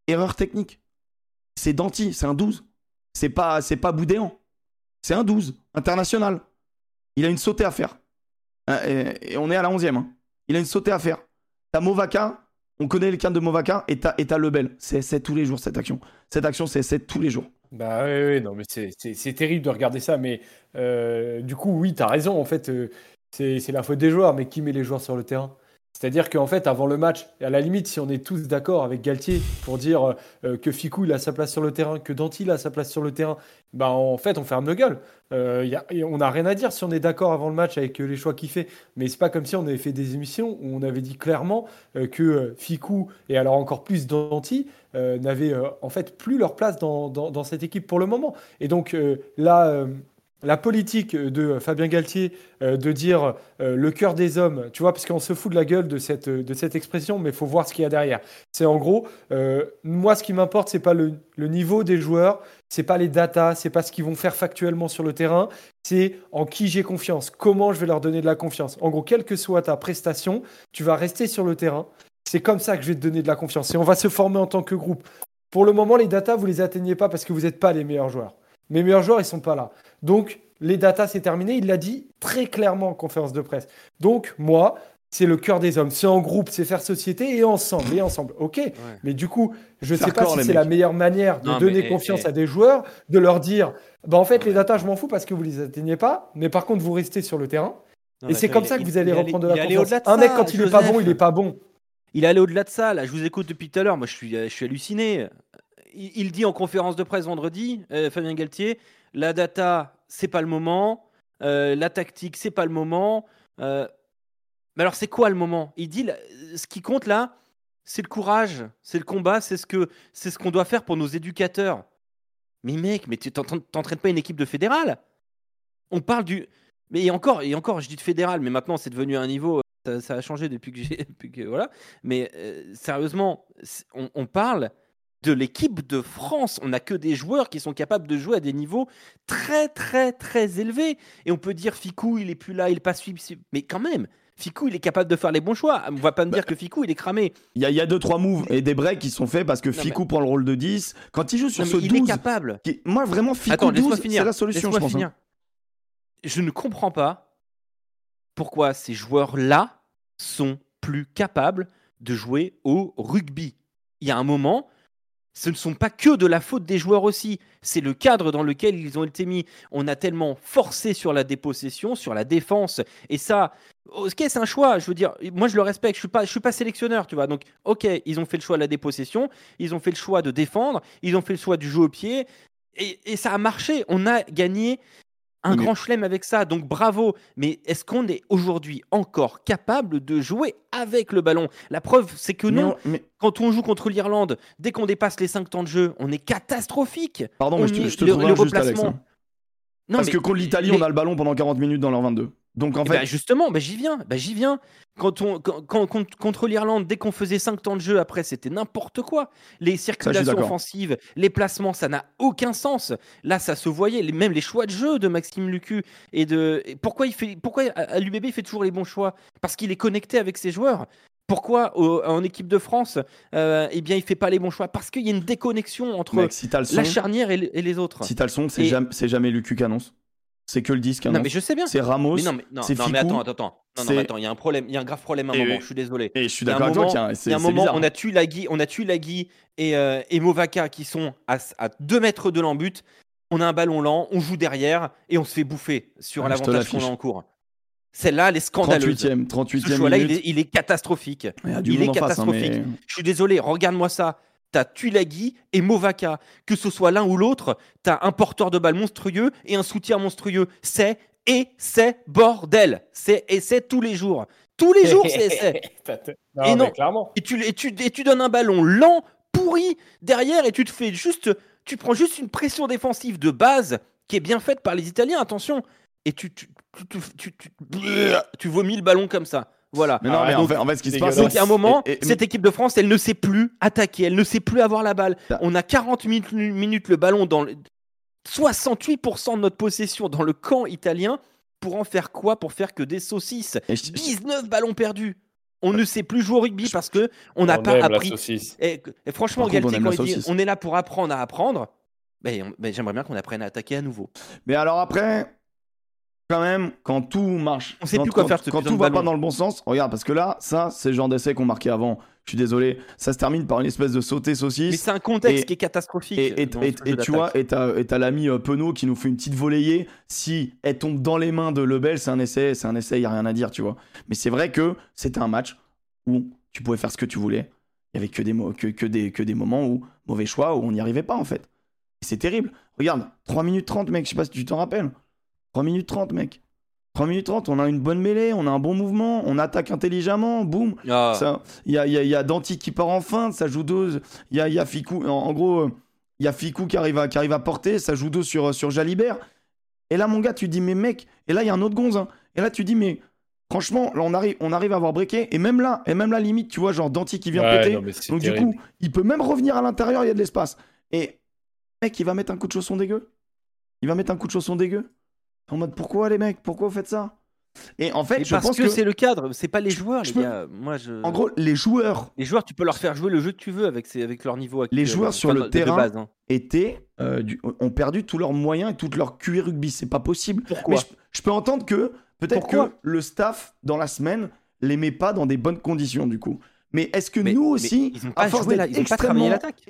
Erreur technique. C'est Danti, c'est un 12. C'est pas, c'est pas Boudéan. C'est un 12, international. Il a une sautée à faire. Hein, Et, on est à la 11e. hein. Il a une sautée à faire. T'as Movaca, on connaît les cannes de Movaca, et t'as, et Lebel. C'est c'est tous les jours cette action. Cette action, c'est c'est tous les jours. bah oui, non, mais c'est- terrible de regarder ça. Mais euh, du coup, oui, t'as raison. En fait, euh, c'est la faute des joueurs. Mais qui met les joueurs sur le terrain? C'est-à-dire qu'en fait, avant le match, à la limite, si on est tous d'accord avec Galtier pour dire euh, que Ficou il a sa place sur le terrain, que Danti il a sa place sur le terrain, bah en fait, on ferme nos gueules. Euh, a, on n'a rien à dire si on est d'accord avant le match avec les choix qu'il fait. Mais c'est pas comme si on avait fait des émissions où on avait dit clairement que Ficou et alors encore plus Danti n'avaient en fait plus leur place dans, dans, dans, cette équipe pour le moment. Et donc là la politique de Fabien Galtier euh, de dire euh, le cœur des hommes, tu vois, parce qu'on se fout de la gueule de cette, expression, mais il faut voir ce qu'il y a derrière. C'est en gros, euh, moi, ce qui m'importe, c'est pas le, niveau des joueurs, c'est pas les datas, c'est pas ce qu'ils vont faire factuellement sur le terrain, c'est en qui j'ai confiance, comment je vais leur donner de la confiance. En gros, quelle que soit ta prestation, tu vas rester sur le terrain. C'est comme ça que je vais te donner de la confiance. Et on va se former en tant que groupe. Pour le moment, les datas, vous les atteignez pas parce que vous n'êtes pas les meilleurs joueurs. Mes meilleurs joueurs, ils sont pas là. Donc, les datas, c'est terminé. Il l'a dit très clairement en conférence de presse. Donc, moi, c'est le cœur des hommes. C'est en groupe, c'est faire société et ensemble. Et ensemble. OK. Mais du coup, je ne sais pas si c'est la meilleure manière de donner confiance eh. à des joueurs, de leur dire bah, en fait, les datas, je m'en fous parce que vous ne les atteignez pas. Mais par contre, vous restez sur le terrain. et c'est comme ça que vous allez reprendre de la confiance. Un mec, quand il n'est pas bon, il n'est pas bon. Il est allé au-delà de ça. Là, je vous écoute depuis tout à l'heure. Moi, je suis, je suis halluciné. Il, dit en conférence de presse vendredi, euh, Fabien Galtier, la data, c'est pas le moment. Euh, la tactique, c'est pas le moment. Euh, mais alors, c'est quoi le moment? Il dit ce qui compte là, c'est le courage, c'est le combat, c'est ce que c'est ce qu'on doit faire pour nos éducateurs. Mais mec, mais tu t'entraînes pas une équipe de fédéral On parle du. Mais encore, et encore, je dis de fédéral, mais maintenant c'est devenu un niveau. Ça, a changé depuis que j'ai. [LAUGHS] Voilà. Mais euh, sérieusement, on parle de l'équipe de France. On n'a que des joueurs qui sont capables de jouer à des niveaux très, très, très élevés. Et on peut dire Ficou, il est plus là, il pas suivi. Mais quand même, Ficou, il est capable de faire les bons choix. On va pas me dire bah, que Ficou, il est cramé. Il y a, y a deux, trois moves et des breaks qui sont faits parce que Ficou prend le rôle de 10. Quand il joue sur ce 12. Il est capable. Moi, vraiment, Ficou 12, c'est la solution, je pense. Hein. Je ne comprends pas pourquoi ces joueurs-là sont plus capables de jouer au rugby. Il y a un moment, ce ne sont pas que de la faute des joueurs aussi, c'est le cadre dans lequel ils ont été mis. On a tellement forcé sur la dépossession, sur la défense, et ça, ok, c'est un choix. Je veux dire, moi je le respecte. Je suis suis pas sélectionneur, tu vois. Donc, ok, ils ont fait le choix de la dépossession, ils ont fait le choix de défendre, ils ont fait le choix du jeu au pied, et, et ça a marché. On a gagné un grand chelem avec ça, donc bravo. Mais est-ce qu'on est aujourd'hui encore capable de jouer avec le ballon? La preuve, c'est que non. Quand on joue contre l'Irlande, dès qu'on dépasse les 5 temps de jeu, on est catastrophique. Pardon, mais je te, je te le, juste, Alex, hein. Parce que contre l'Italie, on a le ballon pendant 40 minutes dans leur 22. Donc en eh fait. Ben, justement, ben, j'y viens. Ben, j'y viens. Quand on, quand, contre l'Irlande, dès qu'on faisait 5 temps de jeu, après, c'était n'importe quoi. Les circulations offensives, les placements, ça n'a aucun sens. Là, ça se voyait. Même les choix de jeu de Maxime Lucu. Et de... Pourquoi, il fait... Pourquoi à l'UBB, il fait toujours les bons choix? Parce qu'il est connecté avec ses joueurs. Pourquoi en équipe de France, euh, eh bien, il fait pas les bons choix? Parce qu'il y a une déconnexion entre la charnière et, les autres. Si t'as le son, c'est jamais, jamais Lucu qui annonce. C'est que le disque. Non, mais je sais bien. C'est Ramos. non, mais, non, non, mais attends, attends, attends. Non, non, attends, il y a un problème, il y a un grave problème à un moment. Je suis désolé. Et je suis d'accord avec toi. Il y a un moment, on a on a tué Lagui et, euh, et Movaka qui sont à, à 2 mètres de l'embut. On a un ballon lent, on joue derrière et on se fait bouffer sur ah, l'avantage qu'on a en cours. Celle-là, elle est scandaleuse. 38e, 38e Ce choix-là, il, il est, catastrophique. Il, il est catastrophique. Face, hein, mais... Je suis désolé, regarde-moi ça t'as Tulagi et Movaka. Que ce soit l'un ou l'autre, t'as un porteur de balle monstrueux et un soutien monstrueux. C'est et c'est bordel. C'est et c'est tous les jours. Tous les jours, c'est [LAUGHS] et non, clairement. Et tu, et, tu, et tu donnes un ballon lent, pourri derrière et tu te fais juste, tu prends juste une pression défensive de base qui est bien faite par les Italiens. Attention. Et tu, tu, tu, tu, tu vomis le ballon comme ça. Voilà. Mais non, mais en, fait, ce qui se passe, c'est qu'à un moment, cette équipe de France, elle ne sait plus attaquer, elle ne sait plus avoir la balle. On a 40 minutes le ballon dans 68% de notre possession dans le camp italien. Pour en faire quoi? Pour faire que des saucisses. 19 ballons perdus. On ne sait plus jouer au rugby parce que on n'a pas appris. Et, franchement, Galtier, quand il dit on est là pour apprendre à apprendre, ben, ben, j'aimerais bien qu'on apprenne à attaquer à nouveau. Mais alors après, quand même, quand tout marche, on sait plus quoi faire. Quand tout va pas dans le bon sens, regarde, parce que là, ça, c'est le genre d'essai qu'on marquait avant. Je suis désolé, ça se termine par une espèce de sauté saucisse. Mais c'est un contexte qui est catastrophique. Et, tu vois, et t'as l'ami euh, Penaud qui nous fait une petite volayée. Si elle tombe dans les mains de Lebel, c'est un essai, c'est un essai, y a rien à dire, tu vois. Mais c'est vrai que c'était un match où tu pouvais faire ce que tu voulais. Il y avait que des, que, que des, que des moments où mauvais choix, où on n'y arrivait pas en fait. Et c'est terrible. Regarde, 3 minutes 30, mec, je sais pas si tu t'en rappelles. 3 minutes 30, mec. 3 minutes 30, on a une bonne mêlée, on a un bon mouvement, on attaque intelligemment, boum. Ah, Ça, Il y a, il y a- il y a Danti qui part en feinte, ça joue dose. Il y a, il y a Ficou, en, en gros, il y a Ficou qui arrive à, qui arrive à porter, ça joue dos sur, sur Jalibert. Et là, mon gars, tu dis, mais mec, et là, il y a un autre gonze. hein. Et là, tu dis, mais franchement, là, on arrive, on arrive à avoir breaké. Et même là, et même là, limite, tu vois, genre Danti qui vient Ouais, péter. non, Donc, du coup, il peut même revenir à l'intérieur, il y a de l'espace. Et, mec, il va mettre un coup de chausson dégueu. Il va mettre un coup de chausson dégueu. En mode, pourquoi les mecs? Pourquoi vous faites ça? Et en fait, je parce pense que, que, c'est le cadre, c'est pas les joueurs, je les peux- gars. Moi, je. en gros, les joueurs les joueurs, tu peux leur faire jouer le jeu que tu veux avec, ses- avec leur niveau actuel. joueurs sur le terrain, base, hein. étaient, euh, du- ont perdu tous leurs moyens et toute leur QI rugby. C'est pas possible. Pourquoi? Mais je, je peux entendre que peut-être que le staff dans la semaine les met pas dans des bonnes conditions du coup. Mais est-ce que Mais- nous aussi, à force d'être extrêmement l'attaque.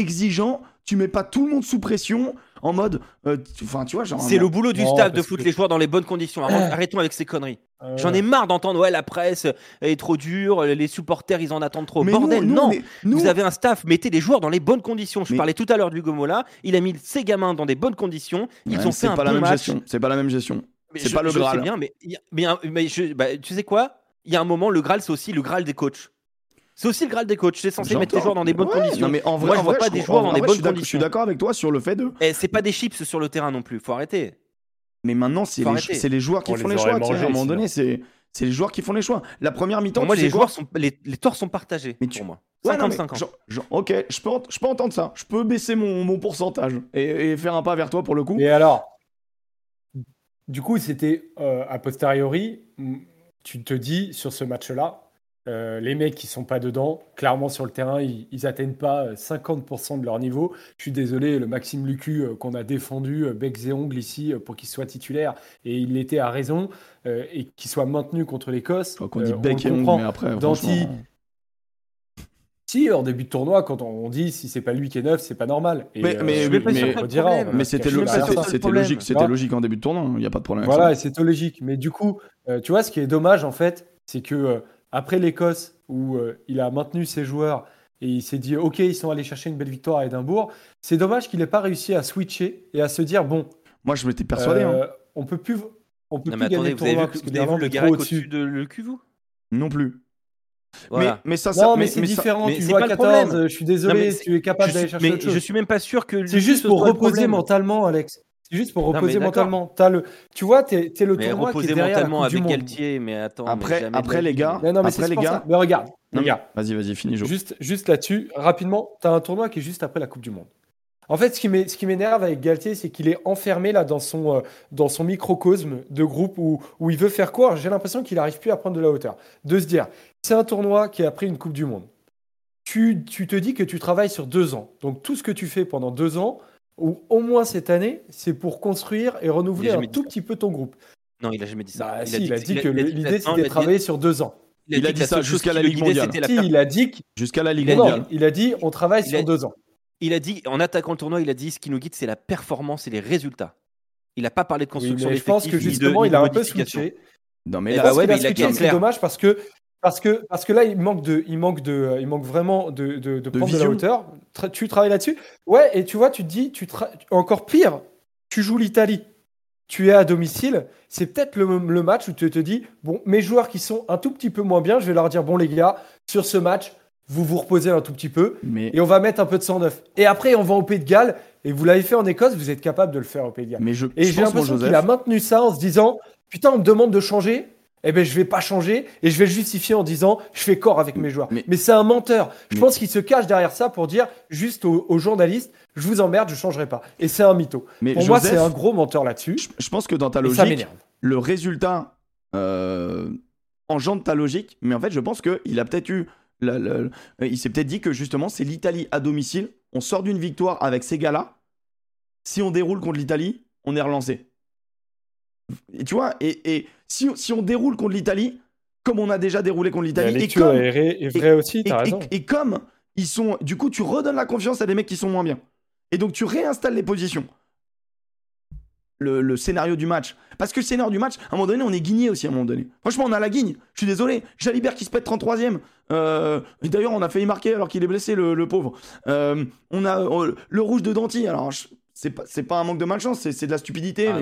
Tu mets pas tout le monde sous pression en mode, euh, tu- enfin tu vois, genre. C'est le boulot du staff de foutre que- les joueurs dans les bonnes conditions. Arrête- Arrêtons avec ces conneries. Euh, J'en ai marre d'entendre ouais la presse est trop dure, les supporters ils en attendent trop. Mais Bordel, nous, nous, non. nous, Vous avez un staff, mettez les joueurs dans les bonnes conditions. Je Mais- parlais tout à l'heure du Gomola, il a mis ses gamins dans des bonnes conditions, ils Ouais, ont c'est fait un pas la même match. gestion. C'est pas la même gestion. C'est pas le je Graal. sais bien, mais, mais, un- mais je- bah, tu sais quoi? Il y a un moment, le Graal, c'est aussi le Graal des coachs. C'est aussi le Graal des coachs. C'est censé mettre les joueurs dans des bonnes Ouais, conditions. Non, mais en vrai, Moi, je en vois vrai, pas je des joueurs dans vrai, des bonnes d'accord- Je conditions. suis d'accord avec toi sur le fait de. Et c'est pas des chips sur le terrain non plus. Faut arrêter. Mais maintenant, c'est les, arrêter. c'est les joueurs qui On font les choix. à un moment donné, c'est c'est les joueurs qui font les choix. La première mi-temps, moi, tu les joueurs sont les, les torts sont partagés. Mais tu- Pour moi. Ouais, non, mais 50-50. genre- genre, ok, je peux, ent- je peux entendre ça. Je peux baisser mon, mon pourcentage et, et faire un pas vers toi pour le coup. Et alors, du coup, c'était euh, a posteriori, tu te dis sur ce match-là, euh, les mecs qui sont pas dedans, clairement sur le terrain, ils, ils atteignent pas euh, 50% de leur niveau. Je suis désolé, le Maxime Lucu euh, qu'on a défendu euh, bec et ongles ici euh, pour qu'il soit titulaire et il l'était à raison euh, et qu'il soit maintenu contre l'Écosse. Qu'on euh, dit on bec et ongles, comprend. mais après, Danti, franchement, Si, en début de tournoi, quand on, on dit si c'est pas lui qui est neuf, c'est pas normal. Et, Mais- euh, mais- je mais- mais- on c'était c'était- c'était logique, c'était logique en début de tournoi. Il n'y a pas de problème. avec Voilà, c'est logique. Mais du coup, euh, tu vois, ce qui est dommage, en fait, c'est que euh, après l'Écosse, où euh, il a maintenu ses joueurs et il s'est dit, OK, ils sont allés chercher une belle victoire à Édimbourg, c'est dommage qu'il n'ait pas réussi à switcher et à se dire, bon, Moi, je m'étais persuadé. hein. euh, on peut plus, on peut Non, plus gagner attendez, le vous avez tournoi vu, parce que vous avez vu l'Irlande le est trop Garec au-dessus. de le cul, vous? Non plus. Voilà. Mais, mais ça, ça- Non, mais, c'est mais différent. mais tu c'est joues à pas le 14, problème. je suis désolé, Non, tu es capable d'aller chercher mais autre chose. je suis même pas sûr que. C'est juste pour reposer mentalement, Alex. C'est juste pour reposer mentalement. T'as le, tu vois, t'es es le Mais tournoi qui est reposer derrière la mentalement Coupe du avec Monde. Galtier, mais attends. Après- après, la les gars, Mais non, mais Après, c'est les gars- ça. Mais regarde, Non, regarde. Vas-y, vas-y, finis, Jo. Juste, juste là-dessus, rapidement, tu as un tournoi qui est juste après la Coupe du Monde. En fait, ce qui m'é- ce qui m'énerve avec Galtier, c'est qu'il est enfermé là dans son, euh, dans son microcosme de groupe où, où il veut faire quoi? J'ai l'impression qu'il n'arrive plus à prendre de la hauteur. De se dire, c'est un tournoi qui a pris une Coupe du Monde. Tu, tu te dis que tu travailles sur deux ans. Donc tout ce que tu fais pendant deux ans, ou au moins cette année, c'est pour construire et renouveler un tout ça. petit peu ton groupe. Non, il a jamais dit ça. Bah, si, il a dit que il a dit l'idée, non, il c'était de dit- travailler sur deux ans. Il a que dit ça jusqu'à la Ligue mondiale. la Si, il a dit, que- Jusqu'à la Ligue mondiale. non, il a dit on travaille Il sur a- deux ans. Il a dit, en attaquant le tournoi, il a dit ce qui nous guide, c'est la performance et les résultats. Il n'a pas parlé de Oui, construction mais je pense que d'effectifs, ni de- justement, ni il de a un peu switché. Non, mais là, ouais, mais il a c'est dommage parce que parce que parce que là il manque de il manque de il manque vraiment de, de, de prendre de la hauteur. Tra- tu travailles là-dessus. Ouais, et tu vois, tu te dis tu encore pire, tu joues l'Italie. Tu es à domicile, c'est peut-être le, le match où tu te dis bon, mes joueurs qui sont un tout petit peu moins bien, je vais leur dire bon les gars, sur ce match, vous vous reposez un tout petit peu mais, et on va mettre un peu de sang neuf. Et après on va au Pays de Galles et vous l'avez fait en Écosse, vous êtes capable de le faire au Pays de Galles. mais je, Et j'ai l'impression qu'il a maintenu ça en se disant Putain, on me demande de changer. Eh ben, je vais pas changer et je vais justifier en disant je fais corps avec mes joueurs. Mais- Mais, c'est un menteur. Je Mais- pense qu'il se cache derrière ça pour dire juste aux, aux journalistes je vous emmerde, je changerai pas. Et c'est un mytho. mais Pour moi, c'est un gros menteur là-dessus. je, je pense que dans ta logique, le résultat euh, engendre ta logique, mais en fait, je pense qu'il a peut-être eu. la- la- la- il s'est peut-être dit que justement, c'est l'Italie à domicile. On sort d'une victoire avec ces gars-là. Si on déroule contre l'Italie, on est relancé. Et tu vois, et, et si, si on déroule contre l'Italie, comme on a déjà déroulé contre l'Italie, et comme, est, est et, et- raison. et comme ils sont. Du coup, tu redonnes la confiance à des mecs qui sont moins bien. Et donc, tu réinstalles les positions. le, le scénario du match. Parce que le scénario du match, à un moment donné, on est guigné aussi à un moment donné. Franchement, on a la guigne. Je suis désolé. Jalibert qui se pète 33ème. Euh, D'ailleurs, on a failli marquer alors qu'il est blessé, le, le pauvre. Euh, on a euh, le rouge de Danty. Alors, je- c'est pas, c'est pas un manque de malchance, c'est c'est de la stupidité. Ah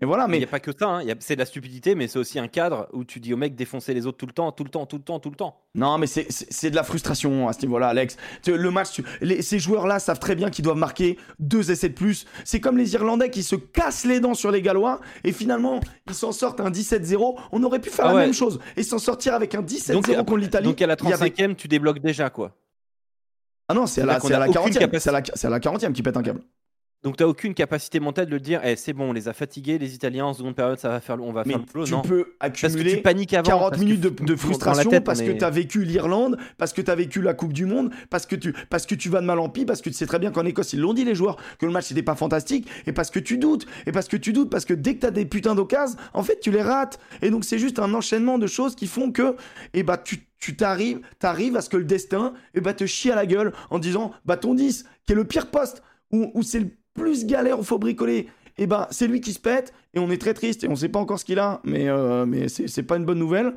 mais, voilà, Il mais n'y a pas que ça, hein. Il c'est de la stupidité, mais c'est aussi un cadre où tu dis au mec défoncer les autres tout le temps, tout le temps, tout le temps, tout le temps. Non, mais c'est- de la frustration à ce niveau-là, Alex. Le match, tu- les- ces joueurs-là savent très bien qu'ils doivent marquer deux essais de plus. C'est comme les Irlandais qui se cassent les dents sur les Gallois et finalement ils s'en sortent un 17-0. On aurait pu faire Ah la même chose et s'en sortir avec un 17-0 Donc, contre l'Italie. Donc à la Il y avait- 35e, tu débloques déjà quoi. Ah non, c'est à la, C'est-à-dire qu'on c'est à a la aucune 40e. capacité. C'est à la, c'est à la 40e qui pète un câble. Donc tu n'as aucune capacité mentale de le dire, eh, c'est bon, on les a fatigués, les Italiens en seconde période, ça va faire, on va Mais faire le flow. tu Non. peux Parce que accumuler tu paniques avant. 40 parce que minutes de, la frustration tête, parce que tu as vécu l'Irlande, parce que tu as vécu la Coupe du Monde, parce que tu, parce que tu vas de mal en pis, parce que tu sais très bien qu'en Écosse, ils l'ont dit les joueurs, que le match n'était pas fantastique, et parce que tu doutes, et parce que tu doutes, parce que dès que tu as des putains d'occasions, en fait, tu les rates. Et donc, c'est juste un enchaînement de choses qui font que, et bah, tu tu t'arrives, t'arrives à ce que le destin, et bah, te chie à la gueule en disant, bah, ton 10, qui est le pire poste, où, où c'est le plus galère faut bricoler, et ben c'est lui qui se pète et on est très triste et on sait pas encore ce qu'il a mais euh, mais c'est c'est pas une bonne nouvelle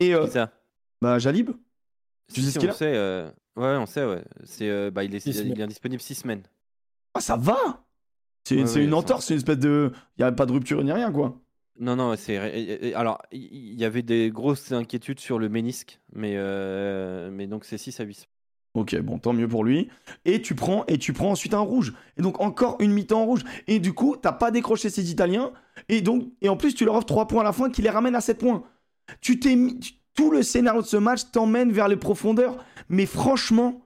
et euh, ça? bah Jalib Tu Si, sais ce qu'il on a? sait, euh, Ouais, on sait, ouais. C'est, euh, bah, il, est, Six il est semaines. indisponible 6 semaines. ah ça va? C'est Ouais, une entorse c'est une espèce de il y a pas de rupture ni rien quoi Non, non, c'est. Alors, il il y avait des grosses inquiétudes sur le ménisque, mais, euh, mais donc c'est 6 à 8. Ok bon tant mieux pour lui. Et tu prends et tu prends ensuite un rouge. Et donc encore une mi-temps en rouge. Et du coup t'as pas décroché ces Italiens. Et donc et en plus tu leur offres 3 points à la fin qui les ramène à 7 points. Tu t'es tout le scénario de ce match t'emmène vers les profondeurs. Mais franchement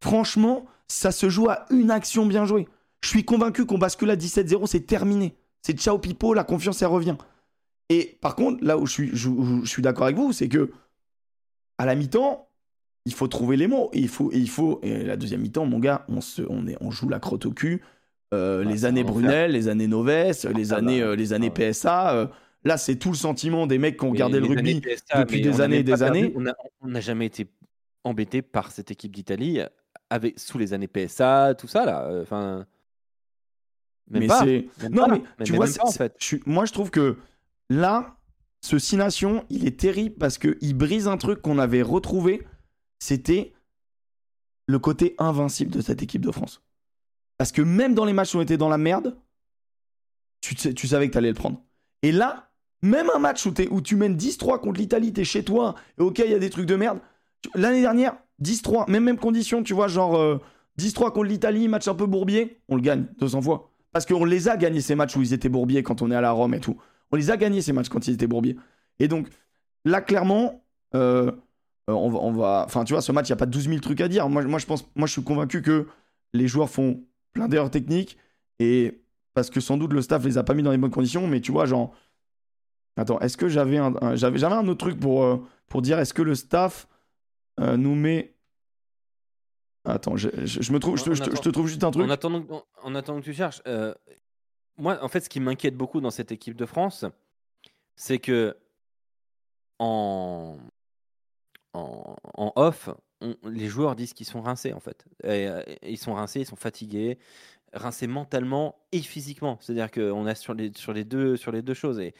franchement ça se joue à une action bien jouée. Je suis convaincu qu'on bascule à 17-0 c'est terminé. C'est ciao pipo la confiance elle revient. Et par contre là où je suis je suis d'accord avec vous c'est que à la mi-temps il faut trouver les mots et il faut et il faut et la deuxième mi-temps mon gars on se on est on joue la crotte au cul Euh, Ah, les années. Brunel les années Noves les Ah, années bah, euh, les années ah ouais. PSA euh, là c'est tout le sentiment des mecs qui ont regardé le Les années rugby PSA, depuis des années et des perdu- années. On n'a jamais été embêté par cette équipe d'Italie avec, sous les années PSA, tout ça là. Enfin. même mais pas, c'est non pas, mais tu vois pas, en fait. je moi je trouve que là ce Six Nations il est terrible parce que il brise un truc qu'on avait retrouvé c'était le côté invincible de cette équipe de France parce que même dans les matchs où on était dans la merde tu, savais que t'allais le prendre et là même un match où, où tu mènes 10-3 contre l'Italie t'es chez toi et ok il y a des trucs de merde l'année dernière 10-3 même même condition tu vois genre euh, 10-3 contre l'Italie match un peu bourbier on le gagne 200 fois parce qu'on les a gagnés ces matchs où ils étaient bourbiers quand on est à la Rome et tout. On les a gagnés ces matchs quand ils étaient bourbiers. Et donc là, clairement, euh, euh, on va, on va- enfin tu vois, ce match, il y a pas 12 000 trucs à dire. Moi, moi, je pense, moi, je suis convaincu que les joueurs font plein d'erreurs techniques et parce que sans doute le staff les a pas mis dans les bonnes conditions. Mais tu vois, genre, attends, est-ce que j'avais un, un- j'avais, j'avais un autre truc pour euh, pour dire, est-ce que le staff euh, nous met Attends, je, je- je me trouve, je, te- je trouve juste un truc. En attendant, que- en- en attendant que tu cherches, moi, en fait, ce qui m'inquiète beaucoup dans cette équipe de France, c'est que en, en, en off, on- les joueurs disent qu'ils sont rincés, en fait. Et, euh, ils sont rincés, ils sont fatigués, rincés mentalement et physiquement. C'est-à-dire qu'on a sur les, sur, les deux, sur les deux choses. Et,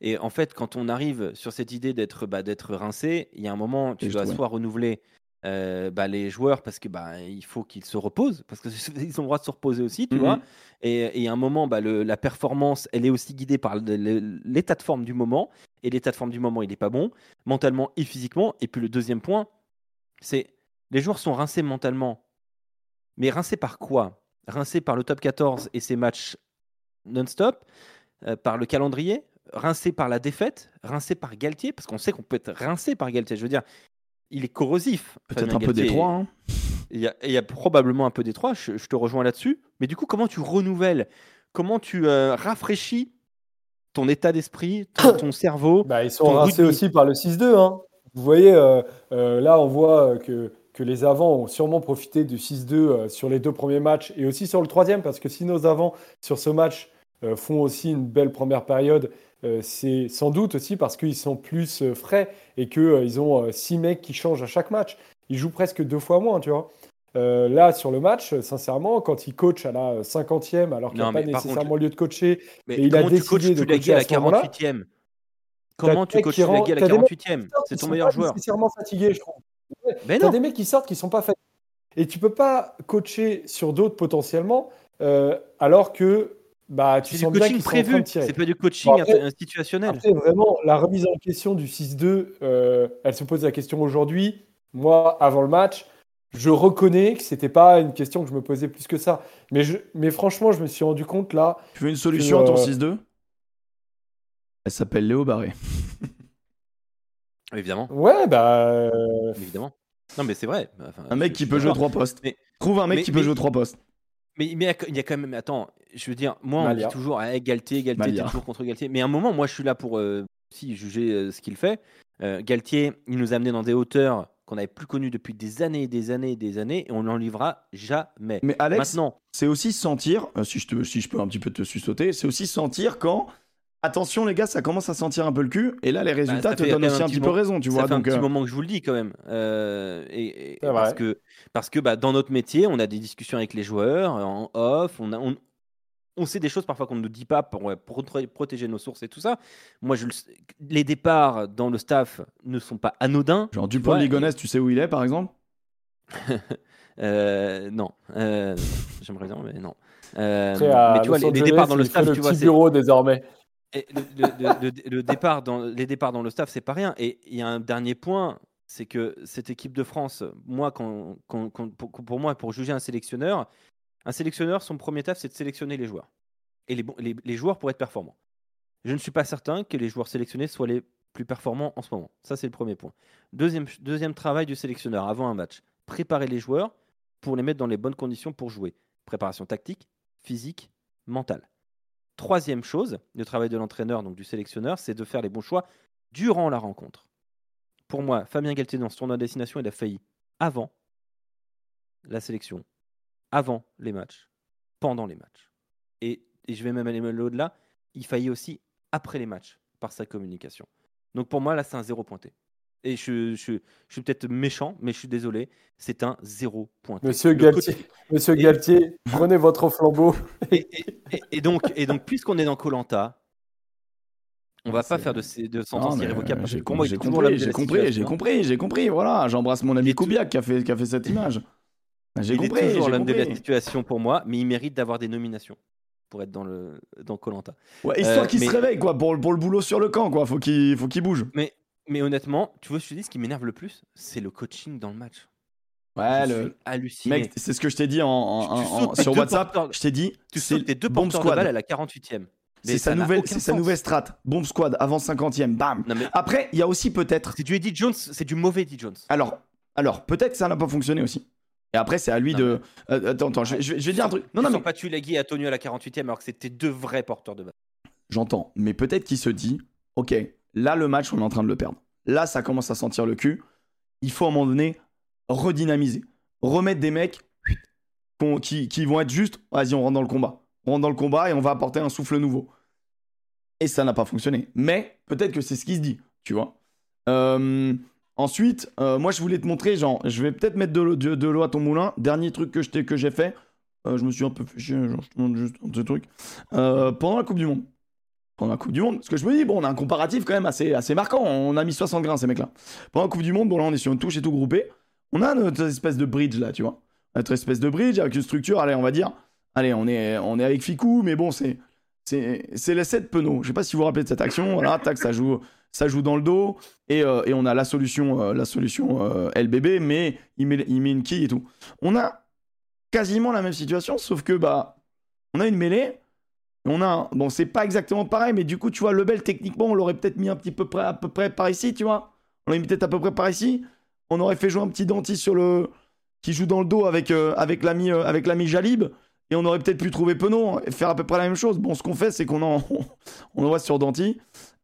et en fait, quand on arrive sur cette idée d'être bah, d'être rincé, il y a un moment, tu Et dois- soit renouveler euh, bah, les joueurs parce que bah, il faut qu'ils se reposent, parce qu'ils [LAUGHS] ont le droit de se reposer aussi, tu Mhm. vois. Et, et à un moment, bah, le- la performance, elle est aussi guidée par l'état de forme du moment. Et l'état de forme du moment, il n'est pas bon, mentalement et physiquement. Et puis le deuxième point, c'est les joueurs sont rincés mentalement. Mais rincés par quoi? Rincés par le top 14 et ses matchs non-stop, euh, par le calendrier, rincés par la défaite, rincés par Galtier, parce qu'on sait qu'on peut être rincé par Galtier. Je veux dire, il est corrosif. Peut-être Fabien un peu détroit. hein. Il y, a, il y a probablement un peu d'étroit, je, je te rejoins là-dessus. Mais du coup, comment tu renouvelles? Comment tu euh, rafraîchis ton état d'esprit, ton, ton [COUGHS] cerveau Bah, ils sont rincés aussi par le 6-2. hein. Vous voyez, euh, euh, là, on voit que, que les avants ont sûrement profité du 6-2 euh, sur les deux premiers matchs et aussi sur le troisième, parce que si nos avants sur ce match euh, font aussi une belle première période, euh, c'est sans doute aussi parce qu'ils sont plus euh, frais et qu'ils ont euh, six mecs qui changent à chaque match. Ils jouent presque deux fois moins, tu vois. Euh, là, sur le match, sincèrement, quand il coach à la 50e, alors qu'il n'a pas nécessairement lieu de coacher, mais, il a décidé de coacher à la 48e Comment tu coaches Tulagi à la 48e C'est ton meilleur joueur. nécessairement fatigué, je trouve. Mais non. des mecs qui sortent qui sont pas fatigués. Et tu peux pas coacher sur d'autres potentiellement, euh, alors que bah, tu sens bien qu'ils prévu. C'est pas du coaching institutionnel. Après, vraiment, la remise en question du 6-2, euh, elle se pose la question aujourd'hui. Moi, avant le match, je reconnais que c'était pas une question que je me posais plus que ça. Mais, je, mais franchement, je me suis rendu compte là. Tu veux une solution à ton 6-2 euh, Elle s'appelle Léo Barré. [LAUGHS] Évidemment. Ouais, bah. Évidemment. Non, mais c'est vrai. un mec qui peut jouer trois postes. Mais... Trouve un mec qui peut jouer trois postes. Mais, il y a quand même. Attends, je veux dire, moi, on dit toujours ah, Galtier, Galtier, toujours contre Galtier. Mais à un moment, moi, je suis là pour euh, aussi juger euh, ce qu'il fait. Euh, Galtier, il nous a amené dans des hauteurs qu'on n'avait plus connues depuis des années et des années et des années, et on n'en livrera jamais. Mais Alex, c'est aussi sentir, si je, te, si je peux un petit peu te sussauter, c'est aussi sentir quand Attention les gars, ça commence à sentir un peu le cul, et là les bah, résultats te donnent aussi un, petit peu raison, tu ça vois. Fait un petit moment que je vous le dis quand même, et, parce que parce que bah, dans notre métier, on a des discussions avec les joueurs en off, on a, on, on sait des choses parfois qu'on ne nous dit pas pour, protéger nos sources et tout ça. Moi, je, les départs dans le staff ne sont pas anodins. Genre Dupont Ligonnès, tu sais où il est par exemple? [LAUGHS] Euh, Non. Euh, j'aimerais dire, mais non. Euh, mais tu vois, les, départs dans le staff, tu vois, bureau désormais. le, départ dans, les départs dans le staff, c'est pas rien. Et il y a un dernier point, c'est que cette équipe de France, moi, quand, pour, pour, moi, pour juger un sélectionneur, un sélectionneur, son premier taf, c'est de sélectionner les joueurs. Et les, joueurs pour être performants. Je ne suis pas certain que les joueurs sélectionnés soient les plus performants en ce moment. Ça, c'est le premier point. Deuxième, travail du sélectionneur avant un match. Préparer les joueurs pour les mettre dans les bonnes conditions pour jouer. Préparation tactique, physique, mentale. Troisième chose, le travail de l'entraîneur, donc du sélectionneur, c'est de faire les bons choix durant la rencontre. Pour moi, Fabien Galtier, dans son tournoi de destination, il a failli avant la sélection avant les matchs, pendant les matchs. Et, je vais même aller au-delà, il faillit aussi après les matchs par sa communication. Donc pour moi, là, c'est un zéro pointé. Et je, je, suis peut-être méchant, mais je suis désolé, c'est un zéro pointé. Monsieur Galtier, Monsieur Galtier prenez votre flambeau. [LAUGHS] Et, donc, et donc puisqu'on est dans Colanta, on va pas faire de, de sentence irrévocable. J'ai compris, j'ai compris, j'ai compris, j'ai compris, Voilà, j'embrasse mon ami Koubiak qui a fait, qui a fait cette image. Bah, j'ai compris. est toujours l'homme de la situation pour moi, mais il mérite d'avoir des nominations pour être dans le dans Colanta. Ouais, histoire euh, qu'il se réveille quoi pour, pour le boulot sur le camp quoi. Faut qu'il faut qu'il bouge. Mais mais honnêtement, tu vois, je te dis, ce qui m'énerve le plus, c'est le coaching dans le match. Ouais, le halluciné. Mec, c'est ce que je t'ai dit en, sur WhatsApp. Je t'ai dit, tu sautes tes deux porteurs de balle à la 48e. C'est sa nouvelle, c'est sa nouvelle strat. Bomb squad avant 50e, bam. Après, il y a aussi peut-être. C'est du Eddie Jones, c'est du mauvais Eddie Jones. Alors, alors peut-être ça n'a pas fonctionné aussi. Et après, c'est à lui de. Euh, attends, attends, je, vais dire un truc. Non, non, mais. pas Tulagi et Antonio à la 48e alors que c'était deux vrais porteurs de balle. J'entends, mais peut-être qu'il se dit Ok, là, le match, on est en train de le perdre. Là, ça commence à sentir le cul. Il faut à un moment donné redynamiser. Remettre des mecs qui, qui vont être juste Vas-y, on rentre dans le combat. On rentre dans le combat et on va apporter un souffle nouveau. Et ça n'a pas fonctionné. Mais peut-être que c'est ce qui se dit, tu vois. Euh. Ensuite, euh, moi je voulais te montrer, genre, je vais peut-être mettre de l'eau, à ton moulin. Dernier truc que, j'ai fait, euh, je me suis un peu fait chier, genre, je te montre juste un truc. Euh, pendant la Coupe du Monde. Pendant la Coupe du Monde, parce que je me dis, bon, on a un comparatif quand même assez, assez marquant. On a mis 60 grains, ces mecs-là. Pendant la Coupe du Monde, bon, là, on est sur une touche et tout groupé. On a notre espèce de bridge, là, tu vois. Notre espèce de bridge avec une structure, allez, on va dire. Allez, on est, on est avec Ficou, mais bon, c'est. C'est les 7 penauds. Je sais pas si vous vous rappelez de cette action. Voilà, tac, ça joue ça joue dans le dos et, euh, on a la solution, euh, la solution euh, LBB, mais il met, une quille et tout. On a quasiment la même situation, sauf que bah, on a une mêlée. On a bon, c'est pas exactement pareil, mais du coup, tu vois, le bel techniquement, on l'aurait peut-être mis un petit peu près, à peu près par ici, tu vois. On l'aurait mis peut-être à peu près par ici. On aurait fait jouer un petit dentiste sur le qui joue dans le dos avec avec l'ami avec l'ami Jalib et on aurait peut-être pu trouver Penon et faire à peu près la même chose. Bon, ce qu'on fait, c'est qu'on en, [LAUGHS] on envoie sur Danti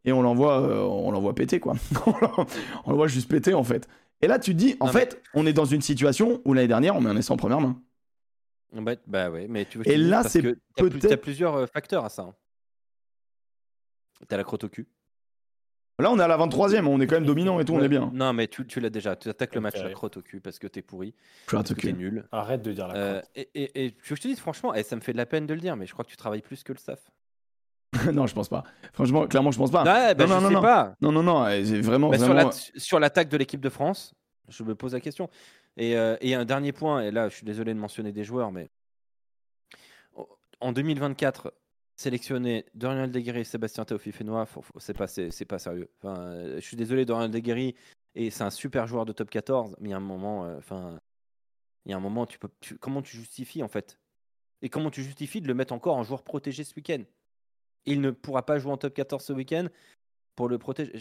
et on l'envoie euh, on l'envoie péter quoi. [LAUGHS] on l'envoie juste péter en fait. Et là tu te dis en fait, on est dans une situation où l'année dernière on met un essai en première main. Bah, bah ouais, mais tu veux Et là c'est peut-être t'as plusieurs euh, facteurs à ça. Hein. T'as la crotte au cul. Là, on est à la 23e, on est quand même dominant et tout, on est bien. Non, mais tu, tu l'as déjà. Tu attaques le match la crotte au cul parce que t'es pourri, que truc. t'es nul. Arrête de dire la Euh, crotte. et, et, et je te dis, franchement, et ça me fait de la peine de le dire, mais je crois que tu travailles plus que le staff. [LAUGHS] non, je pense pas. Franchement, clairement, je pense pas. ouais, bah, non, je non, sais non. pas. Non, non, non, euh, vraiment. Bah, sur vraiment... la- sur l'attaque de l'équipe de France, je me pose la question. Et, euh, et un dernier point, et là, je suis désolé de mentionner des joueurs, mais en 2024, sélectionner Dorian Aldeguerri et Sébastien Théophile-Fénois, faut- faut- c'est pas, c'est, pas sérieux. Enfin, euh, je suis désolé, Dorian Aldeguerri, et c'est un super joueur de top 14, mais il y a un moment, euh, enfin, il y a un moment, tu peux, tu- comment tu justifies en fait? Et comment tu justifies de le mettre encore en joueur protégé ce week-end? Il ne pourra pas jouer en top 14 ce week-end pour le protéger.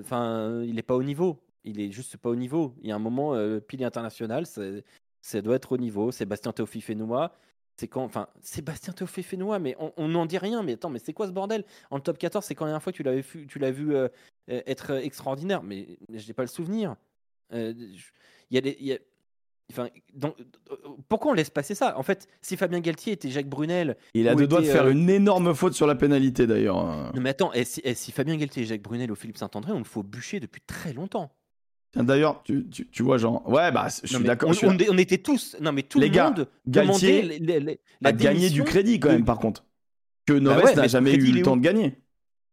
Enfin, il n'est pas au niveau. Il est juste pas au niveau. Il y a un moment, euh, pilier international, ça doit être au niveau. Sébastien Théophile Fénois, c'est quand. Enfin, Sébastien Théophile Fénois, mais on n'en dit rien. Mais attends, mais c'est quoi ce bordel? En top 14, c'est quand la dernière fois tu tu l'as vu euh, être extraordinaire. Mais je n'ai pas le souvenir. Euh, Il y a des. Enfin, dans- pourquoi on laisse passer ça? En fait, si Fabien Galtier était Jacques Brunel, Il a deux doigts de faire euh, une énorme faute sur la pénalité d'ailleurs. non mais attends, et si, et si Fabien Galtier et Jacques Brunel ou Philippe Saint-André, on le faut bûcher depuis très longtemps. D'ailleurs, tu, tu, tu vois, genre, ouais, bah, je suis d'accord. On, suis- on- on était tous, non mais tout Les le gars, monde Galtier les- les- a gagné du crédit quand de- même, par contre. Que Noves ouais, n'a mais jamais crédit, eu le temps de gagner.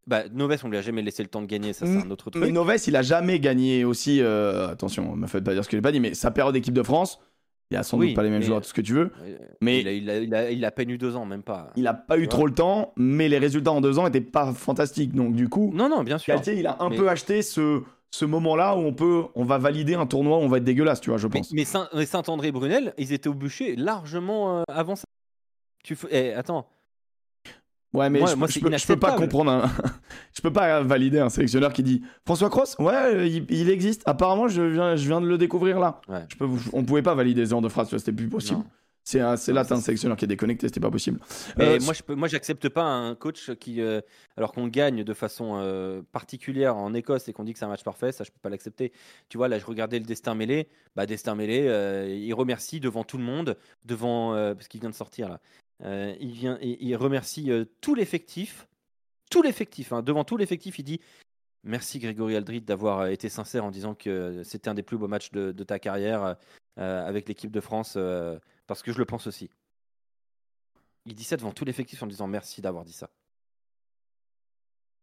Bah, Noves, on lui a jamais laissé le temps de gagner, ça c'est un autre Mais truc. Noves, il a jamais gagné aussi. euh, attention, me faites pas dire ce que j'ai pas dit, mais sa période d'équipe de France, il a sans Oui, doute pas les mêmes mais- joueurs, tout ce que tu veux. Euh, mais- il a, il, a, il, a, il a à peine eu deux ans, même pas. Il a pas eu trop le temps, mais les résultats en deux ans étaient pas fantastiques. Donc du coup, Non, non, bien sûr. Galtier, il a un Mais- peu acheté ce, ce moment-là où on peut, on va valider un tournoi, où on va être dégueulasse, tu vois, je Mais, pense. mais Saint- mais Saint-André et Brunel, ils étaient au bûcher largement euh, avant ça. Tu fais- eh, attends, Ouais, mais Moi- je, moi, je peux, je peux pas comprendre un... [LAUGHS] je peux pas valider un sélectionneur qui dit François Cross Ouais, euh, il, il existe. Apparemment, je viens, je viens de le découvrir là. Ouais. Je peux, on pouvait pas valider ce genre de phrase, tu vois, c'était plus possible. Non. C'est là, t'as un sélectionneur qui est déconnecté, c'était pas possible. Mais Euh, moi, je peux, moi, j'accepte pas un coach qui, euh, alors qu'on gagne de façon euh, particulière en Écosse et qu'on dit que c'est un match parfait, ça, je peux pas l'accepter. Tu vois, là, je regardais le Destin mêlé. Bah, Destin mêlé, euh, il remercie devant tout le monde, devant euh, parce qu'il vient de sortir là. Euh, il vient, il, il remercie euh, tout l'effectif, tout l'effectif, hein, devant tout l'effectif, il dit. Merci Grégory Aldrit d'avoir euh, été sincère en disant que c'était un des plus beaux matchs de, de ta carrière euh, avec l'équipe de France, parce que je le pense aussi. Il dit ça devant tout l'effectif en disant merci d'avoir dit ça.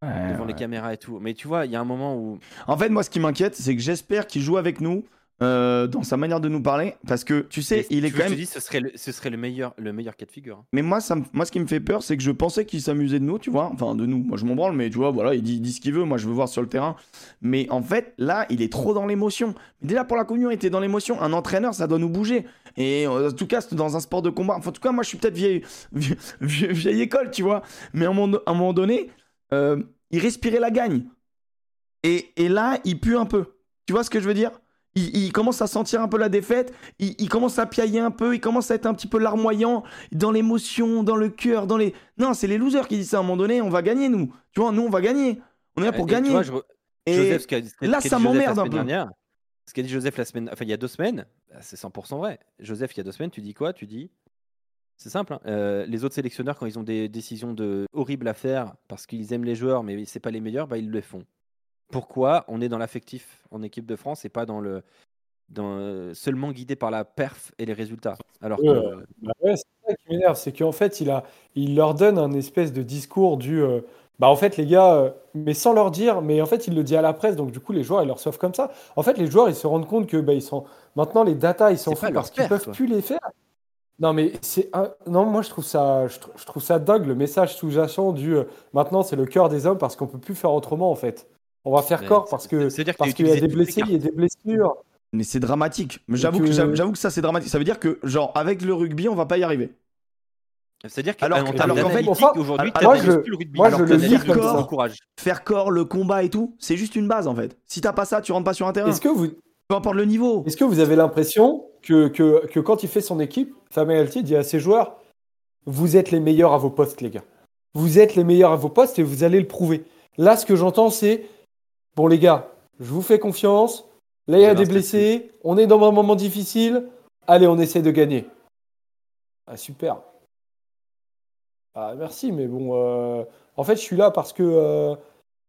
ouais, devant les caméras et tout. Mais tu vois, il y a un moment où. En fait, moi, ce qui m'inquiète, c'est que j'espère qu'il joue avec nous euh, dans sa manière de nous parler, parce que tu sais, Mais il est quand même. Dis, ce serait le, ce serait le meilleur, le meilleur cas de figure. hein. Mais moi, ça me- moi, ce qui me fait peur, c'est que je pensais qu'il s'amusait de nous, tu vois. Enfin, de nous. Moi, je m'en branle, mais tu vois, voilà, il dit, il dit ce qu'il veut. Moi, je veux voir sur le terrain. Mais en fait, là, il est trop dans l'émotion. Déjà, pour la communion, il était dans l'émotion. Un entraîneur, ça doit nous bouger. Et euh, en tout cas, c'est dans un sport de combat. Enfin, en tout cas, moi, je suis peut-être vieille, vieille, école, tu vois. Mais à un moment, à un moment donné, euh, il respirait la gagne. Et, et là, il pue un peu. Tu vois ce que je veux dire? Il, il commence à sentir un peu la défaite, il, il commence à piailler un peu, il commence à être un petit peu larmoyant dans l'émotion, dans le cœur, dans les... Non, c'est les losers qui disent ça à un moment donné, on va gagner nous. Tu vois, nous on va gagner. On est là pour Et- gagner. vois, je Et Joseph, ce là, ça m'emmerde un peu. dernière, Ce qu'a dit Joseph la semaine, enfin il y a deux semaines, bah, c'est 100% vrai. Joseph, il y a deux semaines, tu dis quoi? Tu dis, c'est simple. hein, euh, les autres sélectionneurs, quand ils ont des décisions de horribles à faire parce qu'ils aiment les joueurs, mais c'est pas les meilleurs, bah ils le font. Pourquoi on est dans l'affectif en équipe de France et pas dans le dans, euh, seulement guidé par la perf et les résultats Alors que. Bah ouais, c'est ça qui m'énerve, c'est qu'en fait, il, a, il leur donne un espèce de discours du. euh, bah en fait, les gars, euh, mais sans leur dire, mais en fait, il le dit à la presse, donc du coup, les joueurs, ils leur reçoivent comme ça. En fait, les joueurs, ils se rendent compte que bah, ils sont. Maintenant, les datas, ils s'en foutent parce qu'ils peuvent quoi. plus les faire. Non, mais c'est. un- Non, moi, je trouve ça, je, tr- je trouve ça dingue, le message sous-jacent du. euh, maintenant, c'est le cœur des hommes parce qu'on peut plus faire autrement, en fait. On va faire corps parce que. qu'il Parce qu'il y a des blessés, il y a des blessures. Mais c'est dramatique. J'avoue que- que, j'avoue j'avoue que ça c'est dramatique. Ça veut dire que, genre, avec le rugby, on va pas y arriver. C'est-à-dire qu'en Alors alors qu'en fait, aujourd'hui, moi, je- plus le rugby. moi, Alors je le comme ça. bon courage. Faire corps, le combat et tout, c'est juste une base en fait. Si t'as pas ça, tu rentres pas sur un terrain. Est-ce que vous, Peu importe le niveau. Est-ce que vous avez l'impression que, que, que quand il fait son équipe, Galtier dit à ses joueurs Vous êtes les meilleurs à vos postes, les gars. Vous êtes les meilleurs à vos postes et vous allez le prouver. Là, ce que j'entends, c'est Bon, les gars, je vous fais confiance. Là, il y a des blessés. On est dans un moment difficile. Allez, on essaie de gagner. Ah, super. Ah, merci, mais bon. euh, en fait, je suis là parce que. euh,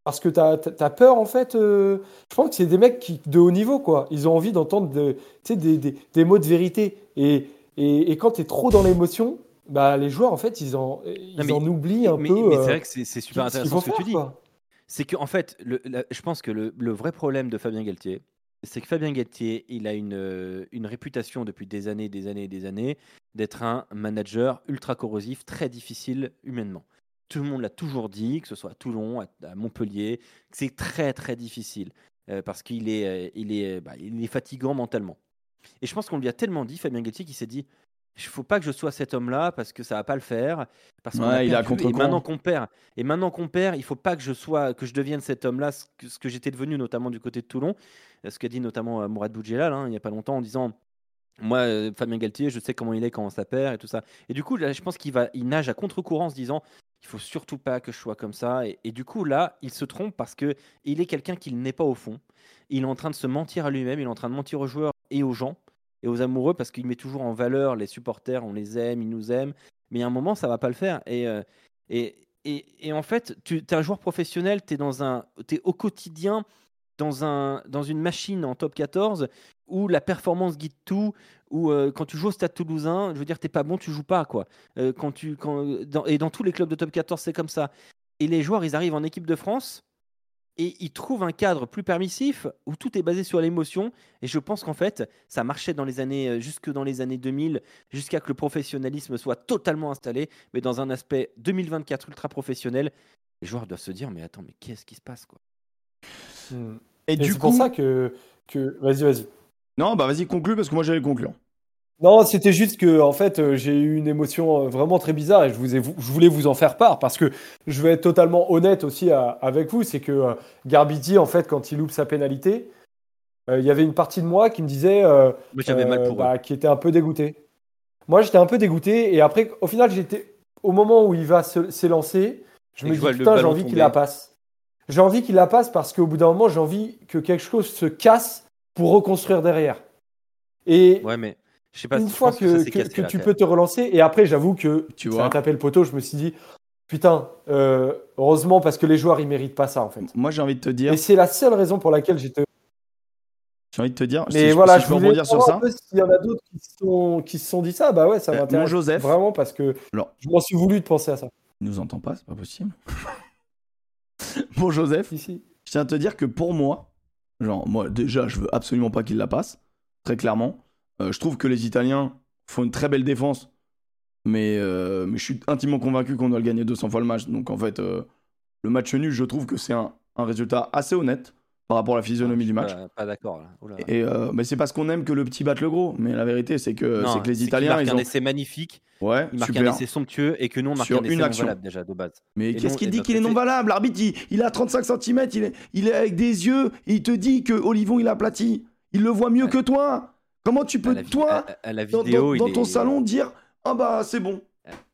Parce que tu as, peur, en fait. euh, je pense que c'est des mecs qui, de haut niveau, quoi. Ils ont envie d'entendre de- des, des, des mots de vérité. Et, et, et quand tu es trop dans l'émotion, bah, les joueurs, en fait, ils en, ils mais- en oublient un mais, peu. mais c'est vrai que c'est super intéressant ce que tu dis. quoi. C'est que en fait, je pense que le, vrai problème de Fabien Galtier, c'est que Fabien Galtier, il a une, euh, réputation depuis des années, des années, des années, d'être un manager ultra corrosif, très difficile humainement. Tout le monde l'a toujours dit, que ce soit à Toulon, à, Montpellier, que c'est très très difficile euh, parce qu'il est, euh, il est, bah, est fatigant mentalement. Et je pense qu'on lui a tellement dit, Fabien Galtier, qu'il s'est dit, il faut pas que je sois cet homme-là parce que ça va pas le faire. Parce qu'on Ouais, il à perdu, et contre-courant. maintenant qu'on perd, et maintenant qu'on perd, il faut pas que je sois, que je devienne cet homme-là, ce que, ce que j'étais devenu notamment du côté de Toulon, Euh, ce qu'a dit notamment euh, Mourad Boudjelal hein, il y a pas longtemps en disant. Moi, euh, Fabien Galtier, je sais comment il est quand ça perd et tout ça. Et du coup, là, je pense qu'il va, il nage à contre-courant en se disant, il faut surtout pas que je sois comme ça. Et, et du coup, là, il se trompe parce que il est quelqu'un qu'il n'est pas au fond. Il est en train de se mentir à lui-même, il est en train de mentir aux joueurs et aux gens et aux amoureux parce qu'il met toujours en valeur les supporters, on les aime, ils nous aiment. Mais a un moment, ça va pas le faire. Et, euh, et, et, en fait, tu es un joueur professionnel, tu es, es au quotidien dans, un, dans une machine en top 14 où la performance guide tout, où euh, quand tu joues au Stade Toulousain, je veux dire, t'es pas bon, tu joues pas quoi. Euh, quand tu, quand, et dans tous les clubs de top 14, c'est comme ça. Et les joueurs, ils arrivent en équipe de France et ils trouvent un cadre plus permissif où tout est basé sur l'émotion. Et je pense qu'en fait, ça marchait dans les années, euh, jusque dans les années 2000, jusqu'à que le professionnalisme soit totalement installé. Mais dans un aspect 2024 ultra professionnel, les joueurs doivent se dire mais attends, mais qu'est-ce qui se passe quoi? Hmm. Et, Et du c'est coup. pour ça que. que... Vas-y, vas-y. Non, bah vas-y, conclue parce que moi j'allais conclure. Non, c'était juste que en fait, euh, j'ai eu une émotion euh, vraiment très bizarre et je, vous ai, je voulais vous en faire part parce que je vais être totalement honnête aussi à- avec vous, c'est que euh, Garbiti, en fait, quand il loupe sa pénalité, euh, il y avait une partie de moi qui me disait, euh, j'avais mal pour bah, qui était un peu dégoûté. Moi, j'étais un peu dégoûté et après, au final, j'étais au moment où il va s'élancer, je Et me je dis putain, j'ai envie qu'il la passe. J'ai envie qu'il la passe parce qu'au bout d'un moment, j'ai envie que quelque chose se casse pour reconstruire derrière. Et Ouais, mais je sais pas une si fois que, que- tu peux te relancer, et après, j'avoue que Tu ça vois. a tapé le poteau, je me suis dit, putain, euh, heureusement, parce que les joueurs, ils méritent pas ça, en fait. Moi j'ai envie de te dire. Et c'est la seule raison pour laquelle j'étais. J'ai envie de te dire. Mais si je- voilà, si je, je peux voulais rebondir sur ça. s'il y en a d'autres qui, se sont- qui se sont dit ça, bah ouais, ça Euh, m'intéresse. mon Joseph. Vraiment, parce que Alors. je m'en suis voulu de penser à ça. Il nous entend pas, c'est pas possible. [LAUGHS] bon Joseph, Ici. je tiens à te dire que pour moi, genre moi déjà je veux absolument pas qu'il la passe, très clairement. Euh, je trouve que les Italiens font une très belle défense, mais, euh, mais je suis intimement convaincu qu'on doit le gagner 200 fois le match. Donc en fait, euh, le match nul, je trouve que c'est un, un résultat assez honnête par rapport à la physionomie Je du suis match. Pas, pas d'accord. Et mais c'est parce qu'on aime que le petit batte le gros. Mais la vérité, c'est que, c'est que les Italiens, marque ils un ont. essai magnifique, Ouais, il marque un super. essai somptueux et que nous on marque Sur un essai une non action. valable déjà de base. Mais qu'est-ce qu'il dit notre qu'il est non valable L'arbitre, il, il a 35 cm, il est, il est avec des yeux, et il te dit que Olivon, il a aplati. Il le voit mieux Ouais. que toi. Comment tu À peux, la, toi, à, à la dans, vidéo, dans- il dans est- ton salon, dire Ah bah, c'est bon.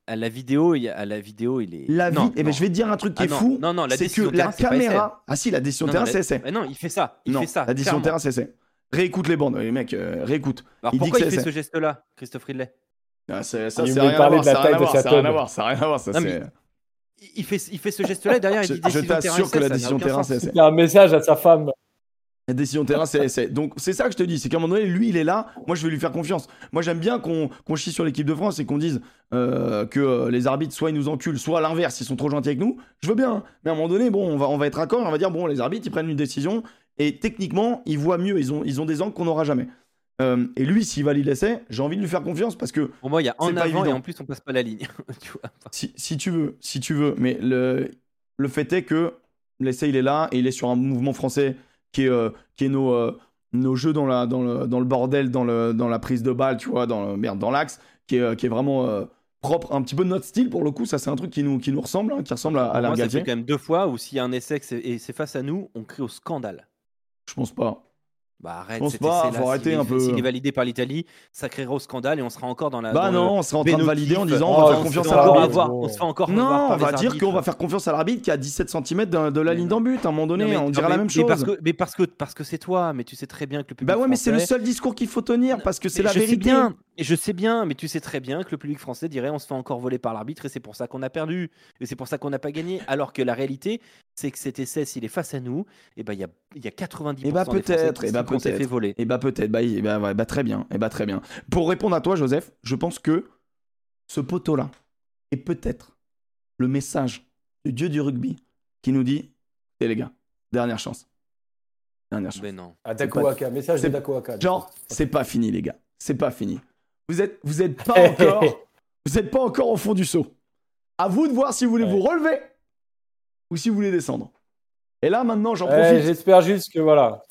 À la vidéo, il y a- à la vidéo, il est. La vie. Non, Eh ben, je vais te dire un truc qui Ah est non, fou. Non, non, la c'est que la terrain, essai. caméra. Ah si, la décision de Non, terrain, la- c'est essai. Mais non, il fait ça. Il non, fait ça. la décision terrain, c'est essai. Réécoute les bandes, les mecs, euh, réécoute. Alors il dit pourquoi que il fait ce geste-là, Christophe Ridley? Ah, c'est- ça, Il rien à parler de la ça a taille de sa ça a rien à voir, ça a rien à voir, ça c'est. il fait, il fait ce geste-là et derrière il Je, dit je t'assure que la ça n'a décision terrain, c'est essai. C'était un message à sa femme. La décision de terrain, c'est. Donc, c'est ça que je te dis. C'est qu'à un moment donné, lui, il est là. Moi, je vais lui faire confiance. Moi, j'aime bien qu'on qu'on chie sur l'équipe de France et qu'on dise euh, que euh, les arbitres, soit ils nous enculent, soit à l'inverse, ils sont trop gentils avec nous. Je veux bien. Mais à un moment donné, bon, on va, on va être d'accord. On va dire, bon, les arbitres, ils prennent une décision. Et techniquement, ils voient mieux. Ils ont, ils ont des angles qu'on n'aura jamais. Euh, et lui, s'il valide l'essai, j'ai envie de lui faire confiance parce que Pour moi, il y a en pas avant et en plus on passe pas la ligne. [LAUGHS] Tu vois. si, si tu veux, si tu veux. Mais le, le fait est que l'essai, il est là et il est sur un mouvement français qui est, euh, qui est nos, euh, nos jeux dans, la, dans, le, dans le bordel, dans, le, dans la prise de balle, tu vois, dans, le, merde, dans l'axe, qui est, euh, qui est vraiment propre, un petit peu de notre style pour le coup. Ça, c'est un truc qui nous, qui nous ressemble, hein, qui ressemble à, à l'air moi, ça fait quand même deux fois où s'il y a un essai et c'est face à nous, on crie au scandale. Je pense pas. Bah arrête, cet pas, essai-là, faut arrêter un peu. S'il est validé par l'Italie, ça créera au scandale et on sera encore dans la. Bah dans non, on serait en train de valider en disant Oh, on va faire on confiance se à l'arbitre. on se fait encore Non, on va dire qu'on va faire confiance à l'arbitre qui est à 17 cm de, la ligne non. d'en but. À un moment donné, on mais- la même chose. mais parce que, parce que c'est toi, mais tu sais très bien que le public Bah ouais, mais c'est le seul discours qu'il faut tenir parce que c'est la je vérité. Sais bien, et je sais bien, mais tu sais très bien que le public français dirait on se fait encore voler par l'arbitre et c'est pour ça qu'on a perdu et c'est pour ça qu'on n'a pas gagné. Alors que la réalité, c'est que cet essai, s'il est face à nous, et ben il y a, il y a 90% Eh bah, des peut-être, eh qu'on s'est fait voler. Et bah peut-être, bah, eh bah, ouais, bah, très bien, et bah très bien. Pour répondre à toi, Joseph, je pense que ce poteau-là est peut-être le message du dieu du rugby qui nous dit, eh les gars, dernière chance. Dernière chance. Mais non. À Waka, message de Waka. Genre, c'est pas fini, les gars. C'est pas fini. Vous êtes, vous êtes pas [LAUGHS] encore, vous êtes pas encore au fond du seau. À vous de voir si vous voulez Ouais. vous relever ou si vous voulez descendre. Et là, maintenant, j'en Ouais, profite. J'espère juste que voilà.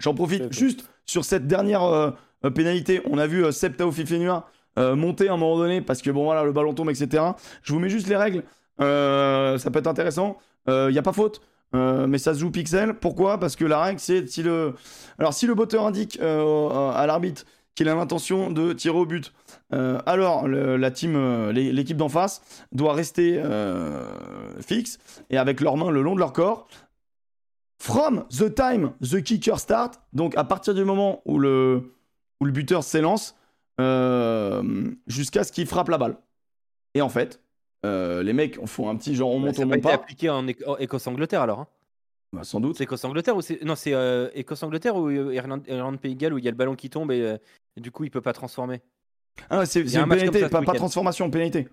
J'en profite juste sur cette dernière euh, euh, pénalité. On a vu euh, Septao Fifenua euh, monter à un moment donné parce que bon voilà le ballon tombe etc. Je vous mets juste les règles. Ça peut être intéressant. Il n'y a pas faute. mais ça se joue pixel. Pourquoi? Parce que la règle c'est si le alors si le botteur indique à l'arbitre qu'il a l'intention de tirer au but, alors le- la team, l'é- l'équipe d'en face doit rester fixe et avec leurs mains le long de leur corps. From the time the kicker start, donc à partir du moment où le, où le buteur s'élance, euh, jusqu'à ce qu'il frappe la balle. Et en fait, euh, les mecs font un petit genre on monte, ça on pas monte pas. appliqué en, Éco- en Écosse-Angleterre alors hein Bah, sans doute. C'est Écosse-Angleterre ou c'est. Non, c'est euh, Écosse-Angleterre ou Irlande- Irlande-Pays de Galles où il y a le ballon qui tombe et, euh, et du coup il peut pas transformer? Ah, c'est une pénalité, ça pas, pas transformation, pénalité.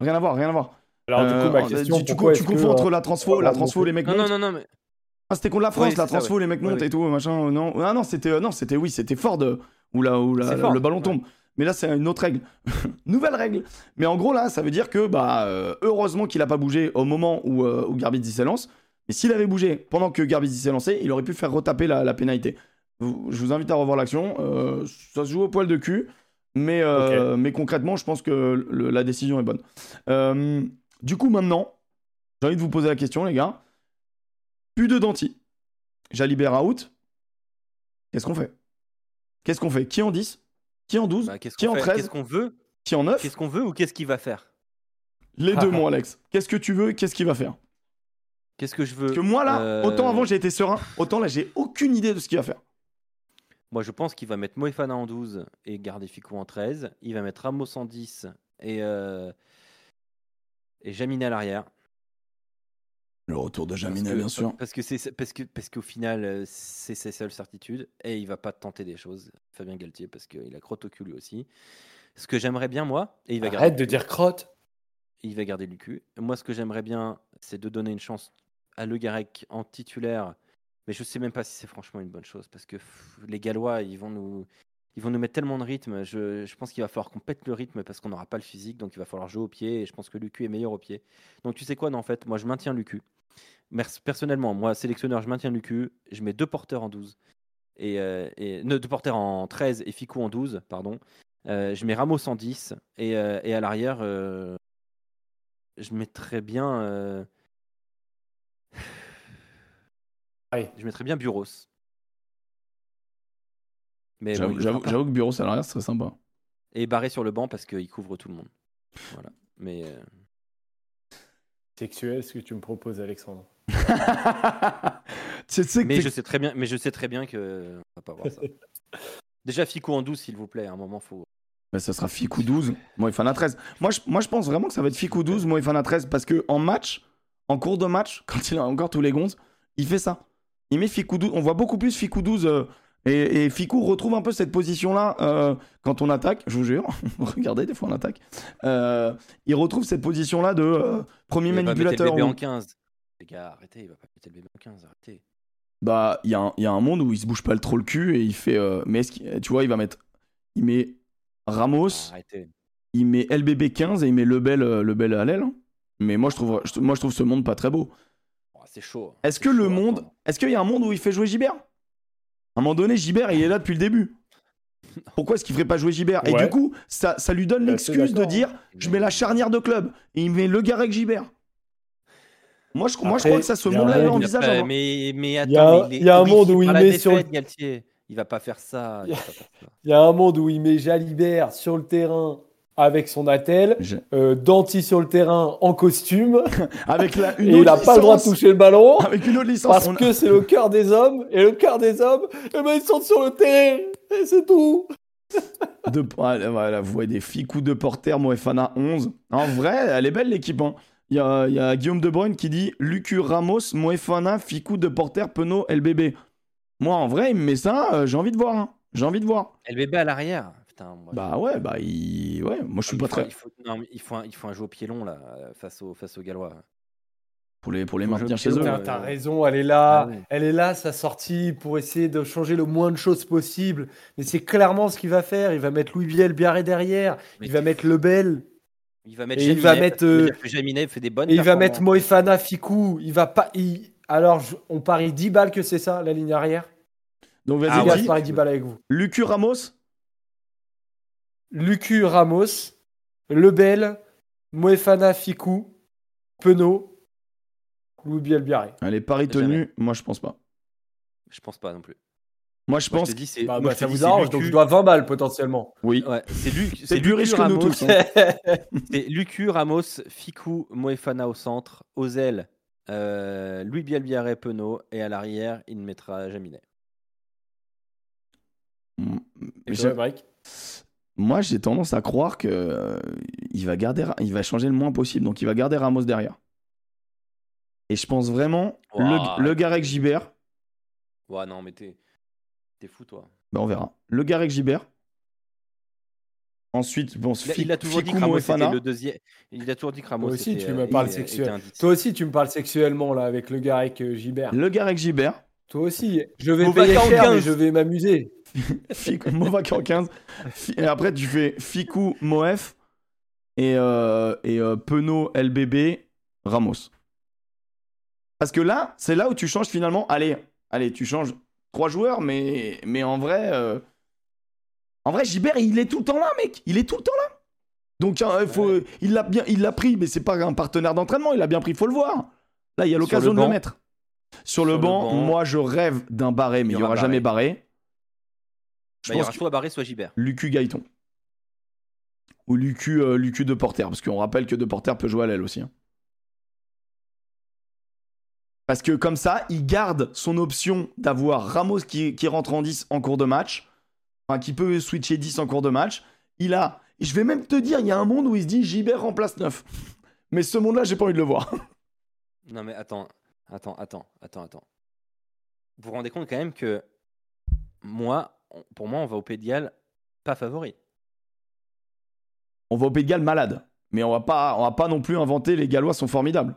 Rien à voir, rien à voir. Alors, du coup, ma question, tu, confonds que, entre la transfo, la transfo, les mecs Non, non, non, non, mais. Ah, c'était contre la France, la transfo, ouais. les mecs montent et tout, machin. euh, Non, ah, non c'était euh, non, c'était oui, c'était Ford euh, où, la- Ford, le ballon tombe. Mais là, c'est une autre règle. [LAUGHS] Nouvelle règle. Mais en gros, là, ça veut dire que, bah, heureusement qu'il a pas bougé au moment où, euh, où Garbisi s'élance. Mais s'il avait bougé pendant que Garbisi s'est lancé, il aurait pu faire retaper la, la pénalité. Je vous invite à revoir l'action. Euh, ça se joue au poil de cul. Mais, euh, mais concrètement, je pense que le- la décision est bonne. Du coup, maintenant, j'ai envie de vous poser la question, les gars. Plus de Danti. Jalibert out. Qu'est-ce qu'on fait? Qu'est-ce qu'on fait? Qui en 10 Qui en 12 Bah, Qui en fait? 13 Qu'est-ce qu'on veut? Qui en 9 Qu'est-ce qu'on veut ou qu'est-ce qu'il va faire? Les deux, [LAUGHS] mon Alex. Qu'est-ce que tu veux Qu'est-ce qu'il va faire? Qu'est-ce que je veux? Parce que moi, là, Euh, autant avant j'ai été serein, autant là, j'ai aucune idée de ce qu'il va faire. Moi, je pense qu'il va mettre Moefana en 12 et garder Ficou en 13. Il va mettre Ramos en 10 et, euh, et Jaminet à l'arrière. Le retour de que- bien sûr. Parce que c'est parce que parce qu'au final, euh, c'est ses seules certitudes et il va pas tenter des choses. Fabien Galtier parce qu'il a crotte au cul lui aussi. Ce que j'aimerais bien moi, et il va garder Arrête de dire crotte. il va garder Lucu. Moi, ce que j'aimerais bien, c'est de donner une chance à Le Garec en titulaire. Mais je sais même pas si c'est franchement une bonne chose parce que pff, les Gallois, ils vont nous, ils vont nous mettre tellement de rythme. Je, je pense qu'il va falloir qu'on pète le rythme parce qu'on n'aura pas le physique, donc il va falloir jouer au pied. Et je pense que Lucu est meilleur au pied. Donc tu sais quoi, non, en fait, moi je maintiens Lucu. Personnellement, moi sélectionneur, je maintiens Lucu. Je mets deux porteurs en 12 et, euh, et deux porteurs en 13 et Ficou en 12, pardon. Euh, je mets Ramos en 10 et, euh, et à l'arrière, euh, je mettrais bien. euh, Allez. Je mettrais bien Buros. Mais bon, J'avoue le j'avoue- j'avoue que Bureau ce serait sympa. Et barré sur le banc parce qu'il couvre tout le monde. Voilà. Mais euh, Sexuel, ce que tu me proposes, Alexandre. [LAUGHS] tu sais que mais t'es- je sais très bien, mais je sais très bien que on va pas voir ça. [LAUGHS] Déjà Fico en 12 s'il vous plaît. À un moment faut. Bah, ça sera Ficou 12, Moefana 13. Moi je, moi, je pense vraiment que ça va être Ficou 12, Moefana 13, parce que en match, en cours de match, [LAUGHS] quand il a encore tous les gonzes, il fait ça. Il met Ficou 12. On voit beaucoup plus Ficou 12. euh, et, et Ficou retrouve un peu cette position-là euh, quand on attaque, je vous jure. [LAUGHS] Regardez, des fois on attaque. Euh, il retrouve cette position-là de euh, premier Il va pas mettre le manipulateur. bébé où- en 15. Les gars, arrêtez, il va pas mettre le bébé en 15, arrêtez. Bah, il y, a un- il y a un monde où il se bouge pas le trop le cul et il fait. mais est-ce tu vois, il va mettre. Il met Ramos, Arrêtez. il met LBB 15 et il met Lebel, Lebel à l'aile. hein. Mais moi je, trouve, je- moi, je trouve ce monde pas très beau. Oh, c'est chaud. Est-ce C'est que le chaud monde. Est-ce qu'il y a un monde où il fait jouer Gibert? À un moment donné, Gibert, il est là depuis le début. Pourquoi est-ce qu'il ferait pas jouer Gibert? Et du coup, ça, ça lui donne suis l'excuse de dire je mets la charnière de club et il met Le Garec Gibert. Moi je, moi, je Après, crois que ça, ce monde-là, pas- hein. mais, mais attends, Il y a- mais il y a un monde où il met sur le- Galtier. Il va pas faire ça. il va pas faire ça. Il y a un monde où il met Jalibert sur le terrain avec son attel, Je- euh, Danti sur le terrain en costume, [LAUGHS] Avec la, une [LAUGHS] et il n'a pas le droit de toucher le ballon. Avec une autre licence. Parce a- que c'est le cœur des hommes, et le cœur des hommes, eh ben, ils sont sur le terrain, et c'est tout. [LAUGHS] De, voilà, voilà, vous voyez des ficous de porter, Moefana 11. En vrai, elle est belle l'équipe. hein. Il y, a, il y a Guillaume De Bruyne qui dit Lucu Ramos, Moefana, ficou de porter, Penaud, LBB. Moi, en vrai, il me met ça, euh, j'ai envie de voir. hein. J'ai envie de voir. LBB à l'arrière. Putain, moi, Bah ouais, bah il... ouais, moi je suis il pas faut- très. Il faut, non, il faut, un, il faut un jeu au pied long là, face aux, face aux Gallois. Pour les, pour les maintenir chez eux. T'as raison, elle est là, Ah oui. elle est là, sa sortie, pour essayer de changer le moins de choses possible. Mais c'est clairement ce qu'il va faire. Il va mettre Louis Biel Biarré derrière, Mais il va mettre Lebel, Il va mettre Et il va mettre, euh, Jaminet fait des bonnes et il va mettre. Moefana Fikou. Il va pas. il- Alors, je- on parie 10 balles que c'est ça, la ligne arrière? Donc vas-y, Ah Les gars, ouais. je parie 10 balles avec vous. Lucu Ramos, Lucu Ramos, Lebel, Moefana Fikou, Penaud, Louis Biel Biarré. allez, Paris Jamais. tenu, moi je pense pas. Je pense pas non plus. Moi je Moi, pense. je. Bah, moi, bah, je ça vous arrange, donc je dois 20 balles potentiellement. Oui. Ouais, c'est Lu- C'est c'est plus riche que nous Ramos, tous. hein. [LAUGHS] c'est Lucu Ramos, Fikou, Moefana au centre, ailes, euh, Louis Bielbiaré, Penaud, et à l'arrière, il mettra Jaminet. Mm, Et Mike Moi j'ai tendance à croire que euh, il va garder, il va changer le moins possible, donc il va garder Ramos derrière. Et je pense vraiment Ouah. le, le Garec Gibert, Ouais, non, mais t'es t'es fou, toi. bah on verra. Le Garec Gibert. Ensuite, bon, Il il a toujours dit que Ramos était le deuxième. Il a toujours dit que Ramos Toi aussi, était, tu euh, me parles était- sexuel. était un dix. Toi aussi, tu me parles sexuellement là avec le gars avec euh, Gibert. Le Garec Gibert. Toi aussi, je vais payer en cher, 15. mais je vais m'amuser. [LAUGHS] Fic- Movac en 15. Fi- Et après, tu fais Ficou, Moef et, euh, et euh, Penaud, LBB, Ramos. Parce que là, c'est là où tu changes finalement. Allez, allez, tu changes trois joueurs, mais, mais en vrai. euh, En vrai, Gibert, il est tout le temps là, mec. Il est tout le temps là. Donc, hein, il faut, il l'a bien, il l'a pris, mais c'est pas un partenaire d'entraînement. Il a bien pris, faut le voir. Là, il y a l'occasion de le mettre. Sur, le, Sur le banc, moi, je rêve d'un barré, mais il n'y y aura jamais barré. Je Bah, il y pense aura soit Barré, soit Gibert. Lucu Gaëton. Ou Lucu, euh, Lucu de Porter, parce qu'on rappelle que de Porter peut jouer à l'aile aussi. hein. Parce que comme ça, il garde son option d'avoir Ramos qui, qui rentre en 10 en cours de match, enfin qui peut switcher 10 en cours de match. Il a, je vais même te dire, il y a un monde où il se dit Gilbert remplace 9. Mais ce monde-là, j'ai pas envie de le voir. Non, mais attends, attends, attends, attends, attends. Vous vous rendez compte quand même que moi, pour moi, on va au Pays de Galles pas favori. On va au Pays de Galles malade. Mais on va pas, on va pas non plus inventer les Gallois sont formidables.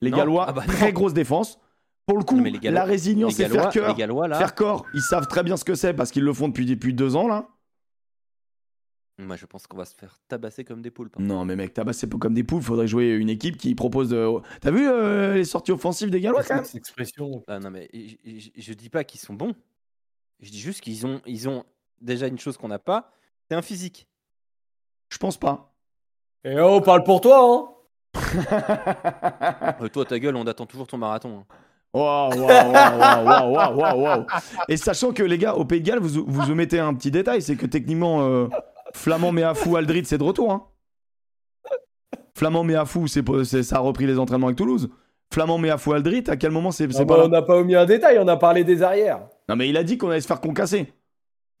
Les Non. Gallois, Ah bah très non. grosse défense. Pour le coup, Non, Gallois- la résilience et faire cœur. les Gallois là, Faire corps, ils savent très bien ce que c'est parce qu'ils le font depuis, depuis deux ans là. Moi je pense qu'on va se faire tabasser comme des poulpes. hein. Non mais mec, tabasser pas comme des poules, faudrait jouer une équipe qui propose. de- T'as vu euh, les sorties offensives des Gallois quand même? Cette expression. Ah, non, mais je, je- je dis pas qu'ils sont bons. Je dis juste qu'ils ont, ils ont déjà une chose qu'on n'a pas, c'est un physique. Je pense pas. Et oh, parle pour toi, hein [LAUGHS] Euh, toi, ta gueule, on attend toujours ton marathon. hein. Waouh, waouh, waouh, waouh, waouh, waouh, waouh, waouh. Et sachant que les gars, au Pays de Galles, vous, vous omettez un petit détail, c'est que techniquement, euh, Flamand Méafou Aldrit, c'est de retour. Hein. Flamand Méafou, c'est, pas- c'est- ça a repris les entraînements avec Toulouse. Flamand Méafou Aldrit, à quel moment c'est, c'est Ah pas bah, On n'a pas omis un détail, on a parlé des arrières. Non mais il a dit qu'on allait se faire concasser.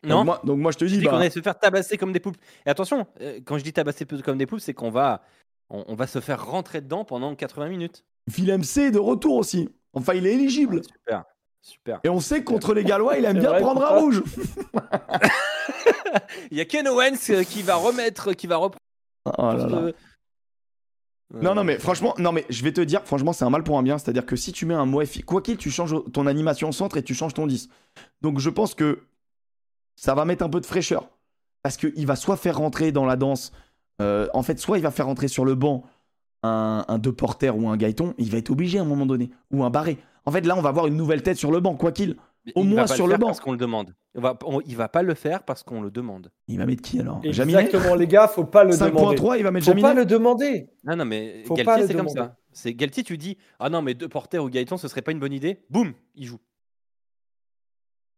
Non, Donc moi, donc moi je te dis, bah, qu'on allait se faire tabasser comme des poulpes. Et attention, euh, quand je dis tabasser comme des poulpes, c'est qu'on va, on, on va se faire rentrer dedans pendant 80 minutes. Willem C est de retour aussi. Enfin, il est éligible. Super, super. Et on sait que contre les Gallois, il aime bien vrai, prendre un rouge. [LAUGHS] [LAUGHS] Il y a Ken Owens euh, qui va remettre, qui va reprendre. Oh là là. le- Non, non, mais franchement, non, mais je vais te dire, franchement, c'est un mal pour un bien. C'est-à-dire que si tu mets un Moefi, quoi qu'il, tu changes ton animation au centre et tu changes ton 10. Donc je pense que ça va mettre un peu de fraîcheur. Parce qu'il va soit faire rentrer dans la danse, euh, en fait, soit il va faire rentrer sur le banc un, un De Porter ou un Gaëton, il va être obligé à un moment donné, ou un Barré. En fait, là, on va avoir une nouvelle tête sur le banc, quoi qu'il. Mais Au il va moins pas sur le faire banc. Parce qu'on le demande. On va, on- il va pas le faire parce qu'on le demande. Il va mettre qui alors? Jaminet? Exactement, les gars, faut pas le demander. 5.3, il va mettre Faut Jaminet? pas le demander. Non, non, mais Faut pas Galtier, le c'est comme demander. ça. C'est Galtier, tu dis Ah non, mais deux porteurs ou Gaëtan, ce serait pas une bonne idée. Boum, il joue.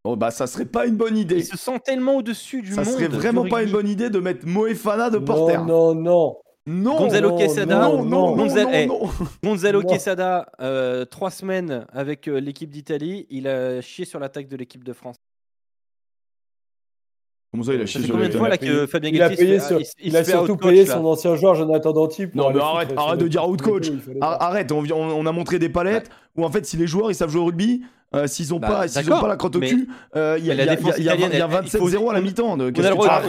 Oh bah ça serait pas une bonne idée. Il se sent tellement au-dessus du Ça monde. serait du vraiment pas une bonne idée de mettre Moefana de porter. Non, non, non. Non, Gonzalo non, Quesada, non, non, non, Gonzalo- non, eh, non. Gonzalo Non. Quesada, euh, trois semaines avec euh, l'équipe d'Italie, il a chié sur l'attaque de l'équipe de France. Comment ça, il a chié sur combien de fois là payé- que Fabien Il a, payé se fait- sur- il se- il il a surtout payé là. son ancien joueur Jonathan Danty. pour Non, mais arrête, arrête de dire Ar- pas. Arrête, on, on- a montré des palettes où en fait si les joueurs ils savent jouer au rugby, euh, s'ils ont Bah, pas, s'ils ont d'accord, pas la crotte au cul, euh, il y a, mais la il y a- a- il y a faut 27-0 à la mi-temps. on a on a on a.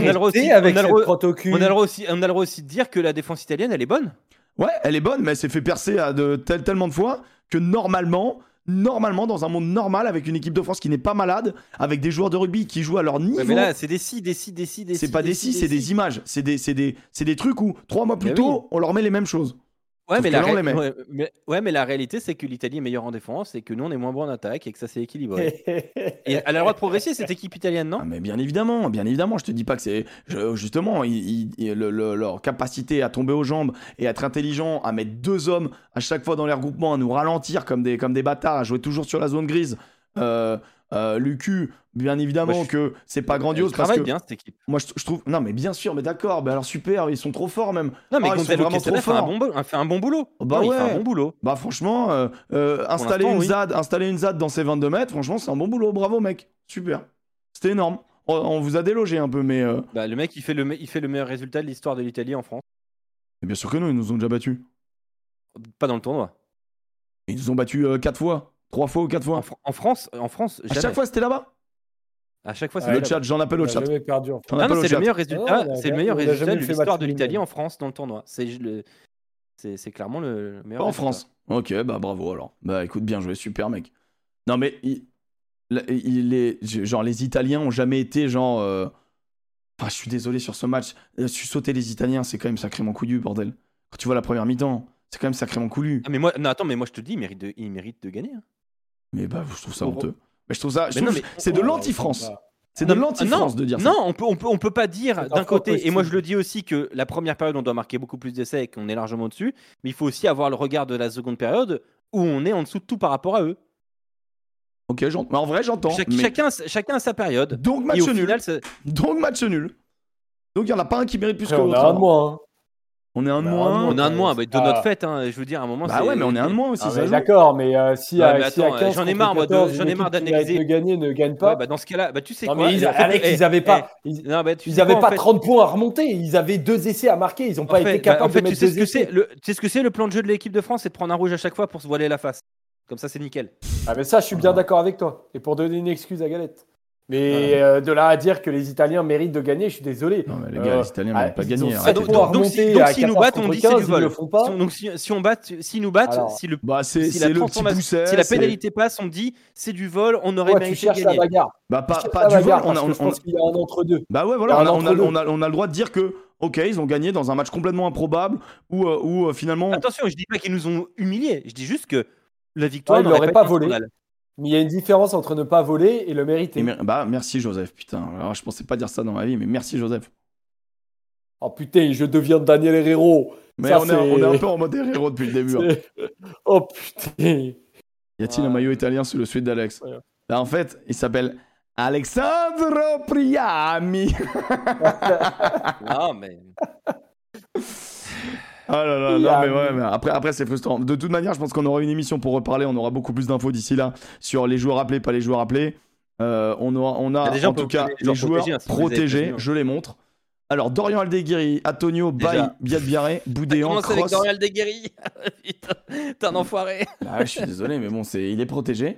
On a, le droit aussi, on a le droit aussi de dire que la défense italienne, elle est bonne. Ouais, elle est bonne, mais elle s'est fait percer à de tel- tellement de fois que normalement, normalement, dans un monde normal, avec une équipe de France qui n'est pas malade, avec des joueurs de rugby qui jouent à leur niveau, Ouais, mais là, c'est des si, des si, des si, des c'est pas des si, c'est des images, c'est des, c'est des, c'est des trucs où trois mois plus Mais tôt, on leur met les mêmes choses. Ouais mais, la là, on ré- les met. ouais, mais, ouais, mais la réalité, c'est que l'Italie est meilleure en défense et que nous, on est moins bon en attaque et que ça s'est équilibré. et elle a le droit de progresser, cette équipe italienne, non? Ah, mais bien évidemment, bien évidemment, je te dis pas que c'est justement ils- ils- ils- le- le- leur capacité à tomber aux jambes et à être intelligent, à mettre deux hommes à chaque fois dans les regroupements, à nous ralentir comme des comme des bâtards, à jouer toujours sur la zone grise. Euh, euh, Lucu, bien évidemment Moi, je- que c'est pas grandiose parce que bien, cette équipe. moi je, je trouve non mais bien sûr mais d'accord mais alors super ils sont trop forts même Non, mais Ah, ils sont vraiment trop fait un, forts. bon, bo- fait un bon boulot. Oh, bah Non, Il fait ouais. un bon boulot. bah franchement euh, euh, installer une oui. ZAD installer une ZAD dans ces 22 mètres franchement c'est un bon boulot bravo mec super c'était énorme on, on vous a délogé un peu mais euh, Bah, le mec, il fait le, il fait le meilleur résultat de l'histoire de l'Italie en France. mais bien sûr que non ils nous ont déjà battus Pas dans le tournoi. Ils nous ont battus 4 fois, 3 fois ou 4 fois. En, Fr- en France, en France, À chaque fois, c'était là-bas À chaque fois, c'est Le là-bas. chat, j'en appelle au chat. Ah c'est le meilleur Ah résultat, c'est le meilleur résultat de l'histoire match de l'Italie en France dans le tournoi. C'est le- c'est c'est clairement le, meilleur. en résultat. France. Ok, bah bravo alors. Bah écoute, bien joué, super mec. Non mais, il, là, il est, genre les Italiens ont jamais été genre... euh, Enfin, je suis désolé sur ce match. Euh, Su sauter les Italiens, c'est quand même sacrément couillu, bordel. Quand tu vois la première mi-temps, c'est quand même sacrément couillu. Ah, mais moi, non, attends, mais moi je te dis, il mérite de, il mérite de gagner. Mais bah, je trouve ça honteux. Mais je trouve ça... je Mais non, trouve- mais- C'est de l'anti-France. C'est de l'anti-France de dire ça. Non, on peut, on peut, on peut pas dire d'un côté, et moi je le dis aussi que la première période on doit marquer beaucoup plus d'essais et qu'on est largement au-dessus, mais il faut aussi avoir le regard de la seconde période où on est en dessous de tout par rapport à eux. Ok, j'entends. Mais en vrai, j'entends. Mais- chacun, chacun a sa période. Donc match et au nul. final, Donc match nul. Donc il y en a pas un qui mérite plus que on l'autre. On est un de un de moins. on a un de moins, bah, de notre fête. hein, je veux dire, à un moment. Bah c'est- ouais, mais on est un de moins aussi. Ah. D'accord, mais euh, si Ouais, à, mais si à 15 j'en ai marre, moi, de- 14, j'en ai marre d'analyser. de gagner ne gagne pas. Ouais, bah, dans ce cas-là, bah, tu sais non, quoi mais ils, eh, Alex, eh, ils avaient eh, pas, ils, non, bah, tu ils sais avaient quoi, en pas fait 30 points à remonter. Ils avaient deux essais à marquer. Ils n'ont pas En fait, été bah, capables en fait, de tu mettre sais ce deux que essais. c'est le, tu sais ce que c'est le plan de jeu de l'équipe de France, c'est de prendre un rouge à chaque fois pour se voiler la face. Comme ça, c'est nickel. Ah, mais ça, je suis bien Ah. d'accord avec toi. Et pour donner une excuse à Galette. Mais euh, de là à dire que les Italiens méritent de gagner, je suis désolé. Non, mais les gars, Euh, les Italiens ah, méritent pas gagner. points à donc, si, remonter donc, à s'ils nous 14 battent, on dit c'est 15, du ils vol. le font pas. Si on- donc si, si on bat, s'ils nous battent, Alors. si le Bah, si la le pousset. si pénalité passe, on dit c'est du vol, on aurait tu mérité de cherches la gagner. bagarre. Bah, pas, cherches pas la du vol. bagarre, On a, on- je pense qu'il y a un entre-deux. Bah ouais, voilà, on a, on, a, entre-deux. on, a, on a le droit de dire que, ok, ils ont gagné dans un match complètement improbable où, euh, où euh, finalement. Attention, je dis pas qu'ils nous ont humiliés, je dis juste que la victoire Ouais, ils n'aurait l'auraient pas, volé. Mais il y a une différence entre ne pas voler et le mériter. Et mer- bah, merci Joseph, putain. Alors, je pensais pas dire ça dans ma vie, mais merci Joseph. Oh putain, je deviens Daniel Herrero. Mais Ça, on, est, on est un peu en mode héros depuis le début. hein. Oh putain. Y a-t-il un Ouais. maillot italien sous le suite d'Alex Ouais. Bah, en fait, il s'appelle Alexandro Priami. [LAUGHS] Non, mais Ah là là, non a mais ouais, mais après, après c'est frustrant. De toute manière, je pense qu'on aura une émission pour reparler, on aura beaucoup plus d'infos d'ici là sur les joueurs appelés, pas les joueurs appelés. Euh, on, aura, on a Bah, déjà, en tout cas les joueurs protégés, hein, protégés, je les montre. Alors Dorian Aldeguiri, Antonio, Bay. Biadbiaré, Boudéan, commence avec Cross. Dorian. [LAUGHS] Putain, t'es un enfoiré. Ah, je suis désolé, mais bon, c'est, il est protégé.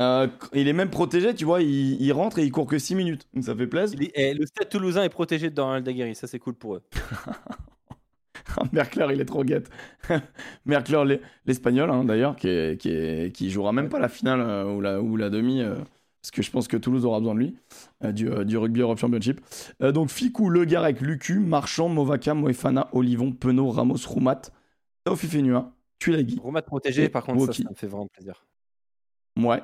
Euh, il est même protégé, tu vois, il, il rentre et il court que 6 minutes. Donc ça fait plaisir. Est- eh, le stade toulousain est protégé de Dorian Deguerry, ça c'est cool pour eux. [LAUGHS] [LAUGHS] Mercler, il est trop guette. [LAUGHS] Mercler, l'E- l'espagnol, hein, d'ailleurs, qui, est- qui, est- qui jouera même pas la finale euh, ou, la, ou la demi, euh, parce que je pense que Toulouse aura besoin de lui, euh, du, du Rugby Europe Championship. Donc Ficou, Le Garec, Lucu, Marchand, Movaca, Moefana, Olivon, Penaud, Ramos, Roumat, Taofi Fenua, Tuilagi. Romat protégé, par contre, ça, me fait vraiment plaisir. Ouais.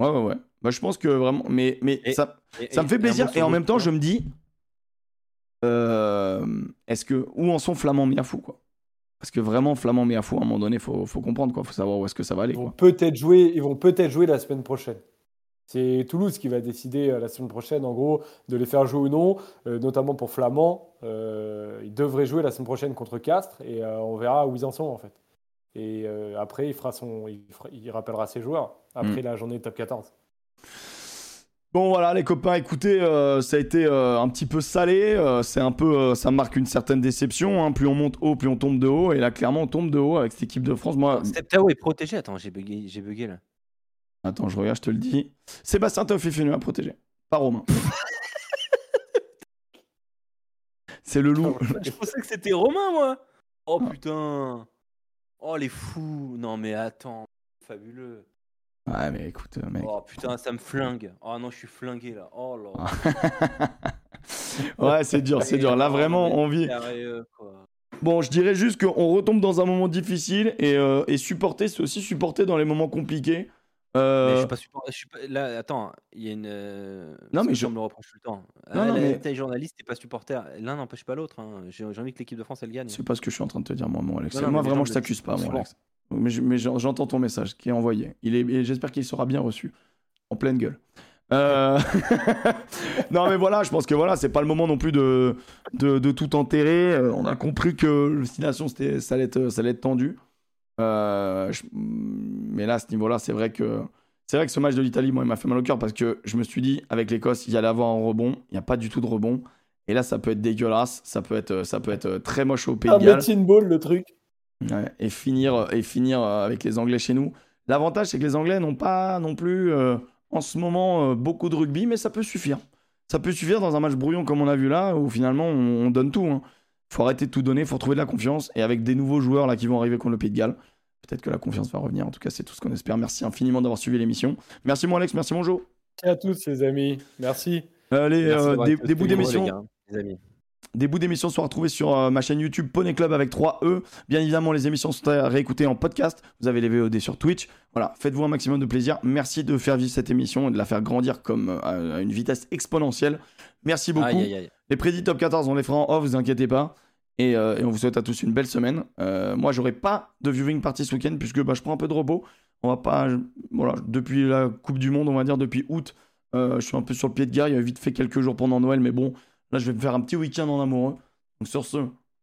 Ouais, ouais, ouais. Bah, je pense que vraiment. Mais, mais Et- ça, Et- ça me fait plaisir. Et en même temps, je me dis. Euh, Est-ce que. Où en sont Flamand Miafou, quoi? Parce que vraiment, Flamand Miafou, à un moment donné, faut, faut comprendre, quoi. Faut savoir où est-ce que ça va aller, Ils vont peut-être jouer, ils vont peut-être jouer la semaine prochaine. C'est Toulouse qui va décider euh, la semaine prochaine, en gros, de les faire jouer ou non, euh, notamment pour Flamand. Euh, ils devraient jouer la semaine prochaine contre Castres et on verra où ils en sont en fait. Et après, il, fera son, il, fera- il rappellera ses joueurs après Mm. la journée de top 14. Bon voilà les copains, écoutez, euh, ça a été euh, un petit peu salé, euh, c'est un peu, ça marque une certaine déception. hein. Plus on monte haut, plus on tombe de haut, et là clairement on tombe de haut avec cette équipe de France. Moi, Steptao est protégé. Attends, j'ai bugué, j'ai bugué là. attends, je regarde, je te le dis. Sébastien Teofifinu à protéger, pas Romain. [LAUGHS] c'est le loup. Je pensais que c'était Romain, moi. Oh putain. Oh les fous. Non mais attends, fabuleux. Ouais mais écoute, euh, mec. Oh putain, ça me flingue. Oh non, je suis flingué là. Oh là. [LAUGHS] ouais, c'est dur, c'est dur. Là vraiment, on vit. Bon, je dirais juste qu'on retombe dans un moment difficile et, euh, et supporter, c'est aussi supporter dans les moments compliqués. Euh, Mais je suis pas support- je suis pas- Là, attends, il y a une. euh, Non, parce mais je- me le reproche tout le temps. Non, non, là, mais- T'es journaliste, t'es pas supporter. L'un n'empêche pas l'autre. hein. J'ai envie que l'équipe de France elle gagne. C'est pas ce que je suis en train de te dire, moi, mon Alex. Non, non, moi, vraiment, je t'accuse pas, moi. Alex. Mais je- mais j'en- j'entends ton message qui est envoyé. Il est, et j'espère qu'il sera bien reçu. En pleine gueule. Euh, [LAUGHS] non, mais voilà, je pense que voilà, c'est pas le moment non plus de, de, de tout enterrer. Euh, on a compris que c'était- ça allait être, ça allait être tendu. Euh, je- Mais là, à ce niveau-là, c'est vrai que. C'est vrai que ce match de l'Italie, moi, il m'a fait mal au cœur parce que je me suis dit, avec l'Écosse, il y allait avoir un rebond. Il n'y a pas du tout de rebond. Et là, ça peut être dégueulasse. Ça peut être, ça peut être très moche au Pays Un médecine ball, le truc. Ouais, et finir et finir euh, avec les Anglais chez nous. L'avantage c'est que les Anglais n'ont pas non plus euh, en ce moment euh, beaucoup de rugby, mais ça peut suffire. Ça peut suffire dans un match brouillon comme on a vu là, où finalement on, on donne tout. hein. Faut arrêter de tout donner, faut retrouver de la confiance. Et avec des nouveaux joueurs là qui vont arriver contre le Pays de Galles, peut-être que la confiance va revenir. En tout cas, c'est tout ce qu'on espère. Merci infiniment d'avoir suivi l'émission. Merci mon Alex, merci mon Joe. Merci à tous, les amis. Merci. Allez, Merci euh, des, bouts d'émission. les gars, les amis. Des bouts d'émissions sont retrouvés sur euh, ma chaîne YouTube Poney Club avec 3 E. Bien évidemment, les émissions sont à réécouter en podcast. Vous avez les VOD sur Twitch. Voilà, faites-vous un maximum de plaisir. Merci de faire vivre cette émission et de la faire grandir comme euh, à une vitesse exponentielle. Merci beaucoup. Aïe, aïe, aïe. Les prédits top 14, on les fera en off, vous inquiétez pas. Et, euh, et on vous souhaite à tous une belle semaine. Moi, j'aurai pas de viewing party ce week-end puisque bah, je prends un peu de repos. On va pas, voilà, depuis la Coupe du Monde, on va dire depuis août, je suis un peu sur le pied de guerre. Il y a vite fait quelques jours pendant Noël, mais bon, là, je vais me faire un petit week-end en amoureux. Donc sur ce,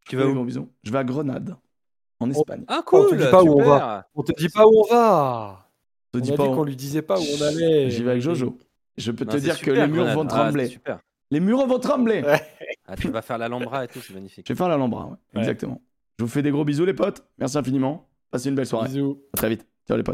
Tu vas des où gros bisous. Je vais à Grenade, en Espagne. Ah On te cool, dit pas où on super. On te dit pas où on va. Te On a pas dit où- qu'on lui disait pas où on allait. J'y vais avec Jojo. Je peux Non, te dire que super, les murs Grenade. vont Ah, trembler. super. les murs vont trembler. Ouais. Ah, tu vas faire l'Alhambra et tout, c'est magnifique. Je vais faire la Lambra, ouais. Ouais. exactement. Je vous fais des gros bisous les potes. Merci infiniment. Passez une belle soirée. Bisous. À très vite. Ciao les potes.